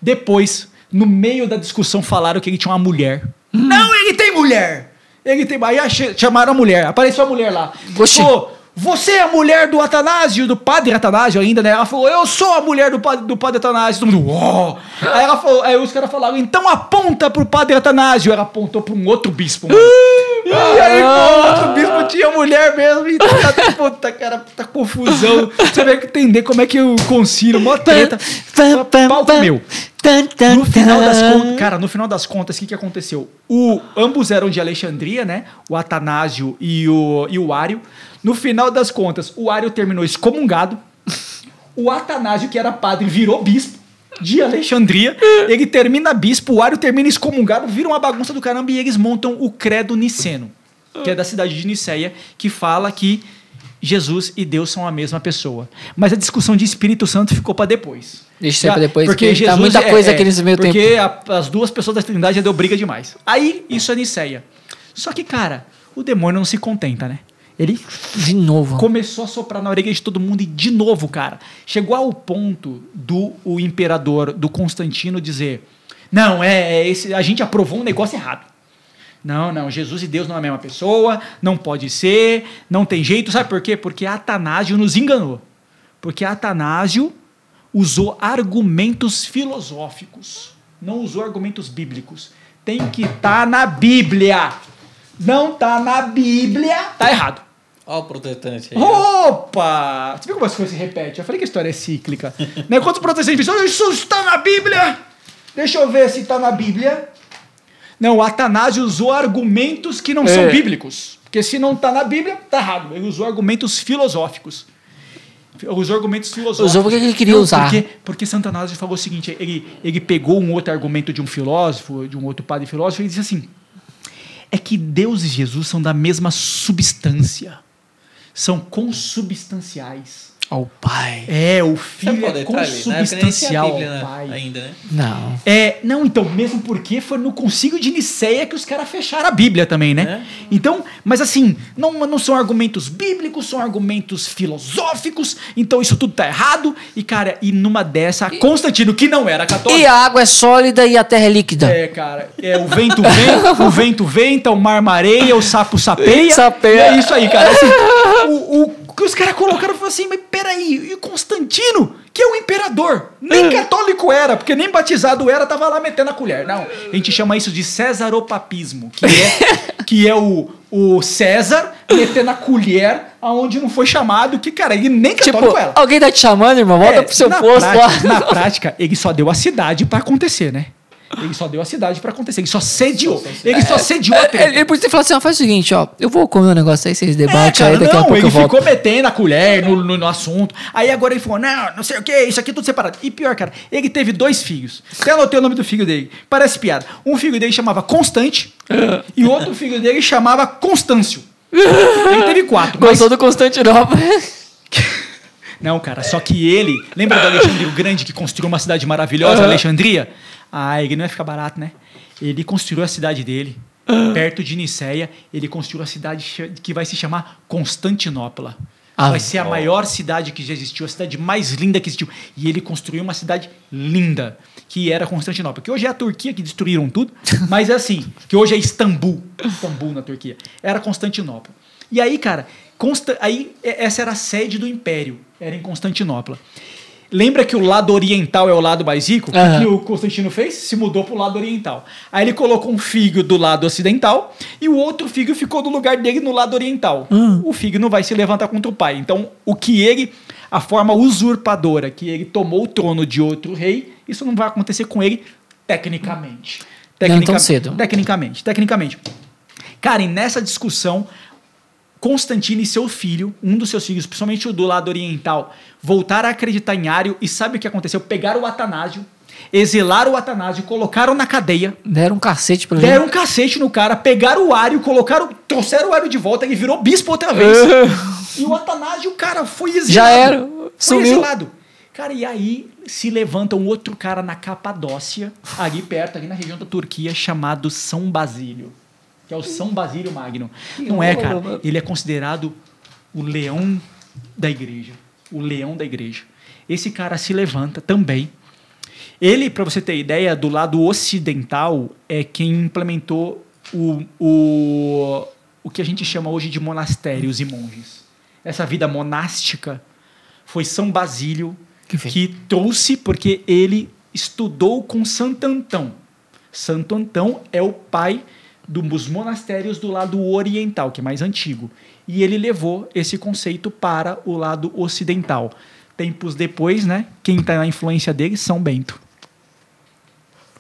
Depois, no meio da discussão, falaram que ele tinha uma mulher. Não, ele tem mulher! Ele tem. Aí chamaram a mulher, apareceu a mulher lá. Oxi. Falou, você é a mulher do Atanásio, do padre Atanásio ainda, né? Ela falou, eu sou a mulher do padre, do padre Atanásio. Todo mundo, "Uó!" Aí, ela falou, aí os caras falaram, então aponta pro padre Atanásio. Ela apontou pra um outro bispo, mano. E aí, pô, o outro bispo tinha mulher mesmo. E tá, puta, cara, puta confusão. Você vai entender como é que o concílio, mó treta. Pau comeu. No final das contas, cara, no final das contas, o que, que aconteceu? O, ambos eram de Alexandria, né? O Atanásio e o, e o Ário. No final das contas, o Ário terminou excomungado. O Atanásio, que era padre, virou bispo de Alexandria. Ele termina bispo, o Ário termina excomungado, vira uma bagunça do caramba e eles montam o credo niceno. que é da cidade de Niceia, que fala que Jesus e Deus são a mesma pessoa. Mas a discussão de Espírito Santo ficou para depois. Deixa isso aí pra depois, porque porque tá Jesus muita é- coisa é, aqui nesse meio porque a- as duas pessoas da Trindade já deu briga demais. Aí, isso é Niceia. Só que, cara, o demônio não se contenta, né? Ele De novo. começou a soprar na orelha de todo mundo e de novo, cara, chegou ao ponto do o imperador do Constantino dizer: "Não, é, é esse, a gente aprovou um negócio errado. Não, não, Jesus e Deus não é a mesma pessoa, não pode ser, não tem jeito. Sabe por quê? Porque Atanásio nos enganou. Porque Atanásio usou argumentos filosóficos, não usou argumentos bíblicos. Tem que estar na Bíblia. Não tá na Bíblia, tá errado. Olha o protestante aí. Opa! Você viu como as coisas se repetem? Eu falei que a história é cíclica. né? Quantos protestantes dizem, isso está na Bíblia? Deixa eu ver se está na Bíblia. Não, o Atanásio usou argumentos que não são É. bíblicos. Porque se não está na Bíblia, tá errado. Ele usou argumentos filosóficos. Usou argumentos filosóficos. Usou porque ele queria Não, usar. Porque, porque Santo Anásio falou o seguinte: ele, ele pegou um outro argumento de um filósofo, de um outro padre filósofo, e disse assim: é que Deus e Jesus são da mesma substância. São consubstanciais. Ao pai. É, o Sabe filho é consubstancial Bíblia, ao né, pai. ainda, né? Não. É, não, então, mesmo porque foi no concílio de Niceia que os caras fecharam a Bíblia também, né? É. Então, mas assim, não, não são argumentos bíblicos, são argumentos filosóficos, então isso tudo tá errado. E, cara, e numa dessa, Constantino, que não era católico. E a água é sólida e a terra é líquida. É, cara, é o vento vem, o vento venta, o mar mareia, o sapo sapeia. Sapeia. E é isso aí, cara. Assim, o, o que os caras colocaram foi assim, mas peraí, e Constantino, que é o imperador, nem católico era, porque nem batizado era, tava lá metendo a colher. Não, a gente chama isso de cesaropapismo, que é, que é o, o César metendo a colher aonde não foi chamado, que, cara, ele nem Tipo, católico era. alguém tá te chamando, irmão? Volta É, pro seu posto prática, lá. Na prática, ele só deu a cidade pra acontecer, né? Ele só deu a cidade pra acontecer. Ele só sediou. Ele só sediou a É, treta. Ele, podia falado assim, ó, faz o seguinte, ó, eu vou comer um negócio aí, vocês É, debatem cara, aí, daqui a não, pouco ele eu volto. ficou metendo a colher no, no, no assunto. Aí agora ele falou, não, não sei o que, isso aqui é tudo separado. E pior, cara, ele teve dois filhos. Até anotei o nome do filho dele. Parece piada. Um filho dele chamava Constante e outro filho dele chamava Constâncio. Ele teve quatro. mas- Gostou do Constantinopla? Não, cara, só que ele. Lembra do Alexandre o Grande que construiu uma cidade maravilhosa. Alexandria? Ah, ele não ia ficar barato, né? Ele construiu a cidade dele, perto de Niceia. Ele construiu a cidade que vai se chamar Constantinopla. Ah, vai ser a ó. maior cidade que já existiu, a cidade mais linda que existiu. E ele construiu uma cidade linda, que era Constantinopla. Que hoje é a Turquia, que destruíram tudo, mas é assim, que hoje é Istambul. Istambul, na Turquia. Era Constantinopla. E aí, cara, Consta aí essa era a sede do império, era em Constantinopla. Lembra que o lado oriental é o lado mais rico? O que o Constantino fez? Se mudou pro lado oriental. Aí ele colocou um figo do lado ocidental e o outro figo ficou no lugar dele no lado oriental. O figo não vai se levantar contra o pai. Então, o que ele, a forma usurpadora que ele tomou o trono de outro rei, isso não vai acontecer com ele tecnicamente. Não tão cedo. Tecnicamente, tecnicamente. Cara, e nessa discussão, Constantino e seu filho, um dos seus filhos, principalmente o do lado oriental, voltaram a acreditar em Ário e sabe o que aconteceu? Pegaram o Atanásio, exilaram o Atanásio, colocaram na cadeia, Deram um cacete pra deram um cacete no cara, pegaram o Ário, colocaram, trouxeram o Ário de volta, ele virou bispo outra vez. e o Atanásio, cara, foi exilado. Já era, Foi sumiu. exilado. Cara, e aí se levanta um outro cara na Capadócia, ali perto, ali na região da Turquia, chamado São Basílio. Que é o São Basílio Magno. Não é, cara. Ele é considerado o leão da igreja. O leão da igreja. Esse cara se levanta também. Ele, para você ter ideia, do lado ocidental, é quem implementou o, o, o que a gente chama hoje de monastérios e monges. Essa vida monástica foi São Basílio Que que trouxe, porque ele estudou com Santo Antão. Santo Antão é o pai dos monastérios do lado oriental, que é mais antigo. E ele levou esse conceito para o lado ocidental. Tempos depois, né? Quem está na influência dele? São Bento.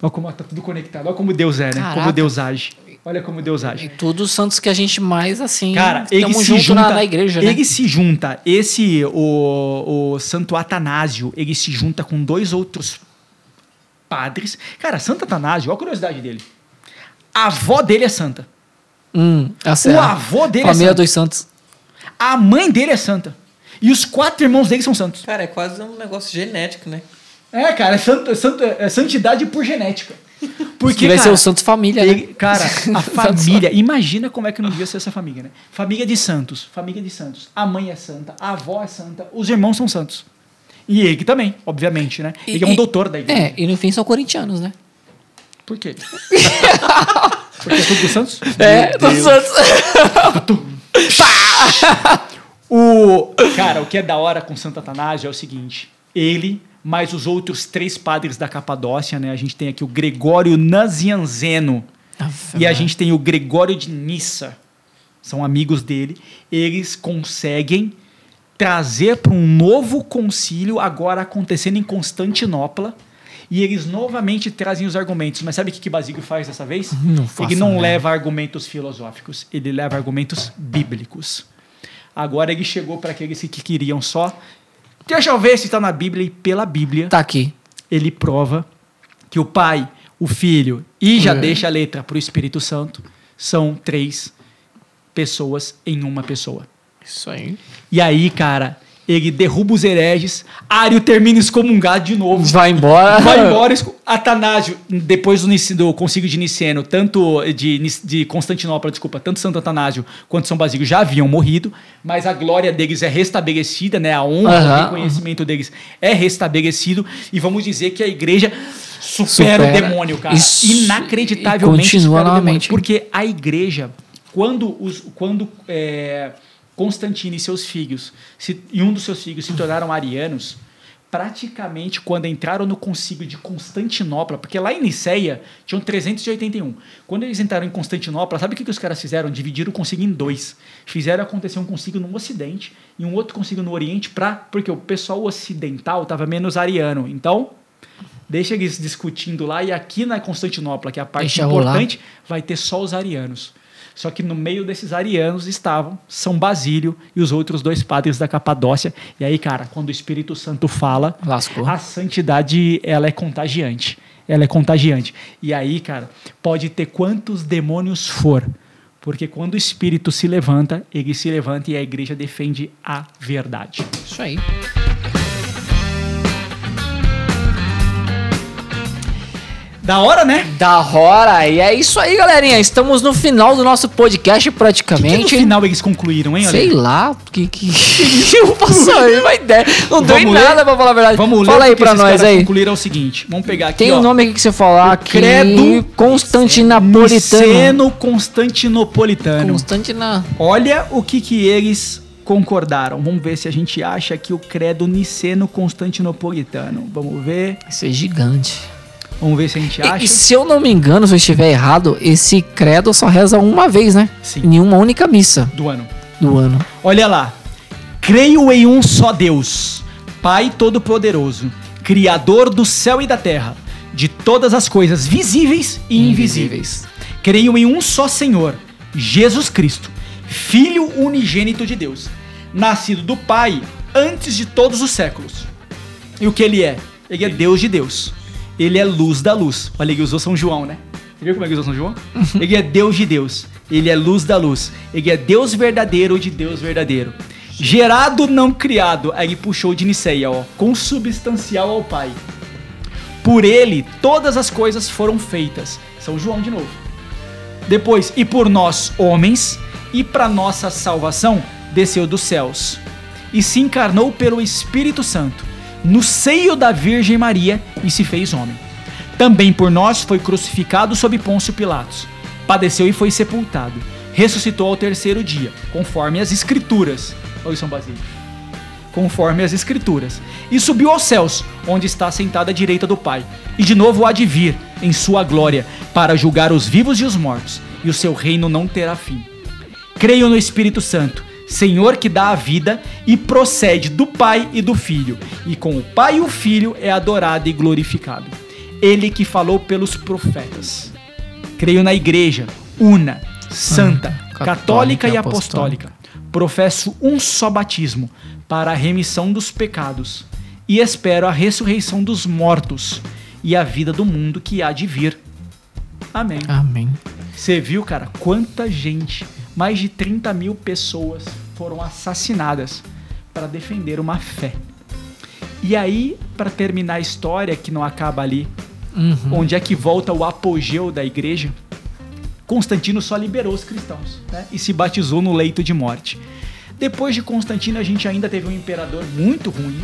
Olha como está tudo conectado. Olha como Deus é, né? Como Caraca. Deus age. Olha como Deus age. E tudo os santos que a gente mais, assim, Cara, ele se junta, na, na igreja, né? ele se junta, esse, o, o Santo Atanásio, ele se junta com dois outros padres. Cara, Santo Atanásio, olha a curiosidade dele. A avó dele é santa. Hum, a O avô dele é Família santo. dos Santos. A mãe dele é santa. E os quatro irmãos dele são santos. Cara, é quase um negócio genético, né? É, cara, é, santo, é, santo- é santidade por genética. Porque, que vai ser o Santos Família, né? cara, a família, imagina como é que não devia ser essa família, né? Família de santos, família de santos. A mãe é santa, a avó é santa, os irmãos são santos. E ele também, obviamente, né? Ele é um E- doutor da igreja. É, e no fim são corintianos, né? Por quê? Porque é tudo dos santos? É, dos Santos. O cara, o que é da hora com Santo Atanásio é o seguinte: ele mais os outros três padres da Capadócia, né? A gente tem aqui o Gregório Nazianzeno e a gente tem o Gregório de Nissa. São amigos dele. Eles conseguem trazer para um novo concílio agora acontecendo em Constantinopla. E eles novamente trazem os argumentos. Mas sabe o que, que Basílio faz dessa vez? Não ele não ideia. leva argumentos filosóficos, ele leva argumentos bíblicos. Agora ele chegou para aqueles que queriam só. Deixa eu ver se está na Bíblia e pela Bíblia Tá aqui. ele prova que o Pai, o Filho e já É. deixa a letra para o Espírito Santo são três pessoas em uma pessoa. Isso aí. E aí, cara, ele derruba os hereges, Ário termina excomungado de novo. Vai embora. Vai embora, Atanásio, depois do, do concílio de Niceno, tanto de, de Constantinopla, desculpa, tanto Santo Atanásio quanto São Basílio já haviam morrido, mas a glória deles é restabelecida, né? A honra, o Aham. reconhecimento deles é restabelecido, e vamos dizer que a igreja supera, o Supera. demônio, cara. Isso- Inacreditavelmente e continua supera o demônio. novamente. Porque a igreja, quando, os, quando é, Constantino e seus filhos, se- e um dos seus filhos se tornaram arianos, praticamente quando entraram no concílio de Constantinopla, porque lá em Niceia tinham 381. Quando eles entraram em Constantinopla, sabe o que, que os caras fizeram? Dividiram o concílio em dois. Fizeram acontecer um concílio no Ocidente e um outro concílio no Oriente, pra, porque o pessoal ocidental estava menos ariano. Então, deixa eles discutindo lá e aqui na Constantinopla, que é a parte Deixa rolar. importante, vai ter só os arianos. Só que no meio desses arianos estavam São Basílio e os outros dois padres da Capadócia. E aí, cara, quando o Espírito Santo fala, Lascou. a santidade ela é contagiante. Ela é contagiante. E aí, cara, pode ter quantos demônios for. Porque quando o Espírito se levanta, ele se levanta e a igreja defende a verdade. Isso aí. Da hora, né? Da hora. E é isso aí, galerinha. Estamos no final do nosso podcast O que, que praticamente. no final eles concluíram, hein, Sei lá, que que eu posso saber uma ideia. Não deu em Vamos ler? nada pra falar a verdade. Vamos ler Fala aí pra nós aí. concluíram o seguinte. Vamos pegar aqui, Tem ó. um nome aqui que você falar aqui. credo Constantinapolitano. Niceno Constantinopolitano. Constantina. Olha o que que eles concordaram. Vamos ver se a gente acha aqui o credo Niceno Constantinopolitano. Vamos ver. Isso é gigante. Vamos ver se a gente E, acha. e se eu não me engano, se eu estiver errado, esse credo só reza uma vez, né? Sim. Em uma única missa Do ano. do ano. Olha lá. Creio em um só Deus, Pai Todo-Poderoso, Criador do céu e da terra, de todas as coisas visíveis e invisíveis. Creio em um só Senhor, Jesus Cristo, Filho unigênito de Deus, nascido do Pai antes de todos os séculos. E o que ele é? Ele é Deus de Deus. Ele é luz da luz. Olha, ele usou São João, né? Você viu como é que usou São João? ele é Deus de Deus. Ele é luz da luz. Ele é Deus verdadeiro de Deus verdadeiro. Gerado, não criado. Aí ele puxou de Niceia, ó. Consubstancial ao Pai. Por ele, todas as coisas foram feitas. São João de novo. Depois, e por nós, homens, e para nossa salvação, desceu dos céus. E se encarnou pelo Espírito Santo, no seio da Virgem Maria, e se fez homem. Também por nós foi crucificado sob Pôncio Pilatos. Padeceu e foi sepultado. Ressuscitou ao terceiro dia, conforme as Escrituras. Oi, São Basílio conforme as Escrituras, e subiu aos céus, onde está sentado à direita do Pai, e de novo há de vir, em sua glória, para julgar os vivos e os mortos, e o seu reino não terá fim. Creio no Espírito Santo, Senhor que dá a vida e procede do Pai e do Filho, e com o Pai e o Filho é adorado e glorificado. Ele que falou pelos profetas. Creio na Igreja, una, santa, Ah, católica, católica e e apostólica. Professo um só batismo para a remissão dos pecados e espero a ressurreição dos mortos e a vida do mundo que há de vir. Amém. Amém. Você viu, cara, quanta gente, mais de 30 mil pessoas foram assassinadas para defender uma fé. E aí, para terminar a história, que não acaba ali, Uhum. onde é que volta o apogeu da igreja, Constantino só liberou os cristãos né? e se batizou no leito de morte. Depois de Constantino, a gente ainda teve um imperador muito ruim,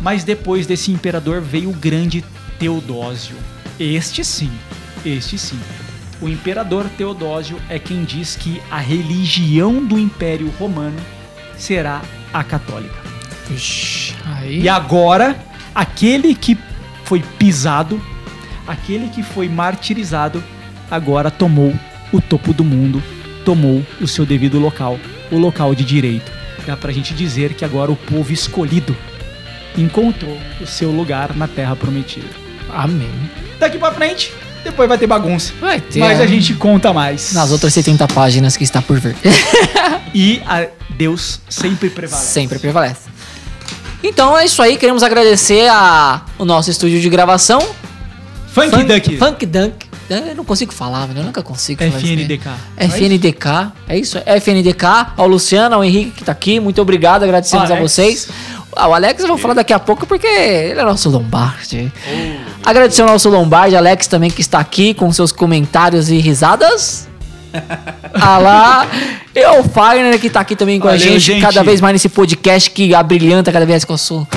mas depois desse imperador veio o grande Teodósio. Este sim, este sim. O imperador Teodósio é quem diz que a religião do Império Romano será a católica. Ixi, aí. E agora, aquele que foi pisado, aquele que foi martirizado, agora tomou o topo do mundo, tomou o seu devido local, o local de direito. Dá pra gente dizer que agora o povo escolhido encontrou o seu lugar na terra prometida. Amém. Daqui pra frente, depois vai ter bagunça. Vai ter. Mas a gente conta mais. Nas outras 70 páginas que está por vir. E a Deus sempre prevalece. Sempre prevalece. Então é isso aí. Queremos agradecer a, o nosso estúdio de gravação. Funk, Duck. Funk Dunk. Eu não consigo falar. Eu nunca consigo falar isso, né? FNDK. FNDK, é isso? FNDK, ao Luciano, ao Henrique que tá aqui, muito obrigado, agradecemos a Alex. vocês. Ah, o Alex eu vou falar daqui a pouco porque ele é nosso Lombardi. Agradecer ao nosso Lombardi, Alex também que está aqui com seus comentários e risadas. ah lá, e o Fagner que tá aqui também com a Valeu, gente, gente. cada vez mais nesse podcast que abrilhanta cada vez que eu sou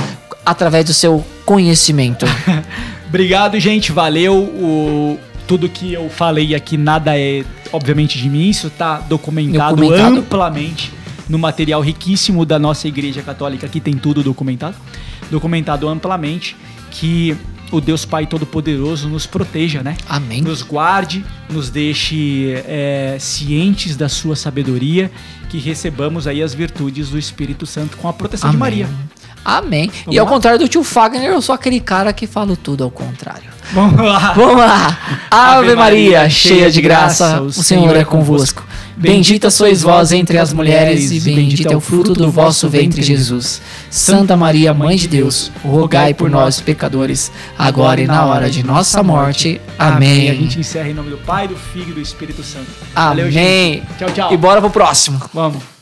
através do seu conhecimento. Obrigado, gente. Valeu. O, tudo que eu falei aqui, nada é, obviamente, de mim. Isso tá documentado, Documentado. amplamente no material riquíssimo da nossa Igreja Católica. Aqui tem tudo documentado. Documentado amplamente. Que o Deus Pai Todo-Poderoso nos proteja, né? Amém. Nos guarde, nos deixe é, cientes da sua sabedoria. Que recebamos aí as virtudes do Espírito Santo com a proteção de Maria. Amém. Vamos e ao lá? contrário do tio Fagner, eu sou aquele cara que falo tudo ao contrário. Vamos lá. Vamos lá. Ave Maria, cheia de graça, o Senhor é convosco. Bendita sois vós entre as mulheres, e bendito é o fruto do vosso ventre, Jesus. Santa Maria, Mãe de Deus, rogai por nós, pecadores, agora e na hora de nossa morte. A Amém. gente encerra em nome do Pai, do Filho e do Espírito Santo. Valeu, Amém. gente. Tchau, tchau. E bora pro próximo. Vamos.